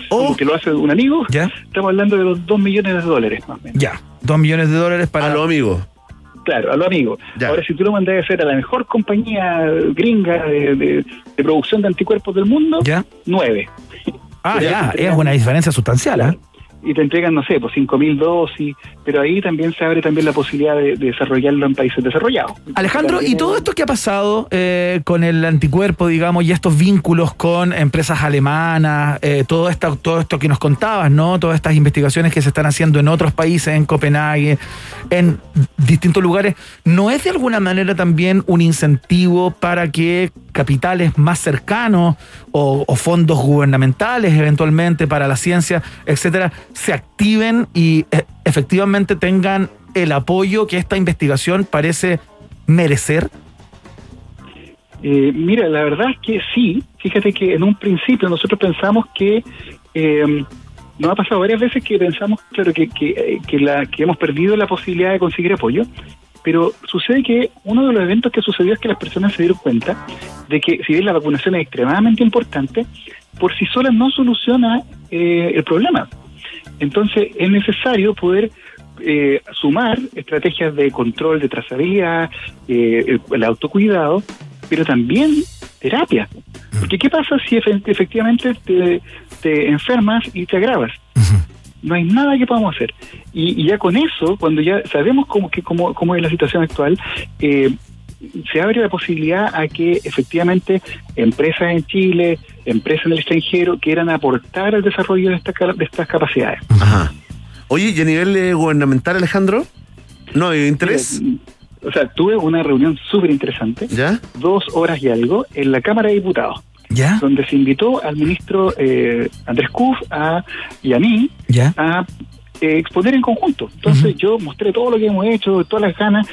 como que lo hace un amigo, estamos hablando de los 2 millones de dólares más o menos. Ya, dos millones de dólares para... A los amigos. Claro, a los amigos. Ahora, si tú lo mandas a hacer a la mejor compañía gringa de, de- de producción de anticuerpos del mundo, ¿Ya? 9. Ah, ya, es una diferencia sustancial, ¿ah? Y te entregan, no sé, pues 5.000 dosis, pero ahí también se abre también la posibilidad de, de desarrollarlo en países desarrollados. Alejandro, ¿y todo esto que ha pasado eh, con el anticuerpo, digamos, y estos vínculos con empresas alemanas, eh, todo, esto, todo esto que nos contabas, ¿no? Todas estas investigaciones que se están haciendo en otros países, en Copenhague, en distintos lugares, ¿no es de alguna manera también un incentivo para que capitales más cercanos o fondos gubernamentales eventualmente para la ciencia, etcétera, se activen y eh, efectivamente tengan el apoyo que esta investigación parece merecer? Eh, mira, la verdad es que sí. Fíjate que en un principio nosotros pensamos que eh, nos ha pasado varias veces que pensamos, claro, que, que, eh, que la, que hemos perdido la posibilidad de conseguir apoyo, pero sucede que uno de los eventos que sucedió es que las personas se dieron cuenta de que si bien la vacunación es extremadamente importante, por sí sola no soluciona eh, el problema. Entonces es necesario poder eh, sumar estrategias de control, de trazabilidad, eh, el, el autocuidado, pero también terapia. Porque ¿qué pasa si efe- efectivamente te, te enfermas y te agravas? No hay nada que podamos hacer. Y, y ya con eso, cuando ya sabemos cómo, que, cómo, cómo es la situación actual, eh, se abre la posibilidad a que efectivamente empresas en Chile, empresas en el extranjero quieran aportar al desarrollo de, esta de estas capacidades. Ajá. Oye, ¿y a nivel eh, gubernamental, Alejandro? ¿No hay interés? O sea, tuve una reunión súper interesante, ¿Ya? dos horas y algo, en la Cámara de Diputados, ¿Ya? donde se invitó al ministro eh, Andrés Kuf a, y a mí ¿Ya? a eh, exponer en conjunto. Entonces yo mostré todo lo que hemos hecho, todas las ganas,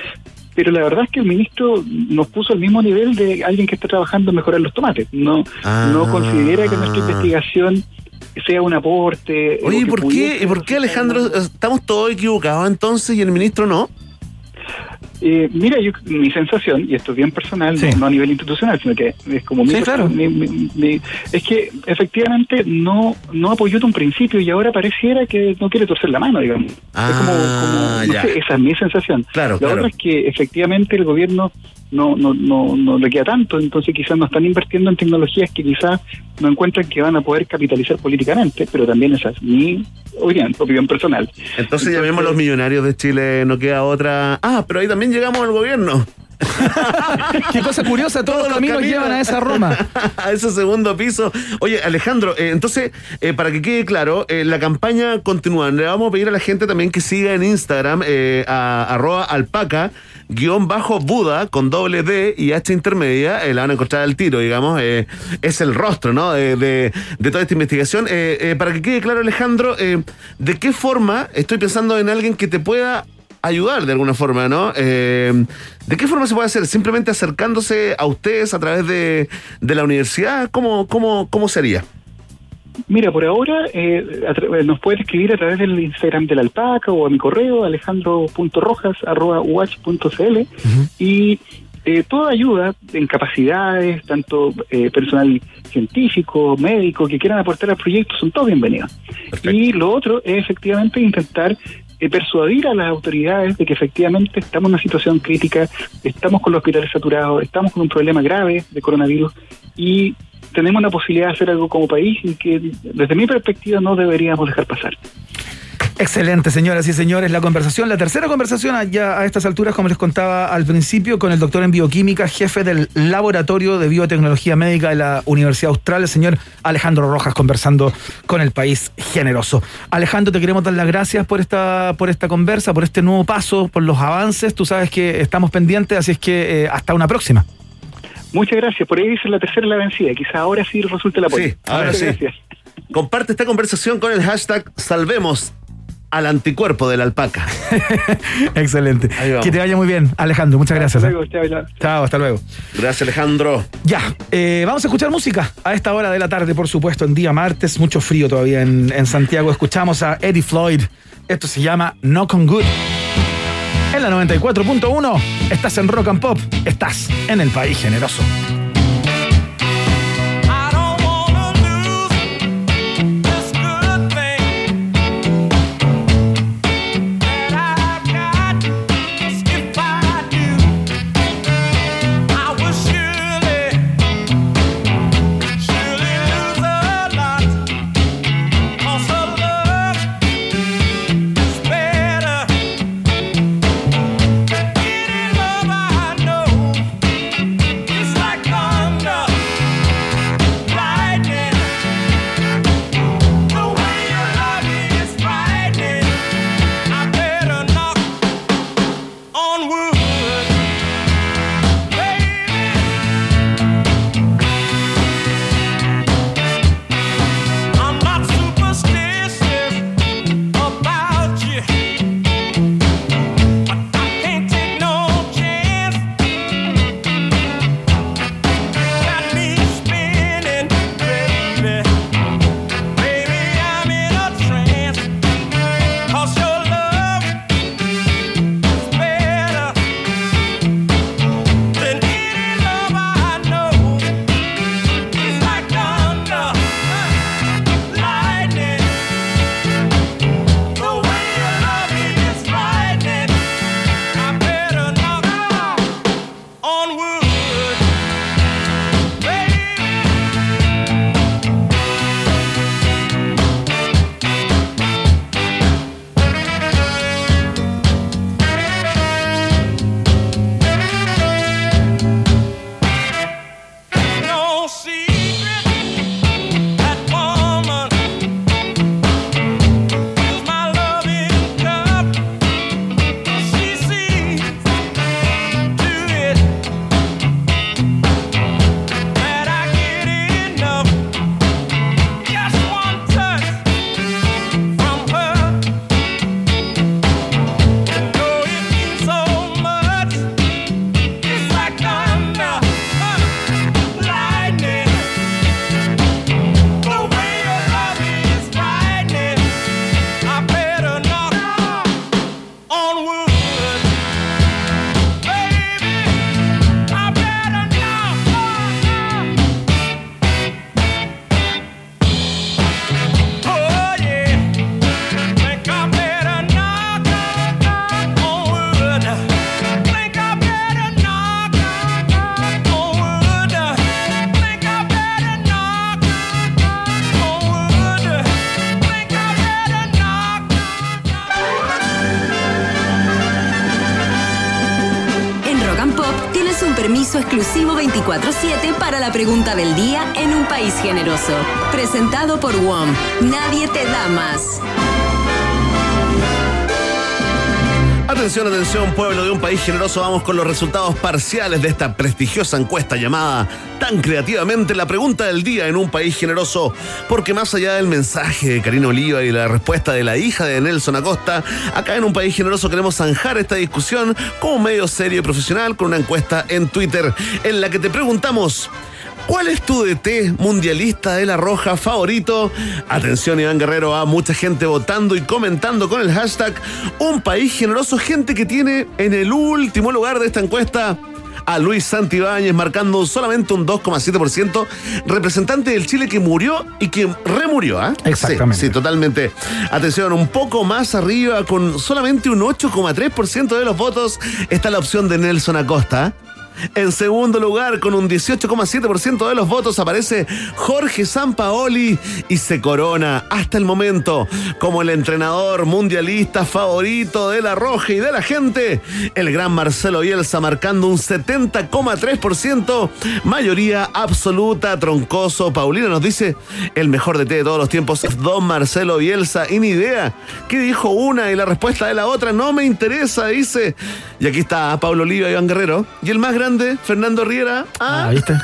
pero la verdad es que el ministro nos puso al mismo nivel de alguien que está trabajando en mejorar los tomates. No, Ah. no considera que nuestra investigación sea un aporte. Oye, ¿y por qué, ¿y por qué Alejandro? ¿Estamos todos equivocados entonces y el ministro no? Eh, mira, yo, mi sensación, y esto es bien personal, no, no a nivel institucional, sino que es como mi, Sí, claro. mi- mi- mi- es que efectivamente no no apoyó de un principio y ahora pareciera que no quiere torcer la mano, digamos. es como, como- no sé, esa es mi sensación. Claro, la claro. otra es que efectivamente el gobierno no, no, no, no le queda tanto, entonces quizás no están invirtiendo en tecnologías que quizás no encuentran que van a poder capitalizar políticamente, pero también esa es mi opinión, opinión personal. Entonces llamemos a los millonarios de Chile, no queda otra. Ah, pero ahí también llegamos al gobierno. Qué cosa curiosa, todos, los caminos, llevan a esa Roma. a ese segundo piso. Oye, Alejandro, eh, entonces, eh, para que quede claro, eh, la campaña continúa. Le vamos a pedir a la gente también que siga en Instagram eh, a arroba alpaca guion bajo Buda con doble D y H intermedia, la van a encontrar al tiro, digamos, es el rostro, ¿no? De, de- de toda esta investigación. Eh, eh, para que quede claro, Alejandro, eh, ¿de qué forma estoy pensando en alguien que te pueda ayudar de alguna forma, ¿no? Eh, ¿De qué forma se puede hacer? ¿Simplemente acercándose a ustedes a través de, de la universidad? ¿Cómo, cómo, cómo sería? Mira, por ahora eh, eh, nos pueden escribir a través del Instagram de la alpaca o a mi correo alejandro.rojas.uach.cl y eh, toda ayuda en capacidades, tanto eh, personal científico, médico, que quieran aportar al proyecto, son todos bienvenidos. Y lo otro es efectivamente intentar eh, persuadir a las autoridades de que efectivamente estamos en una situación crítica, estamos con los hospitales saturados, estamos con un problema grave de coronavirus y tenemos la posibilidad de hacer algo como país y que desde mi perspectiva no deberíamos dejar pasar. Excelente, señoras y señores. La conversación, la tercera conversación ya a estas alturas, como les contaba al principio, con el doctor en bioquímica, jefe del Laboratorio de Biotecnología Médica de la Universidad Austral, el señor Alejandro Rojas, conversando con el país generoso. Alejandro, te queremos dar las gracias por esta, por esta conversa, por este nuevo paso, por los avances. Tú sabes que estamos pendientes, así es que eh, hasta una próxima. Muchas gracias. Por ahí dice la tercera la vencida. Quizá ahora sí resulte la apoyo. Sí, ahora Muchas sí. gracias. Comparte esta conversación con el hashtag Salvemos al anticuerpo de la alpaca. Excelente. Que te vaya muy bien, Alejandro. Muchas gracias. Hasta ¿eh? luego, chao, chao. Chao, hasta luego. Gracias, Alejandro. Ya, eh, vamos a escuchar música a esta hora de la tarde, por supuesto, en día martes, mucho frío todavía en, en Santiago. Escuchamos a Eddie Floyd. Esto se llama No Con Good. En la 94.1 estás en Rock and Pop, estás en el país generoso. Pregunta del día en un país generoso. Presentado por WOM. Nadie te da más. Atención, atención, pueblo de un país generoso. Vamos con los resultados parciales de esta prestigiosa encuesta llamada tan creativamente la pregunta del día en un país generoso. Porque más allá del mensaje de Karina Oliva y la respuesta de la hija de Nelson Acosta, acá en un país generoso queremos zanjar esta discusión como medio serio y profesional con una encuesta en Twitter en la que te preguntamos. ¿Cuál es tu DT mundialista de la roja favorito? Atención, Iván Guerrero, a mucha gente votando y comentando con el hashtag Un país generoso, gente que tiene en el último lugar de esta encuesta a Luis Santibáñez, marcando solamente un 2,7%, representante del Chile que murió y que remurió, ¿ah? Exactamente. Sí, sí, totalmente. Atención, un poco más arriba, con solamente un 8,3% de los votos, está la opción de Nelson Acosta. En segundo lugar, con un 18,7% de los votos, aparece Jorge Sampaoli y se corona hasta el momento como el entrenador mundialista favorito de la Roja y de la gente. El gran Marcelo Bielsa marcando un 70,3%, mayoría absoluta, troncoso. Paulina nos dice el mejor de de todos los tiempos es Don Marcelo Bielsa. Y ni idea qué dijo una y la respuesta de la otra no me interesa, dice. Y aquí está Pablo Oliva Iván Guerrero. Y el más grande, Fernando Riera. Ah, Ah, ¿viste?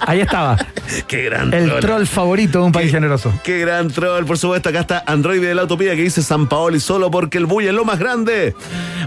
Ahí estaba. Qué gran El troll favorito de un país generoso. Qué gran troll, por supuesto. Acá está Android de la Utopía que dice San Paoli solo porque el bulla es lo más grande.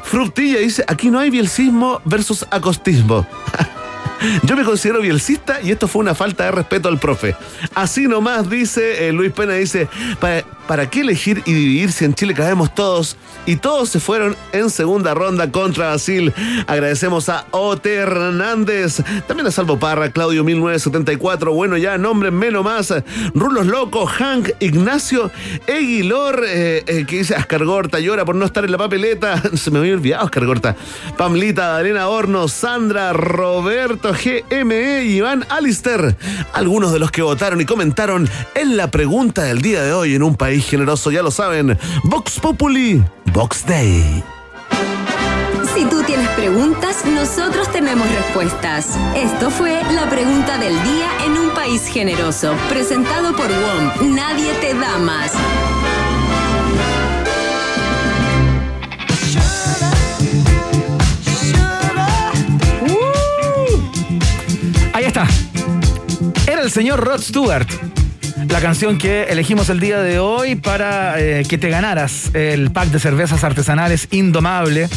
Fructilla dice: aquí no hay bielcismo versus acostismo. Yo me considero bielcista y esto fue una falta de respeto al profe. Así nomás dice eh, Luis Pena, dice, "Pa- ¿para qué elegir y dividir si en Chile cabemos todos? Y todos se fueron en segunda ronda contra Brasil. Agradecemos a Ote Hernández, también a Salvo Parra, Claudio 1974, bueno ya, nombre menos más, Rulos Loco, Hank, Ignacio, Eguilor, eh, eh, que dice Ascargorta, llora por no estar en la papeleta, se me había olvidado Ascargorta, Pamlita, Elena Horno, Sandra, Roberto, GME, Iván Alister, algunos de los que votaron y comentaron en la pregunta del día de hoy en un país generoso, ya lo saben, Vox Populi, Vox Day. Si tú tienes preguntas, nosotros tenemos respuestas. Esto fue la pregunta del día en un país generoso, presentado por WOM. Nadie te da más. Ahí está. Era el señor Rod Stewart. La canción que elegimos el día de hoy para eh, que te ganaras el pack de cervezas artesanales Indomable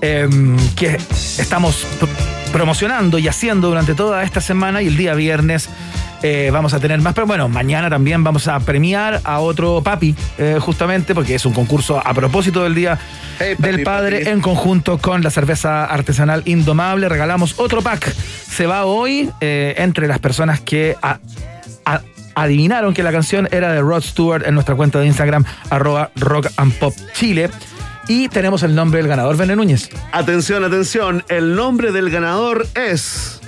eh, que estamos pr- promocionando y haciendo durante toda esta semana y el día viernes eh, vamos a tener más, pero bueno, mañana también vamos a premiar a otro papi, eh, justamente porque es un concurso a propósito del Día del Padre papi. en conjunto con la cerveza artesanal Indomable. Regalamos otro pack. Se va hoy eh, entre las personas que a- adivinaron que la canción era de Rod Stewart en nuestra cuenta de Instagram, arroba rock and pop chile. Y tenemos el nombre del ganador, Vene Núñez. Atención, atención, el nombre del ganador es...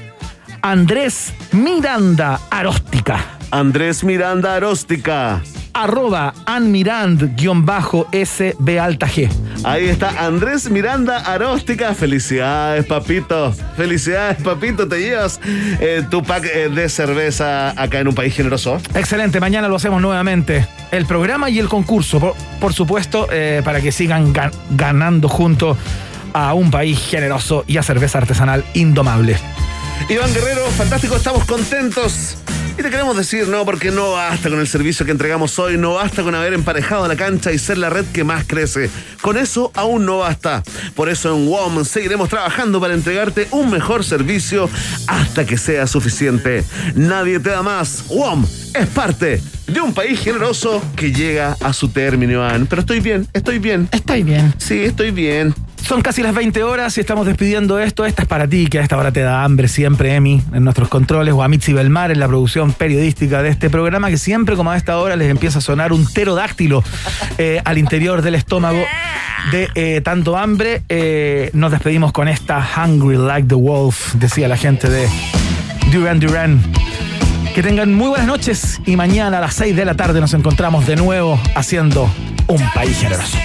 Andrés Miranda Aróstica. Andrés Miranda Aróstica. Arroba anmirand-sb alta G. Ahí está Andrés Miranda Aróstica. Felicidades, papito. Felicidades, papito. Te llevas eh, tu pack eh, de cerveza acá en un país generoso. Excelente, mañana lo hacemos nuevamente. El programa y el concurso, por, por supuesto, eh, para que sigan gan- ganando junto a un país generoso y a cerveza artesanal indomable. Iván Guerrero, fantástico, estamos contentos. Y te queremos decir, no, porque no basta con el servicio que entregamos hoy, no basta con haber emparejado la cancha y ser la red que más crece. Con eso aún no basta. Por eso en WOM seguiremos trabajando para entregarte un mejor servicio hasta que sea suficiente. Nadie te da más. WOM es parte de un país generoso que llega a su término, Iván. Pero estoy bien, estoy bien. Estoy bien. Sí, estoy bien. Son casi las 20 horas y estamos despidiendo esto. Esta es para ti, que a esta hora te da hambre siempre, Emi, en nuestros controles, o a Mitzi Belmar en la producción periodística de este programa, que siempre, como a esta hora, les empieza a sonar un pterodáctilo eh, al interior del estómago de eh, tanto hambre. Eh, nos despedimos con esta Hungry Like the Wolf, decía la gente de Duran Duran. Que tengan muy buenas noches y mañana a las 6 de la tarde nos encontramos de nuevo haciendo un país generoso.